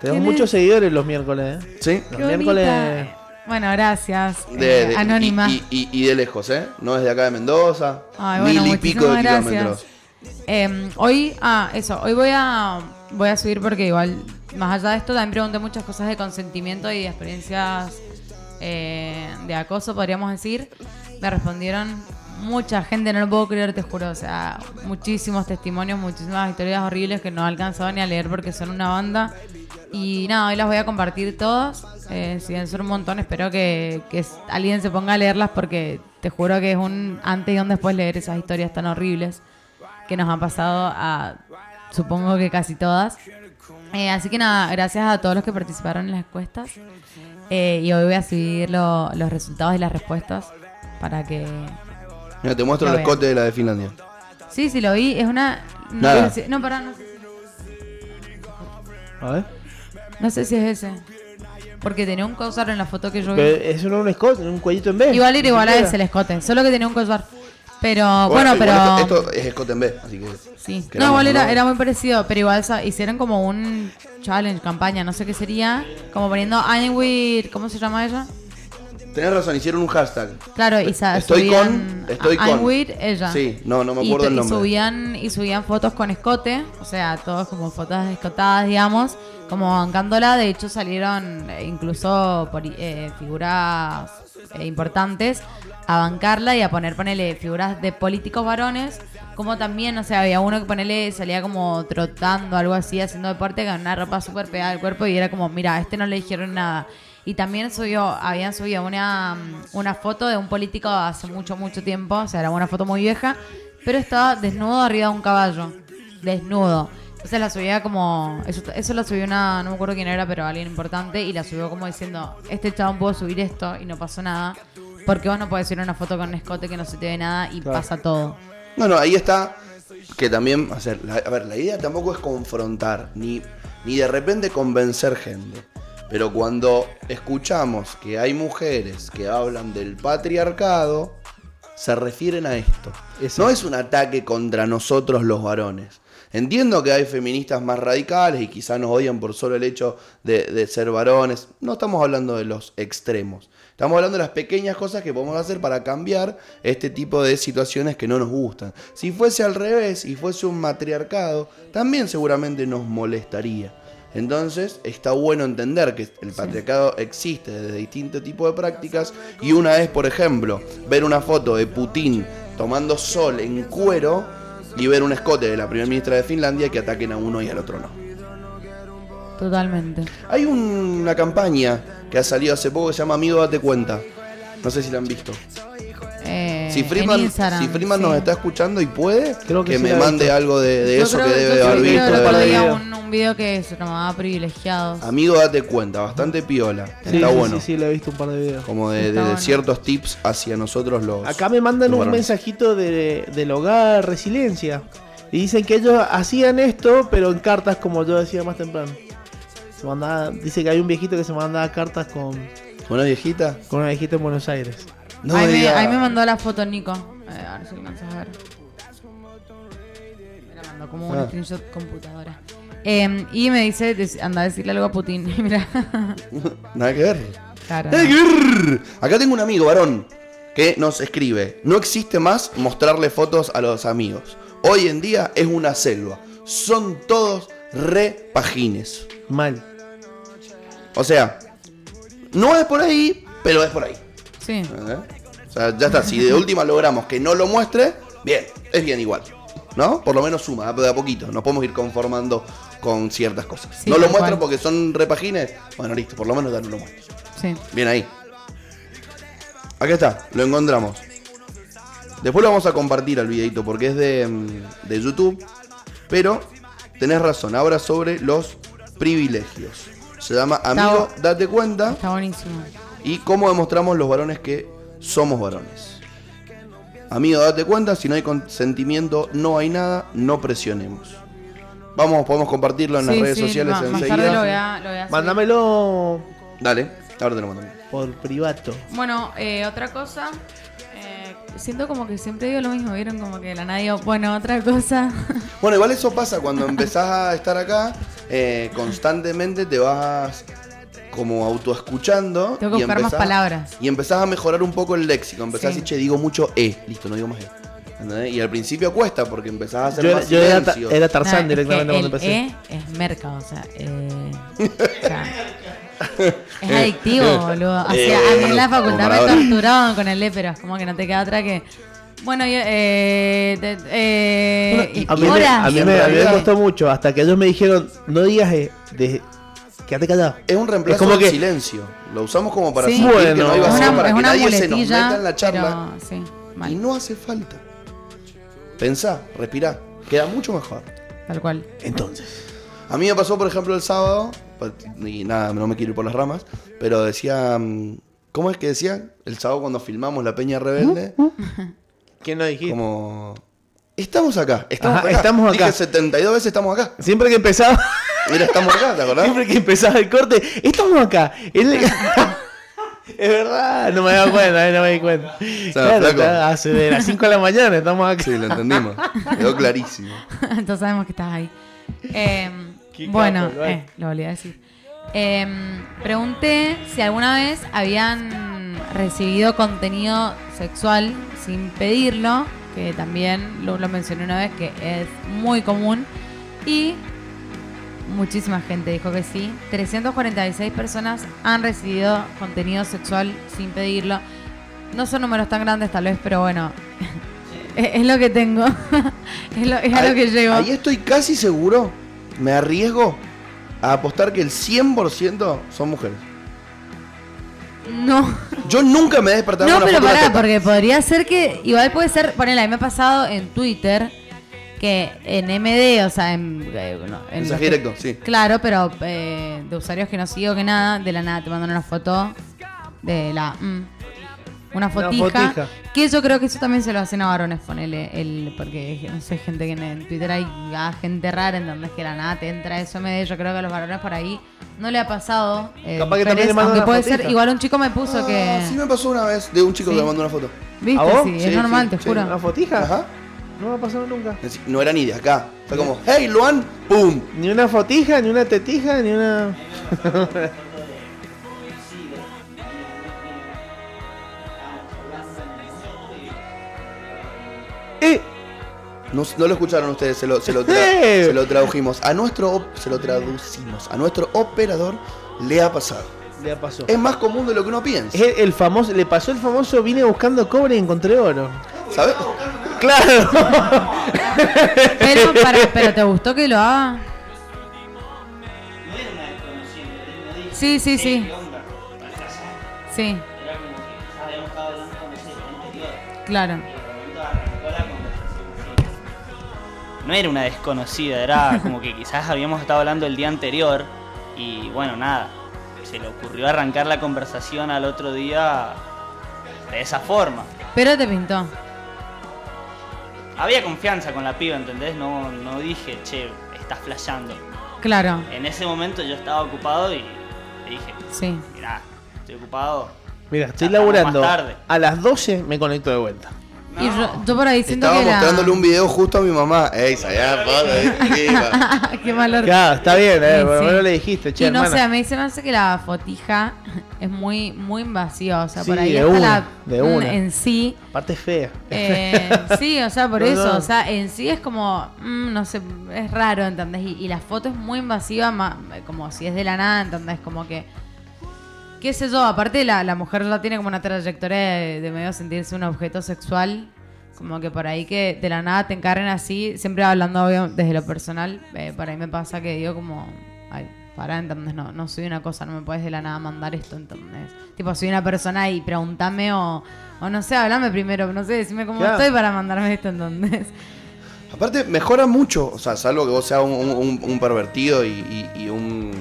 S2: Tenemos
S6: ¿Quién
S2: muchos
S6: es?
S2: seguidores los miércoles. ¿eh?
S1: ¿Sí?
S2: Los
S6: qué
S2: miércoles.
S6: bonita. Bueno, gracias.
S1: De-
S6: eh,
S1: de-
S6: anónima.
S1: Y, y- y de lejos, ¿eh? No es de acá de Mendoza.
S6: Ay, bueno,
S1: mil y pico de kilómetros.
S6: Eh, hoy, ah, eso, hoy voy a, voy a subir porque igual, más allá de esto, también pregunté muchas cosas de consentimiento y de experiencias eh, de acoso, podríamos decir. Me respondieron mucha gente, no lo puedo creer, te juro. O sea, muchísimos testimonios, muchísimas historias horribles que no he ni a leer porque son una banda. Y nada, hoy las voy a compartir todas. Eh, si bien son un montón, espero que, que alguien se ponga a leerlas porque te juro que es un antes y un después leer esas historias tan horribles que nos han pasado a, supongo que casi todas. Eh, así que nada, gracias a todos los que participaron en las encuestas. Eh, y hoy voy a subir lo- los resultados y las respuestas para que...
S1: Mira, te muestro el escote de la de Finlandia.
S6: Sí, sí, lo vi. Es una... No,
S1: Nada.
S6: sé si- no, pará, no sé,
S2: A ver.
S6: no sé si es ese. Porque tenía un collar en la foto que yo vi.
S2: Pero eso no es un escote, un cuellito en B.
S6: Igual era igual a ese el escote, solo que tenía un collar. Pero bueno, pero
S1: Esto, esto es escote en B, así que.
S6: sí. No, igual era, era muy parecido, pero igual hicieron como un challenge, campaña, no sé qué sería, como poniendo I'm with, ¿cómo se llama ella?
S1: Tenés razón, hicieron un hashtag.
S6: Claro, y sa-
S1: Estoy
S6: subían
S1: con- estoy
S6: I'm
S1: con.
S6: with ella.
S1: Sí, no, no me
S6: Y
S1: acuerdo
S6: to-
S1: el
S6: y
S1: nombre.
S6: subían y subían fotos con escote, o sea, todos como fotos escotadas, digamos, como bancándola. De hecho, salieron eh, incluso por, eh, figuras eh, importantes a bancarla y a poner, ponele, figuras de políticos varones. Como también, o sea, había uno que ponele, salía como trotando, algo así, haciendo deporte con una ropa súper pegada al cuerpo y era como, mira, a este no le dijeron nada. Y también subió, habían subido una, una foto de un político hace mucho, mucho tiempo, o sea, era una foto muy vieja, pero estaba desnudo arriba de un caballo. Desnudo. Entonces la subía como. Eso, eso la subió una. No me acuerdo quién era, pero alguien importante. Y la subió como diciendo: Este chabón pudo subir esto y no pasó nada. Porque vos no podés subir una foto con un escote que no se te ve nada y pasa todo.
S1: No, no, ahí está. Que también, o sea, la- a ver, la idea tampoco es confrontar, ni, ni de repente convencer gente. Pero cuando escuchamos que hay mujeres que hablan del patriarcado, se refieren a esto.
S2: Eso.
S1: No es un ataque contra nosotros los varones. Entiendo que hay feministas más radicales y quizá nos odian por solo el hecho de, de ser varones. No estamos hablando de los extremos. Estamos hablando de las pequeñas cosas que podemos hacer para cambiar este tipo de situaciones que no nos gustan. Si fuese al revés y fuese un matriarcado, también seguramente nos molestaría. Entonces está bueno entender que el patriarcado existe desde distintos tipos de prácticas y una es, por ejemplo, ver una foto de Putin tomando sol en cuero y ver un escote de la primera ministra de Finlandia que ataquen a uno y al otro no.
S6: Totalmente.
S1: Hay un- una campaña que ha salido hace poco que se llama Amigo Date Cuenta. No sé si la han visto.
S6: Eh,
S1: Si Freeman, si Freeman
S6: sí.
S1: nos está escuchando y puede,
S2: Creo que
S1: que,
S2: sí
S1: me mande
S2: visto.
S1: algo de, eso
S6: creo-
S1: que debe haber visto.
S6: un, un video que se llamaba Privilegiados.
S1: Amigo, date cuenta, bastante piola.
S2: Sí,
S1: Está
S2: sí,
S1: bueno.
S2: Sí, sí, lo he visto un par de videos.
S1: Como de,
S6: Está
S1: de
S6: bueno.
S1: ciertos tips hacia nosotros los.
S2: Acá me mandan un mensajito de, del hogar resiliencia. Y dicen que ellos hacían esto, pero en cartas, como yo decía más temprano. Se mandaba, dice que hay un viejito que se mandaba cartas con,
S1: Una viejita.
S2: con una viejita en Buenos Aires.
S1: No
S6: ahí,
S1: me
S6: ahí mandó la foto Nico. Eh, a ver si alcanzas a ver. Me la mandó como un
S1: Ah.
S6: screenshot computadora. Eh, y me dice, anda a decirle algo a Putin. Mira.
S1: Nada que ver.
S6: Claro.
S1: Nada que ver. Acá tengo un amigo, varón, que nos escribe. No existe más mostrarle fotos a los amigos. Hoy en día es una selva. Son todos re pagines.
S2: Mal.
S1: O sea, no es por ahí, pero es por ahí.
S6: Sí.
S1: ¿Eh? O sea, ya está. Si de última logramos que no lo muestre, bien, es bien igual. ¿No? Por lo menos suma, de a poquito. Nos podemos ir conformando con ciertas cosas.
S6: Sí,
S1: no lo muestro porque son repagines. Bueno, listo, por lo menos ya no lo muestro.
S6: Sí.
S1: Bien ahí. Acá está, lo encontramos. Después lo vamos a compartir al videito porque es de, mm, de YouTube. Pero tenés razón, ahora sobre los privilegios. Se llama Amigo, date cuenta.
S6: Está buenísimo.
S1: Y cómo demostramos los varones que somos varones. Amigo, date cuenta, si no hay consentimiento, no hay nada, no presionemos. Vamos, podemos compartirlo en las redes
S6: sí,
S1: sociales
S6: Más
S1: enseguida.
S6: tarde lo voy a, lo voy a.
S2: Mándamelo
S1: Dale, ahora te lo mando.
S2: por privado.
S6: Bueno, eh, otra cosa. eh, siento como que siempre digo lo mismo, ¿vieron? Como que la nada digo, bueno, otra cosa.
S1: Bueno, igual eso pasa cuando empezás a estar acá, eh, constantemente te vas como autoescuchando.
S6: Tengo que
S1: y
S6: buscar más
S1: empezás-
S6: palabras.
S1: Y empezás a mejorar un poco el léxico. Empezás
S6: Sí.
S1: a decir, che, digo mucho E. Listo, no digo más E. ¿Entendés? Y al principio cuesta porque empezás a hacer
S2: Yo,
S1: más
S2: yo era, ta- Tarzán
S6: es
S2: directamente
S6: que
S2: cuando
S6: el
S2: empecé.
S6: E es merca, o sea, eh, o sea, es adictivo, boludo. O sea, a mí en la facultad me torturaban con el E, pero es como que no te queda otra que. Bueno, yo, eh, de- eh, y
S2: A mí, me, a mí me- a mí me
S1: realidad-
S2: costó mucho, hasta que ellos me dijeron, no digas E, de, quédate callado.
S1: Es un reemplazo
S2: Es como
S1: del
S2: que-
S1: silencio. Lo usamos como para
S6: Sí.
S1: sentir que no hay vacío,
S6: una,
S1: para que nadie se nos meta en la charla.
S6: pero sí,
S1: Y no hace falta. Pensá, respirá. Queda mucho mejor.
S6: tal cual.
S2: Entonces,
S1: A mí me pasó, por ejemplo, el sábado, pa- y nada, no me quiero ir por las ramas, pero decía, mm, ¿cómo es que decían? El sábado cuando filmamos La Peña Rebelde,
S2: ¿quién no dijiste?
S1: como, estamos acá, estamos
S2: Ajá,
S1: acá.
S2: estamos acá.
S1: Dije 72 veces estamos acá.
S2: Siempre que empezaba,
S1: Mira, estamos acá, ¿te acordás?
S2: siempre que empezaba el corte, estamos acá. Es verdad, no me daba cuenta, eh, no me di cuenta. Claro,
S1: flaco.
S2: está- hace de las 5 de la mañana estamos acá.
S1: Sí, lo entendimos. Quedó clarísimo.
S6: Entonces sabemos que estás ahí. Eh,
S2: Qué
S6: bueno,
S2: capo, igual.
S6: eh, lo volví a decir. Eh, pregunté si alguna vez habían recibido contenido sexual sin pedirlo, que también lo, lo mencioné una vez, que es muy común. Y muchísima gente dijo que sí. 346 personas han recibido contenido sexual sin pedirlo. No son números tan grandes tal vez, pero bueno, es, es lo que tengo. es lo, es a lo que llego.
S1: Ahí estoy casi seguro, me arriesgo a apostar que el 100% son mujeres.
S6: No,
S1: Yo nunca me he despertado
S6: no,
S1: una
S6: pero
S1: foto
S6: pará, porque podría ser que, igual puede ser, ponele, a mí me ha pasado en Twitter que en MD, o sea, en, eh, en
S1: Mensaje
S6: que-
S1: directo, sí.
S6: Claro, pero eh, de usuarios que no sigo que nada, de la nada te mandan una foto de la... mm, una fotija,
S2: fotija.
S6: Que yo creo que eso también se lo hacen a varones, ponele, el, porque no sé, gente que en, en Twitter hay ah, gente rara, en donde es que la nada te entra eso MD, yo creo que a los varones por ahí no le ha pasado. eh,
S2: Capaz que también le mandan
S6: aunque
S2: una
S6: puede ser, igual un chico me puso que...
S1: Ah, sí me pasó una vez de un chico
S6: Sí.
S1: que me mandó una foto.
S6: ¿Viste?
S2: ¿A vos?
S6: Sí,
S1: Sí,
S6: es normal,
S1: sí,
S6: te
S1: sí.
S6: juro.
S2: ¿Una fotija?
S1: Ajá.
S2: No me ha pasado nunca.
S1: No era ni de acá. Fue como, hey, Luan, ¡pum!
S2: Ni una fotija, ni una tetija, ni una. ¡Eh!
S1: No, no lo escucharon ustedes, se lo, se lo,
S2: ¡Eh!
S1: se lo tradujimos. A nuestro, se lo traducimos. A nuestro operador le ha pasado.
S2: Ya pasó.
S1: Es más común de lo que uno piensa.
S2: Es el, el famoso, le pasó el famoso vine buscando cobre y encontré oro.
S1: ¿Sabes?
S2: Claro.
S6: Pero, para, pero ¿te gustó que lo haga?
S3: No era una desconocida, él me dijo,
S6: Sí, sí, sí. Sí,
S3: Era como que ya habíamos estado hablando, no sé, el anterior.
S6: Claro.
S3: No era una desconocida, era como que quizás habíamos estado hablando el día anterior y bueno, nada, se le ocurrió arrancar la conversación al otro día de esa forma.
S6: Pero te pintó.
S3: Había confianza con la piba, ¿entendés? No, no dije, che, estás flasheando.
S6: Claro.
S3: En ese momento yo estaba ocupado y le dije,
S6: Sí.
S3: mirá, estoy ocupado.
S2: Mira, estoy laburando.
S3: más tarde.
S2: A las 12 me conecto de vuelta.
S6: Y yo, yo por ahí siento
S1: Estaba
S6: que la...
S1: mostrándole un video justo a mi mamá. Ey, eh,
S6: Qué mal.
S2: Claro, está bien, eh,
S6: Sí,
S2: por lo
S6: sí.
S2: menos le dijiste, che,
S6: y no
S2: hermana.
S6: sé, a mí se me hace que la fotija es muy, muy invasiva. O sea,
S2: Sí,
S6: por ahí
S2: de
S6: hasta
S2: una,
S6: la
S2: de una.
S6: en sí.
S2: Aparte es fea.
S6: eh, sí, o sea, por
S2: No,
S6: eso.
S2: no.
S6: O sea, en sí es como, mm, no sé, es raro, ¿entendés? Y, y la foto es muy invasiva, ma- como si es de la nada, ¿entendés? Como que, qué sé yo, aparte la, la mujer ya tiene como una trayectoria de, de medio sentirse un objeto sexual. Como que por ahí que de la nada te encarren así, siempre hablando obvio, desde lo personal, eh, por ahí me pasa que digo como, ay, para, ¿entendés? No, no soy una cosa, no me puedes de la nada mandar esto, ¿entendés? Tipo, soy una persona y pregúntame o, o no sé, hablame primero, no sé, decime cómo
S2: Claro.
S6: estoy para mandarme esto, ¿entendés?
S1: Aparte, mejora mucho. O sea, salvo que vos seas un, un- un pervertido y, y- y un,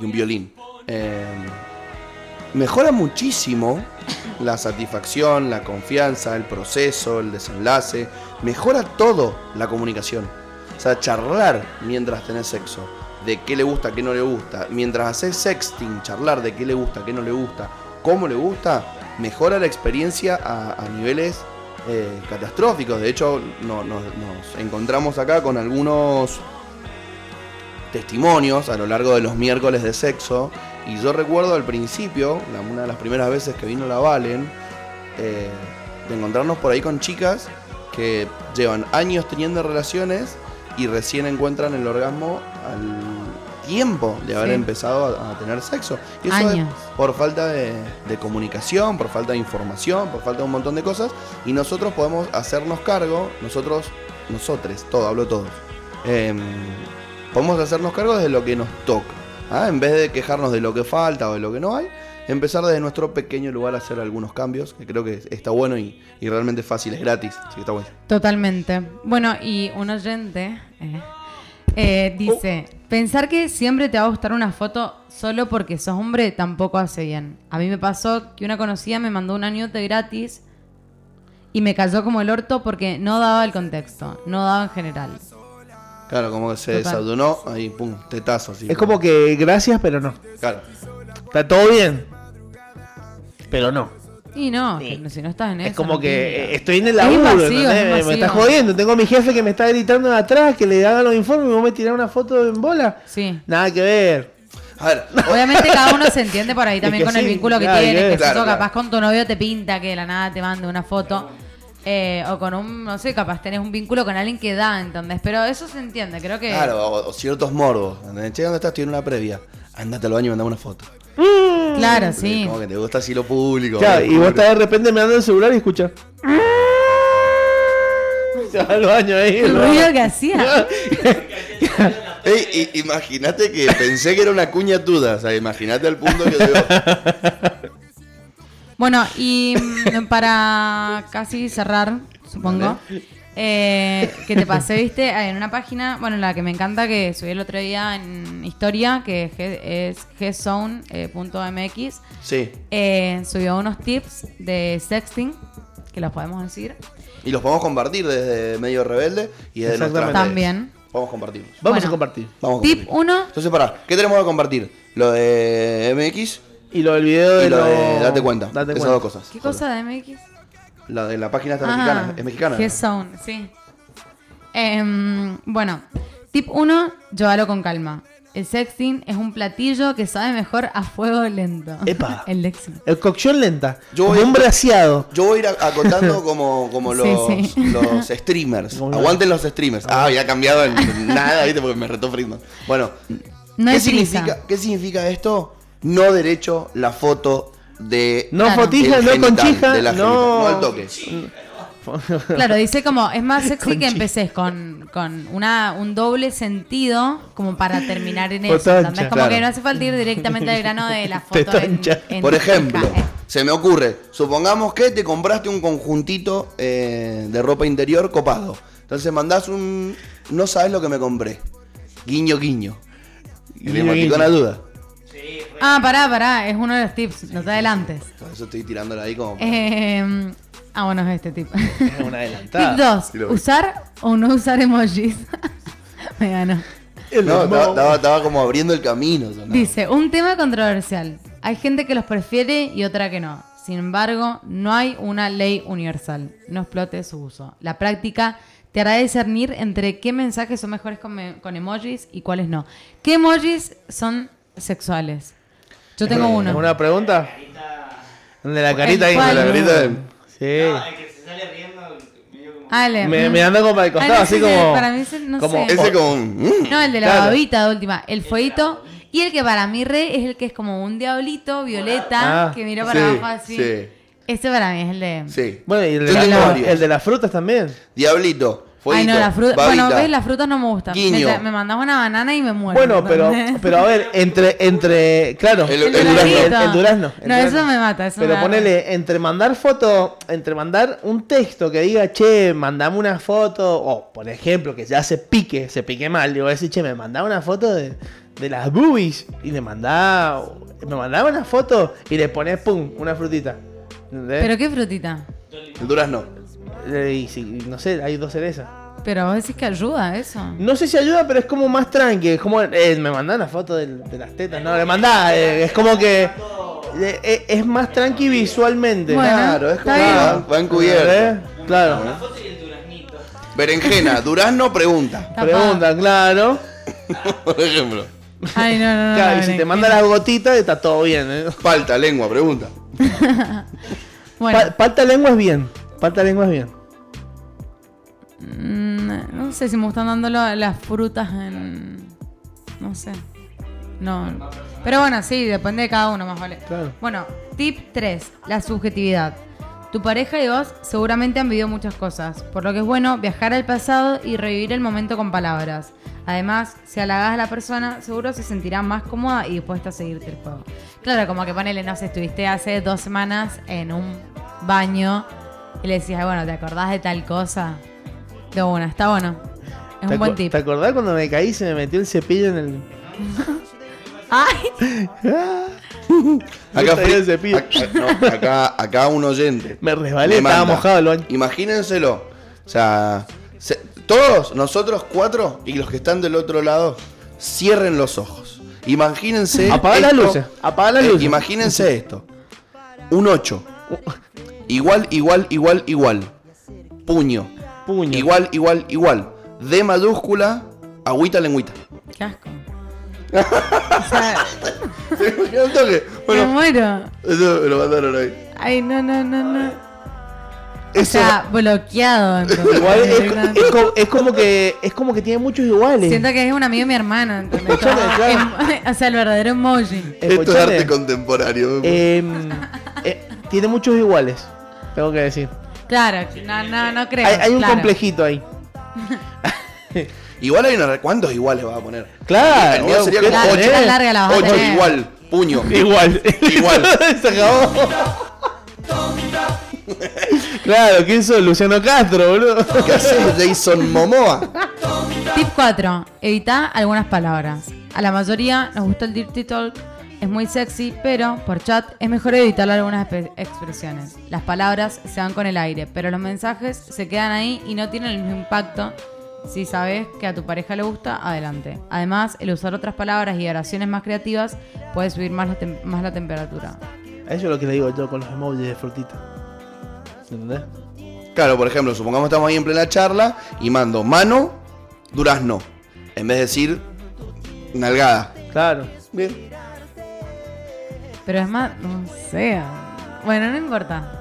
S1: y un violín. Eh, mejora muchísimo la satisfacción, la confianza, el proceso, el desenlace. Mejora todo la comunicación. O sea, charlar mientras tenés sexo. De qué le gusta, qué no le gusta. Mientras haces sexting, charlar de qué le gusta, qué no le gusta, cómo le gusta, mejora la experiencia a, niveles eh, catastróficos. De hecho, no- no- nos encontramos acá con algunos testimonios a lo largo de los miércoles de sexo. Y yo recuerdo al principio, una de las primeras veces que vino la Valen, eh, de encontrarnos por ahí con chicas que llevan años teniendo relaciones y recién encuentran el orgasmo al tiempo de haber
S6: Sí.
S1: empezado a, a tener sexo. Y eso
S6: Años.
S1: es por falta de, de comunicación, por falta de información, por falta de un montón de cosas. Y nosotros podemos hacernos cargo, nosotros, nosotros, todo, hablo todos. em, podemos hacernos cargo de lo que nos toca. ¿Ah? En vez de quejarnos de lo que falta o de lo que no hay, empezar desde nuestro pequeño lugar a hacer algunos cambios, que creo que está bueno y, realmente fácil, es gratis, así que está bueno.
S6: Totalmente. Bueno, y un oyente eh, eh, dice, pensar que siempre te va a gustar una foto solo porque sos hombre tampoco hace bien. A mí me pasó que una conocida me mandó un añote gratis y me cayó como el orto porque no daba el contexto, no daba en general.
S1: Claro, como que se
S6: Total.
S1: desayunó, ahí, pum, tetazo, así.
S2: Es como que gracias, pero no.
S1: Claro.
S2: Está todo bien. Pero no.
S6: Y no, que si no estás en eso.
S2: Es como
S6: no
S2: que eh, estoy en el
S6: Es
S2: laburo,
S6: es
S2: ¿entendés? Me
S6: invasivo.
S2: está jodiendo. Tengo a mi jefe que me está gritando de atrás que le hagan los informes y vos me tirás una foto en bola.
S6: Sí.
S2: Nada que ver.
S1: A ver,
S6: Obviamente cada uno se entiende por ahí también
S2: que
S6: con el vínculo que
S2: claro,
S6: tiene,
S2: que-
S6: que si
S1: claro,
S6: eso
S1: claro.
S6: capaz con tu novio te pinta que de la nada te mande una foto. Eh, o con un, no sé, capaz tenés un vínculo con alguien que da, ¿entendés? Pero eso se entiende, creo que...
S1: claro, o, o ciertos morbos. ¿entendés? Che, ¿dónde estás? Estoy en una previa. Andate al baño y mandame una foto.
S6: Claro, sí.
S1: Como que te gusta así lo público.
S2: Claro, y vos estás de repente mirando el celular y escuchas. Se va al baño ahí.
S6: El ruido que hacía.
S1: Imagínate que pensé que era una cuña tuya. O sea, imagínate al punto que yo.
S6: Bueno, y mm, para casi cerrar, supongo, eh, que te pasé, viste, en una página, bueno, la que me encanta, que subí el otro día en historia, que es gzone.mx,
S1: Sí.
S6: eh, subió unos tips de sexting, que los podemos decir.
S1: Y los podemos compartir desde Medio Rebelde y desde redes.
S6: También.
S1: Podemos compartirlos.
S2: Vamos
S6: Bueno.
S2: a compartir.
S1: Vamos a
S6: Tip
S1: compartir.
S6: 1,
S1: Entonces, pará, ¿qué tenemos que compartir? Lo de MX
S2: Y lo del video de
S1: y lo
S2: lo-
S1: de Date Cuenta.
S2: Date
S1: Esas
S2: cuenta.
S1: dos cosas.
S6: ¿qué cosa de MX?
S1: La de la página esta
S6: Ah,
S1: mexicana. Es mexicana. ¿no?
S6: Gzone, sí. Em, bueno, tip 1, llévalo con calma. El sexting es un platillo que sabe mejor a fuego lento.
S2: Epa.
S6: El léxico.
S2: El cocción lenta.
S1: Yo
S2: como
S1: voy-
S2: un braseado.
S1: Yo voy a ir acotando como, como
S6: Sí,
S1: los,
S6: sí.
S1: los streamers.
S2: Como-
S1: Aguanten los streamers. Ah, había cambiado en nada, ¿viste? Porque me retó Friedman. Bueno,
S6: No
S1: ¿qué, significa. ¿qué significa esto? No derecho la foto de.
S2: No
S6: Claro.
S2: fotija, no conchija,
S1: de la
S2: no.
S1: no al toque.
S6: Claro, dice como, es más sexy que empeces con, con una, un doble sentido como para terminar en eso. ¿entendés? Como
S1: claro.
S6: que no hace falta ir directamente al grano de la foto en, en
S1: Por ejemplo,
S6: eh.
S1: Se me ocurre, supongamos que te compraste un conjuntito eh, de ropa interior copado. Entonces mandás un. No sabes lo que me compré. Guiño, guiño. Y le
S2: Guiño,
S1: emoticón a
S2: guiño.
S1: duda.
S6: Ah, pará, pará, es uno de los tips, no te adelantes.
S1: Por eso estoy tirándola ahí como.
S6: Eh, ah, bueno, es este tip.
S2: Es una
S6: Tip
S2: adelantada.
S6: 2,
S1: lo vi.
S6: usar o no usar emojis. Me ganó.
S1: No, estaba, estaba- estaba como abriendo el camino. sonaba.
S6: Dice, un tema controversial. Hay gente que los prefiere y otra que no. Sin embargo, no hay una ley universal. No explote su uso. La práctica te hará discernir entre qué mensajes son mejores con, me- con emojis y cuáles no. ¿Qué emojis son sexuales? Yo tengo uno.
S2: ¿Alguna pregunta? El de la carita ahí.
S6: cual?
S1: La carita de-
S2: Sí.
S3: el que se sale riendo, medio como.
S6: Ale.
S2: Me, me anda como para el
S6: Ah,
S2: costado,
S6: no
S2: así como.
S6: Para mí, ese- no
S2: como-
S6: sé.
S1: Ese como. un, mm.
S6: No, el de la
S2: Claro.
S6: babita de última. El fueguito. Y el que para mí re es el que es como un diablito violeta
S2: Ah,
S6: que mira para
S1: sí,
S6: abajo así.
S1: sí.
S6: Ese para mí es el de.
S1: Sí.
S2: Bueno, y el de, la- el de las frutas también.
S1: Diablito.
S6: Ay, no, la fruta.
S1: babita.
S6: Bueno, ves, las frutas no me gustan.
S1: Guiño.
S6: Me, me mandas una banana y me muero.
S2: Bueno, pero, pero a ver, entre, entre, claro,
S1: El-
S2: el,
S1: el
S2: durazno,
S6: duraznito.
S2: el durazno, el
S6: No,
S2: durazno.
S6: eso me mata. Eso
S2: Pero
S6: me
S2: ponele, entre mandar foto, entre mandar un texto que diga, che, mandame una foto, o por ejemplo, que ya se pique, se pique mal, digo, decir, che, me mandaba una foto de, de las boobies, y le mandaba, me mandaba una foto, y le pones, pum, una frutita. ¿Entendés?
S6: ¿Pero qué frutita?
S1: El durazno.
S2: Eh, y si- no sé, hay dos cerezas.
S6: Pero vos decís que ayuda eso.
S2: No sé si ayuda, pero es como más tranqui. Es como, eh, me mandaba una foto de, las tetas. No, le mandaba. eh, es como que. eh, es más tranqui visualmente.
S6: Bueno,
S1: Claro, es como. Va, va encubierto.
S2: ¿Eh? Claro.
S1: Berenjena, durazno, pregunta.
S2: Pregunta, claro.
S1: Por ejemplo.
S6: Ay, no, no, no.
S2: Claro,
S6: no,
S2: y si te manda las gotitas, está todo bien. ¿eh?
S1: Falta, lengua, pregunta.
S6: Bueno,
S2: Pa- Palta lengua es bien. Palta lengua es bien.
S6: mm, no sé si me gustan dando las frutas en. No sé. No. Pero bueno, sí, depende de cada uno, más vale.
S2: Claro.
S6: Bueno, tip 3, la subjetividad. Tu pareja y vos seguramente han vivido muchas cosas, por lo que es bueno viajar al pasado y revivir el momento con palabras. Además, si halagás a la persona, seguro se sentirá más cómoda y dispuesta a seguirte el juego. Claro, como que ponele, no sé, estuviste hace dos semanas en un baño y le decías, "Ay, bueno, ¿te acordás de tal cosa? De una, está bueno. Es
S2: ¿Te
S6: un buen tip.
S2: ¿Te acordás cuando me caí y se me metió el cepillo en el.
S6: ¡Ay!
S1: Acá,
S2: traía el cepillo.
S1: acá, no, acá, acá un oyente.
S2: Me resbalé,
S1: me
S2: estaba
S1: manda.
S2: mojado el baño.
S1: Imagínenselo. O sea, se- todos nosotros cuatro y los que están del otro lado, cierren los ojos. Imagínense.
S2: Apaga las luces, apaga las
S1: eh,
S2: luces.
S1: imagínense esto: un 8. Igual, igual, igual, igual. Puño.
S2: Puño.
S1: Igual, igual, igual. D mayúscula, agüita, lengüita.
S6: ¡Qué asco! o sea, me
S1: Bueno,
S6: muero.
S1: eso me lo mandaron ahí.
S6: Ay, no, no, no, no. O sea, bloqueado. ¿entendés?
S2: Igual es, es co- es como que es como que tiene muchos iguales.
S6: Siento que es un amigo de mi hermano, Como,
S2: claro.
S6: o sea, el verdadero emoji.
S1: Esto es arte contemporáneo.
S2: em, eh, tiene muchos iguales. Tengo que decir.
S6: Claro, no, no, no creo.
S2: Hay, hay un
S6: claro.
S2: complejito ahí.
S1: Igual hay una. ¿Cuántos iguales vas a poner?
S2: Claro,
S1: El mío sería como
S6: Claro,
S1: 8.
S6: qué tan larga la vas a
S1: 8
S6: tener.
S1: igual, puño.
S2: Igual.
S1: Igual.
S2: Se acabó. claro, ¿quién sos? Luciano Castro, boludo.
S1: ¿Qué haces, Jason Momoa?
S6: Tip 4. Evita algunas palabras. A la mayoría nos gusta el Dirty Talk, es muy sexy, pero por chat es mejor evitar algunas expresiones. Las palabras se van con el aire, pero los mensajes se quedan ahí y no tienen el mismo impacto. Si sabes que a tu pareja le gusta, adelante. Además, el usar otras palabras y oraciones más creativas puede subir más la, tem- más la temperatura.
S2: Eso es lo que le digo yo con los emojis de frutita. ¿Entendés?
S1: Claro, por ejemplo, supongamos que estamos ahí en plena charla y mando mano, durazno. En vez de decir nalgada.
S2: Claro.
S1: Bien.
S6: Pero es más, no sé. Bueno, no importa.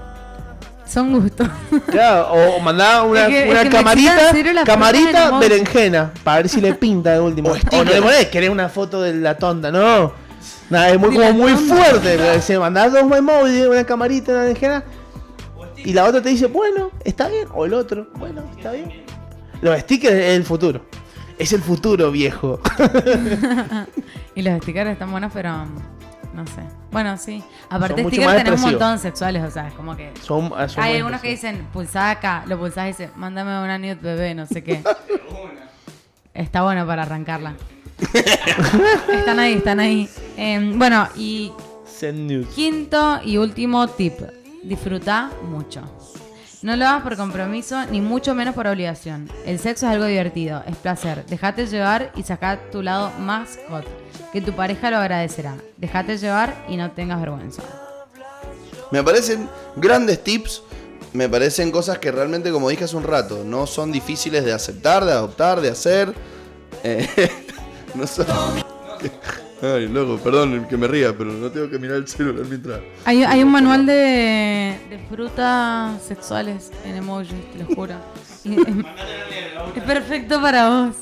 S6: Son gustos.
S2: Claro, o mandá una,
S6: Es que- es
S2: una
S6: que
S2: camarita, camarita berenjena, para ver si le pinta de último.
S1: O
S2: O,
S1: sticker.
S2: no le ponés, querés una foto de la tonta, no. Nada, es muy,
S6: De
S2: como muy
S6: tonta.
S2: fuerte. Se mandás dos emojis, una camarita, una berenjena. Y la otra te dice, bueno, está bien. O el otro, bueno, está bien. Los stickers es el futuro. Es el futuro, viejo.
S6: y los stickers están buenos, pero. No sé. Bueno, sí. Aparte, stickers tenemos un montón sexuales, o sea, es como que.
S2: Son, ah, son
S6: Hay algunos que dicen, pulsá acá, lo pulsás y dice, mándame una nude bebé, no sé qué. Está bueno para arrancarla. están ahí, están ahí. Em, bueno, y
S2: Send
S6: quinto y último tip. Disfruta mucho. No lo hagas por compromiso, ni mucho menos por obligación. El sexo es algo divertido, es placer. Déjate llevar y saca tu lado más hot. Que tu pareja lo agradecerá. Déjate llevar y no tengas vergüenza.
S1: Me parecen grandes tips, me parecen cosas que realmente, como dije hace un rato, no son difíciles de aceptar, de adoptar, de hacer. Eh, no son... Ay, loco, perdón que me ría, pero no tengo que mirar el celular mientras...
S6: Hay, hay un manual de, de frutas sexuales en emojis, te lo juro. Es perfecto para vos.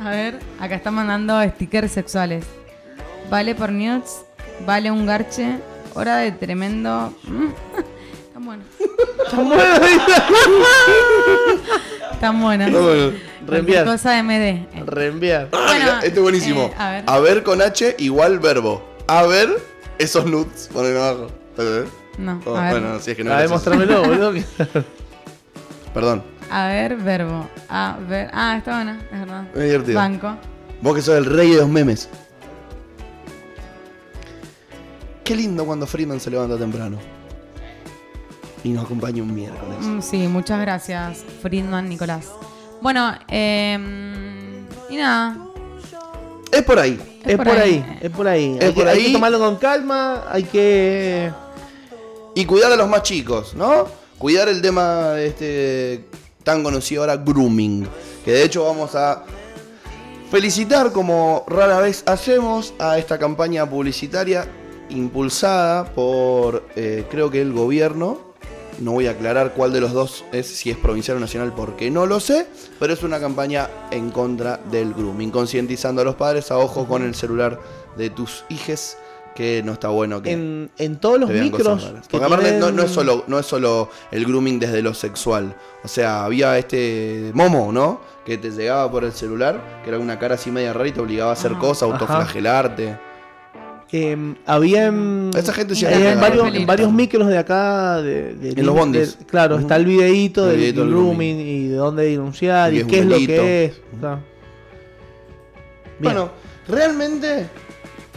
S6: A ver, acá está mandando stickers sexuales. Vale por nudes, vale un garche, hora de tremendo. Mm, Están buenos. Están buenas.
S1: No, bueno.
S6: Cualquier
S2: Reenviar.
S6: cosa MD.
S2: Reenviar.
S1: Ah,
S6: Bueno,
S1: mira, este es buenísimo.
S6: eh, a ver.
S1: a ver con H igual verbo. A ver esos nudes. Ponen abajo. ¿Eh?
S6: No,
S1: Oh,
S6: a ver.
S1: bueno, si es que no
S2: A ver, mostrámelo, boludo.
S1: Perdón.
S6: A ver, verbo. A ver. Ah, está buena, es verdad.
S1: Es divertido.
S6: Banco.
S1: Vos que sos el rey de los memes. Qué lindo cuando Freeman se levanta temprano. Y nos acompaña un miércoles.
S6: Mm, Sí, muchas gracias, Friedman Nicolás. Bueno, eh, y nada.
S1: Es por ahí.
S2: Es por ahí, es por ahí.
S1: Es
S2: hay,
S1: por
S2: que, hay
S1: ahí.
S2: que tomarlo con calma, hay que...
S1: Y cuidar a los más chicos, ¿no? Cuidar el tema de este tan conocido ahora grooming. Que de hecho vamos a felicitar como rara vez hacemos a esta campaña publicitaria impulsada por eh, creo que el gobierno. No voy a aclarar cuál de los dos es, si es provincial o nacional, porque no lo sé, pero es una campaña en contra del grooming, concientizando a los padres a ojo con el celular de tus hijes, que no está bueno que
S2: En, en todos los micros...
S1: Porque aparte no,
S2: tienen-
S1: no es solo, no es solo el grooming desde lo sexual. O sea, había este Momo, ¿no? Que te llegaba por el celular, que era una cara así media rara y te obligaba a hacer
S6: Ah.
S1: cosas,
S2: Ajá. Eh, había en,
S1: Esa gente sí
S2: hay
S1: había
S2: en,
S1: cagado.
S2: varios,
S6: Peligro.
S2: en varios micros de acá. De, de-
S1: En los
S2: de-
S1: bondis.
S2: claro, está el videíto
S1: El
S2: del
S1: videíto
S2: grooming
S1: grooming.
S2: y de dónde denunciar
S1: Y
S2: y,
S1: es un
S2: qué es lo que es.
S1: Bueno, realmente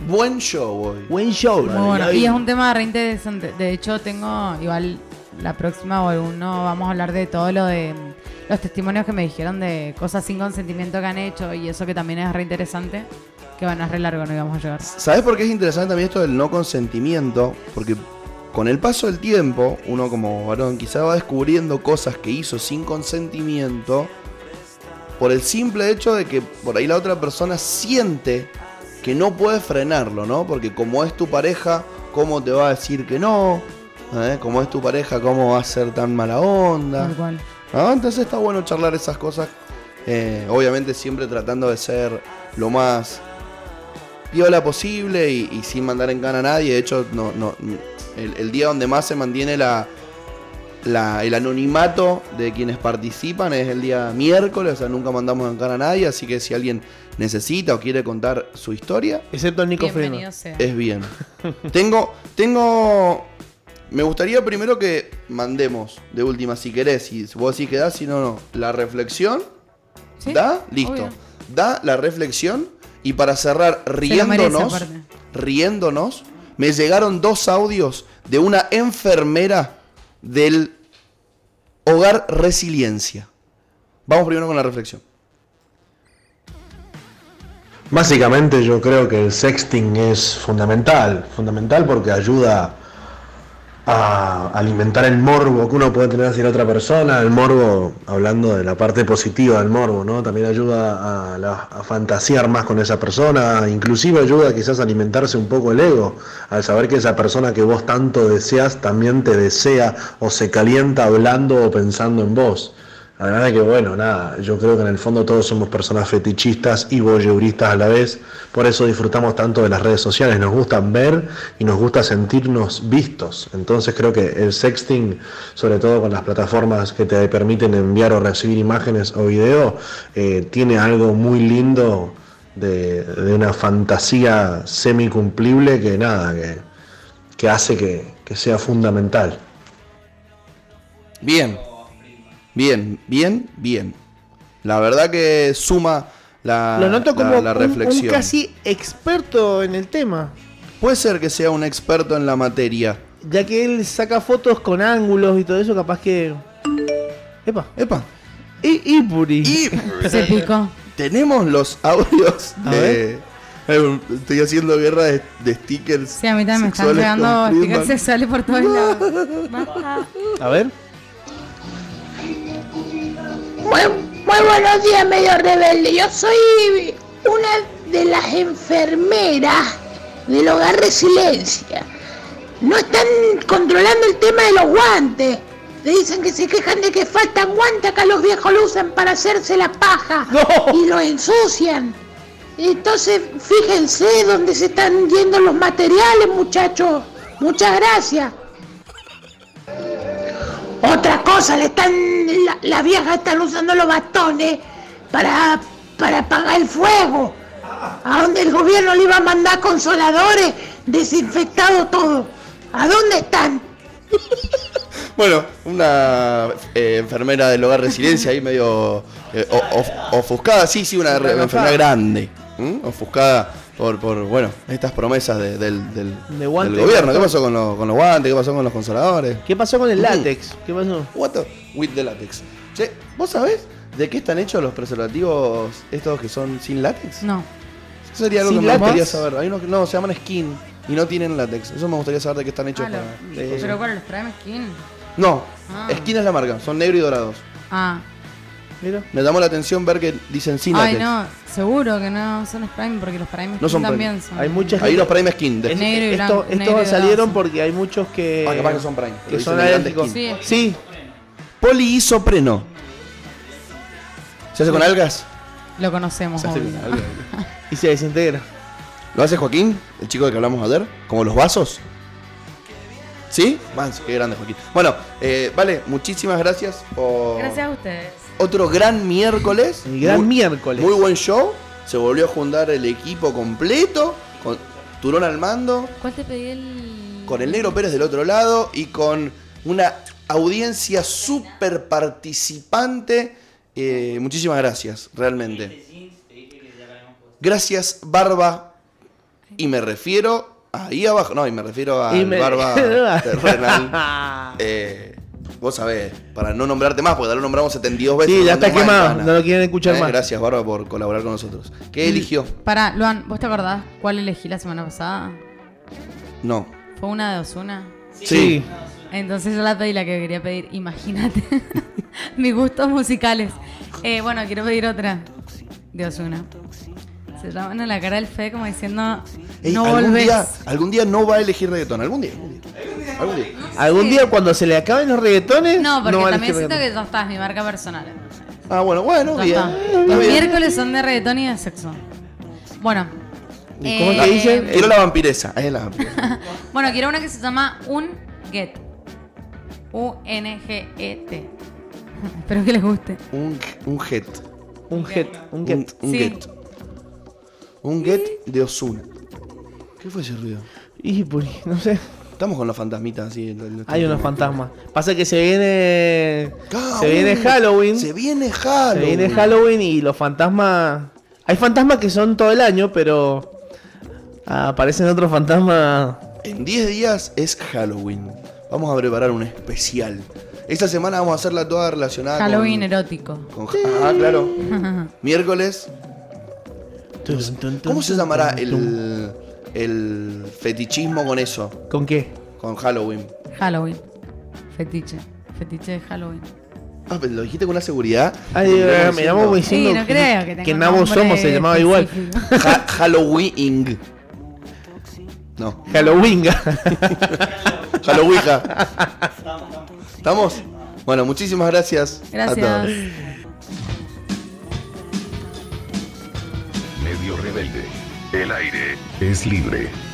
S1: buen show hoy.
S2: buen show.
S6: Muy bueno. Y es un tema re interesante. De hecho, tengo igual la próxima o alguno vamos a hablar de todo lo de mm, los testimonios que me dijeron de cosas sin consentimiento que han hecho y eso que también es re interesante. Que van a re largo, no íbamos a llegar.
S1: ¿Sabes por qué es interesante también esto del no consentimiento? Porque con el paso del tiempo, uno como varón quizá va descubriendo cosas que hizo sin consentimiento por el simple hecho de que por ahí la otra persona siente que no puede frenarlo, ¿no? Porque como es tu pareja, ¿cómo te va a decir que no? ¿Eh? Como es tu pareja, ¿cómo va a ser tan mala onda?
S6: Tal cual.
S1: ¿Ah? Entonces está bueno charlar esas cosas. eh, obviamente siempre tratando de ser lo más piola posible y, y sin mandar en gana a nadie. De hecho, no, no, el, el día donde más se mantiene la, la- el anonimato de quienes participan es el día miércoles. O sea, nunca mandamos en gana a nadie. Así que si alguien necesita o quiere contar su historia,
S2: Excepto el Nico
S6: Bienvenido
S2: Freeman.
S6: sea.
S1: es bien. tengo, tengo. Me gustaría primero que mandemos de última, si querés, si vos decís que da, si no, no. La reflexión.
S6: ¿Sí?
S1: ¿Da? Listo.
S6: Obvio.
S1: Da la reflexión. Y para cerrar,
S6: merece,
S1: riéndonos. riéndonos. Me llegaron dos audios de una enfermera del hogar Resiliencia. Vamos primero con la reflexión.
S7: Básicamente yo creo que el sexting es fundamental, fundamental porque ayuda a alimentar el morbo que uno puede tener hacia otra persona, el morbo, hablando de la parte positiva del morbo, ¿no? También ayuda a, a fantasear más con esa persona, inclusive ayuda quizás a alimentarse un poco el ego, al saber que esa persona que vos tanto deseas también te desea o se calienta hablando o pensando en vos. Además de que, bueno, nada, yo creo que en el fondo todos somos personas fetichistas y voyeuristas a la vez, por eso disfrutamos tanto de las redes sociales, nos gusta ver y nos gusta sentirnos vistos. Entonces creo que el sexting, sobre todo con las plataformas que te permiten enviar o recibir imágenes o video, eh, tiene algo muy lindo de, una fantasía semicumplible que nada, que, hace que sea fundamental.
S1: Bien, bien, bien, bien. La verdad que suma la,
S2: Lo noto como
S1: la reflexión.
S2: un casi experto en el tema.
S1: Puede ser que sea un experto en la materia.
S2: Ya que él saca fotos con ángulos y todo eso, capaz que. Epa.
S1: Epa.
S2: Y, y Puri.
S1: Y
S6: Se picó.
S1: tenemos los audios de... Estoy haciendo guerra de, de stickers.
S6: Sí, a mí también me están llegando stickers sexuales por todos lados. Basta.
S2: A ver.
S8: Muy, muy buenos días, medio rebelde. Yo soy una de las enfermeras del hogar Resiliencia. No están controlando el tema de los guantes. Le dicen que se quejan de que faltan guantes, acá los viejos lo usan para hacerse la paja
S2: No.
S8: y lo ensucian. Entonces, fíjense dónde se están yendo los materiales, muchachos. Muchas gracias. Otra cosa, le están, la, la vieja están usando los bastones para, para apagar el fuego. ¿A dónde el gobierno le iba a mandar consoladores? Desinfectado todo. ¿A dónde están?
S1: Bueno, una eh, enfermera del hogar Resiliencia ahí medio eh, o- of- ofuscada, sí, sí, una re- enfermera grande, ¿m? ofuscada por, por, bueno, estas promesas de- del, del,
S2: De guante,
S1: del gobierno. ¿Qué pasó con, los- con los guantes? ¿Qué pasó con los consoladores?
S2: ¿Qué pasó con el látex? ¿Qué pasó?
S1: What the- with the látex. Che, ¿vos sabés de qué están hechos los preservativos estos que son sin látex?
S6: No.
S1: Eso sería algo
S2: ¿Sin
S1: que me gustaría saber. Hay unos que no, se llaman skin y no tienen látex. Eso me gustaría saber de qué están hechos.
S6: Ah, lo-
S2: de-
S6: Pero ¿cuál? ¿Los Prime Skin?
S1: No,
S6: Ah.
S1: skin es la marca, son negro y dorados.
S6: Ah.
S2: Mira.
S1: Me llamó la atención ver que dicen sin
S6: Ay, no. Seguro que no son los Prime porque los Prime
S1: No son
S6: también
S1: Prime.
S6: son.
S2: Hay mucha
S1: Ahí los Prime Skin. De...
S2: Es-
S6: Negro y
S2: esto-
S6: blanco,
S2: estos
S6: negro
S2: salieron
S6: blanco.
S2: porque hay muchos que.
S1: Ah, capaz que son Prime.
S2: que son alérgicos.
S6: Sí.
S2: Sí.
S1: Poliisopreno. ¿Se hace con algas?
S6: Lo conocemos.
S1: Se hace
S6: obvio.
S1: con algas.
S2: Y se desintegra.
S1: ¿Lo hace Joaquín? El chico del que hablamos ayer. ¿Como los vasos? ¿Sí? Vance, qué grande Joaquín. Bueno, eh, vale, muchísimas gracias por
S6: Gracias a ustedes.
S1: Otro gran miércoles.
S2: El gran
S1: Muy-
S2: miércoles.
S1: Muy buen show. Se volvió a juntar el equipo completo. Con Turón al mando.
S6: ¿Cuál te pedí el...?
S1: con el Negro Pérez del otro lado y con una audiencia súper participante. Eh, muchísimas gracias, realmente. Gracias, Barba. Y me refiero ahí abajo. No, y me refiero a
S2: me-
S1: Barba terrenal. Eh, vos sabés, para no nombrarte más, porque ya lo nombramos 72 veces.
S2: Sí, ya está quemado. No lo quieren escuchar
S1: Eh,
S2: más.
S1: Gracias, Barba, por colaborar con nosotros. ¿Qué eligió?
S6: Pará, Luan, ¿vos te acordás cuál elegí la semana pasada?
S1: No.
S6: ¿Fue una de Osuna?
S2: Sí.
S6: Entonces yo la pedí la que quería pedir, imagínate. Mis gustos musicales. Eh, bueno, quiero pedir otra de Osuna. Se llaman a la cara del fe como diciendo,
S1: Ey,
S6: no
S1: algún,
S6: volvés.
S1: día, algún día no va a elegir reggaetón. Algún día. Algún día. Algún día.
S2: Algún día cuando se le acaben los reggaetones.
S6: No, porque
S2: va
S6: también siento que ya está, es mi marca personal.
S1: Ah, bueno, bueno,
S6: Ya
S1: bien.
S6: está. Los
S1: bien.
S6: miércoles son de reggaetón y de sexo. Bueno.
S2: ¿Y cómo
S6: eh,
S2: te dicen?
S1: Quiero la vampiresa. Es la vampiresa.
S6: Bueno, quiero una que se llama Un Get. U-N-G-E-T. Espero que les guste.
S1: un, un get.
S2: Un get. Un
S1: Un,
S2: get.
S1: un
S6: Sí.
S1: get. Un get de Ozuna. ¿Qué fue ese ruido?
S2: Y pues, no sé.
S1: Estamos con los fantasmitas así. lo- lo-
S2: Hay unos fantasmas. Pasa que se viene. Se viene Halloween.
S1: Se
S2: Se
S1: viene Halloween.
S2: viene Halloween y los fantasmas. Hay fantasmas que son todo el año, pero. ah, aparecen otros fantasmas.
S1: En 10 días es Halloween. Vamos a preparar un especial. Esta semana vamos a hacerla toda relacionada
S6: Halloween
S1: con...
S6: erótico.
S1: con ah, claro. Miércoles. ¿Cómo se llamará el, el fetichismo con eso?
S2: ¿Con qué?
S1: Con Halloween.
S6: Halloween. Fetiche. Fetiche de Halloween.
S1: Ah, pero lo dijiste con una seguridad.
S2: Ay, eh,
S1: diciendo,
S2: me llamo como
S6: Sí,
S2: diciendo
S6: no creo que
S2: que Nabo Somos se llamaba igual.
S1: Ha- Halloween. No.
S2: Halloween.
S1: Halloween. ¿Estamos? Bueno, muchísimas gracias. A
S6: Gracias.
S1: todos.
S9: El aire es libre.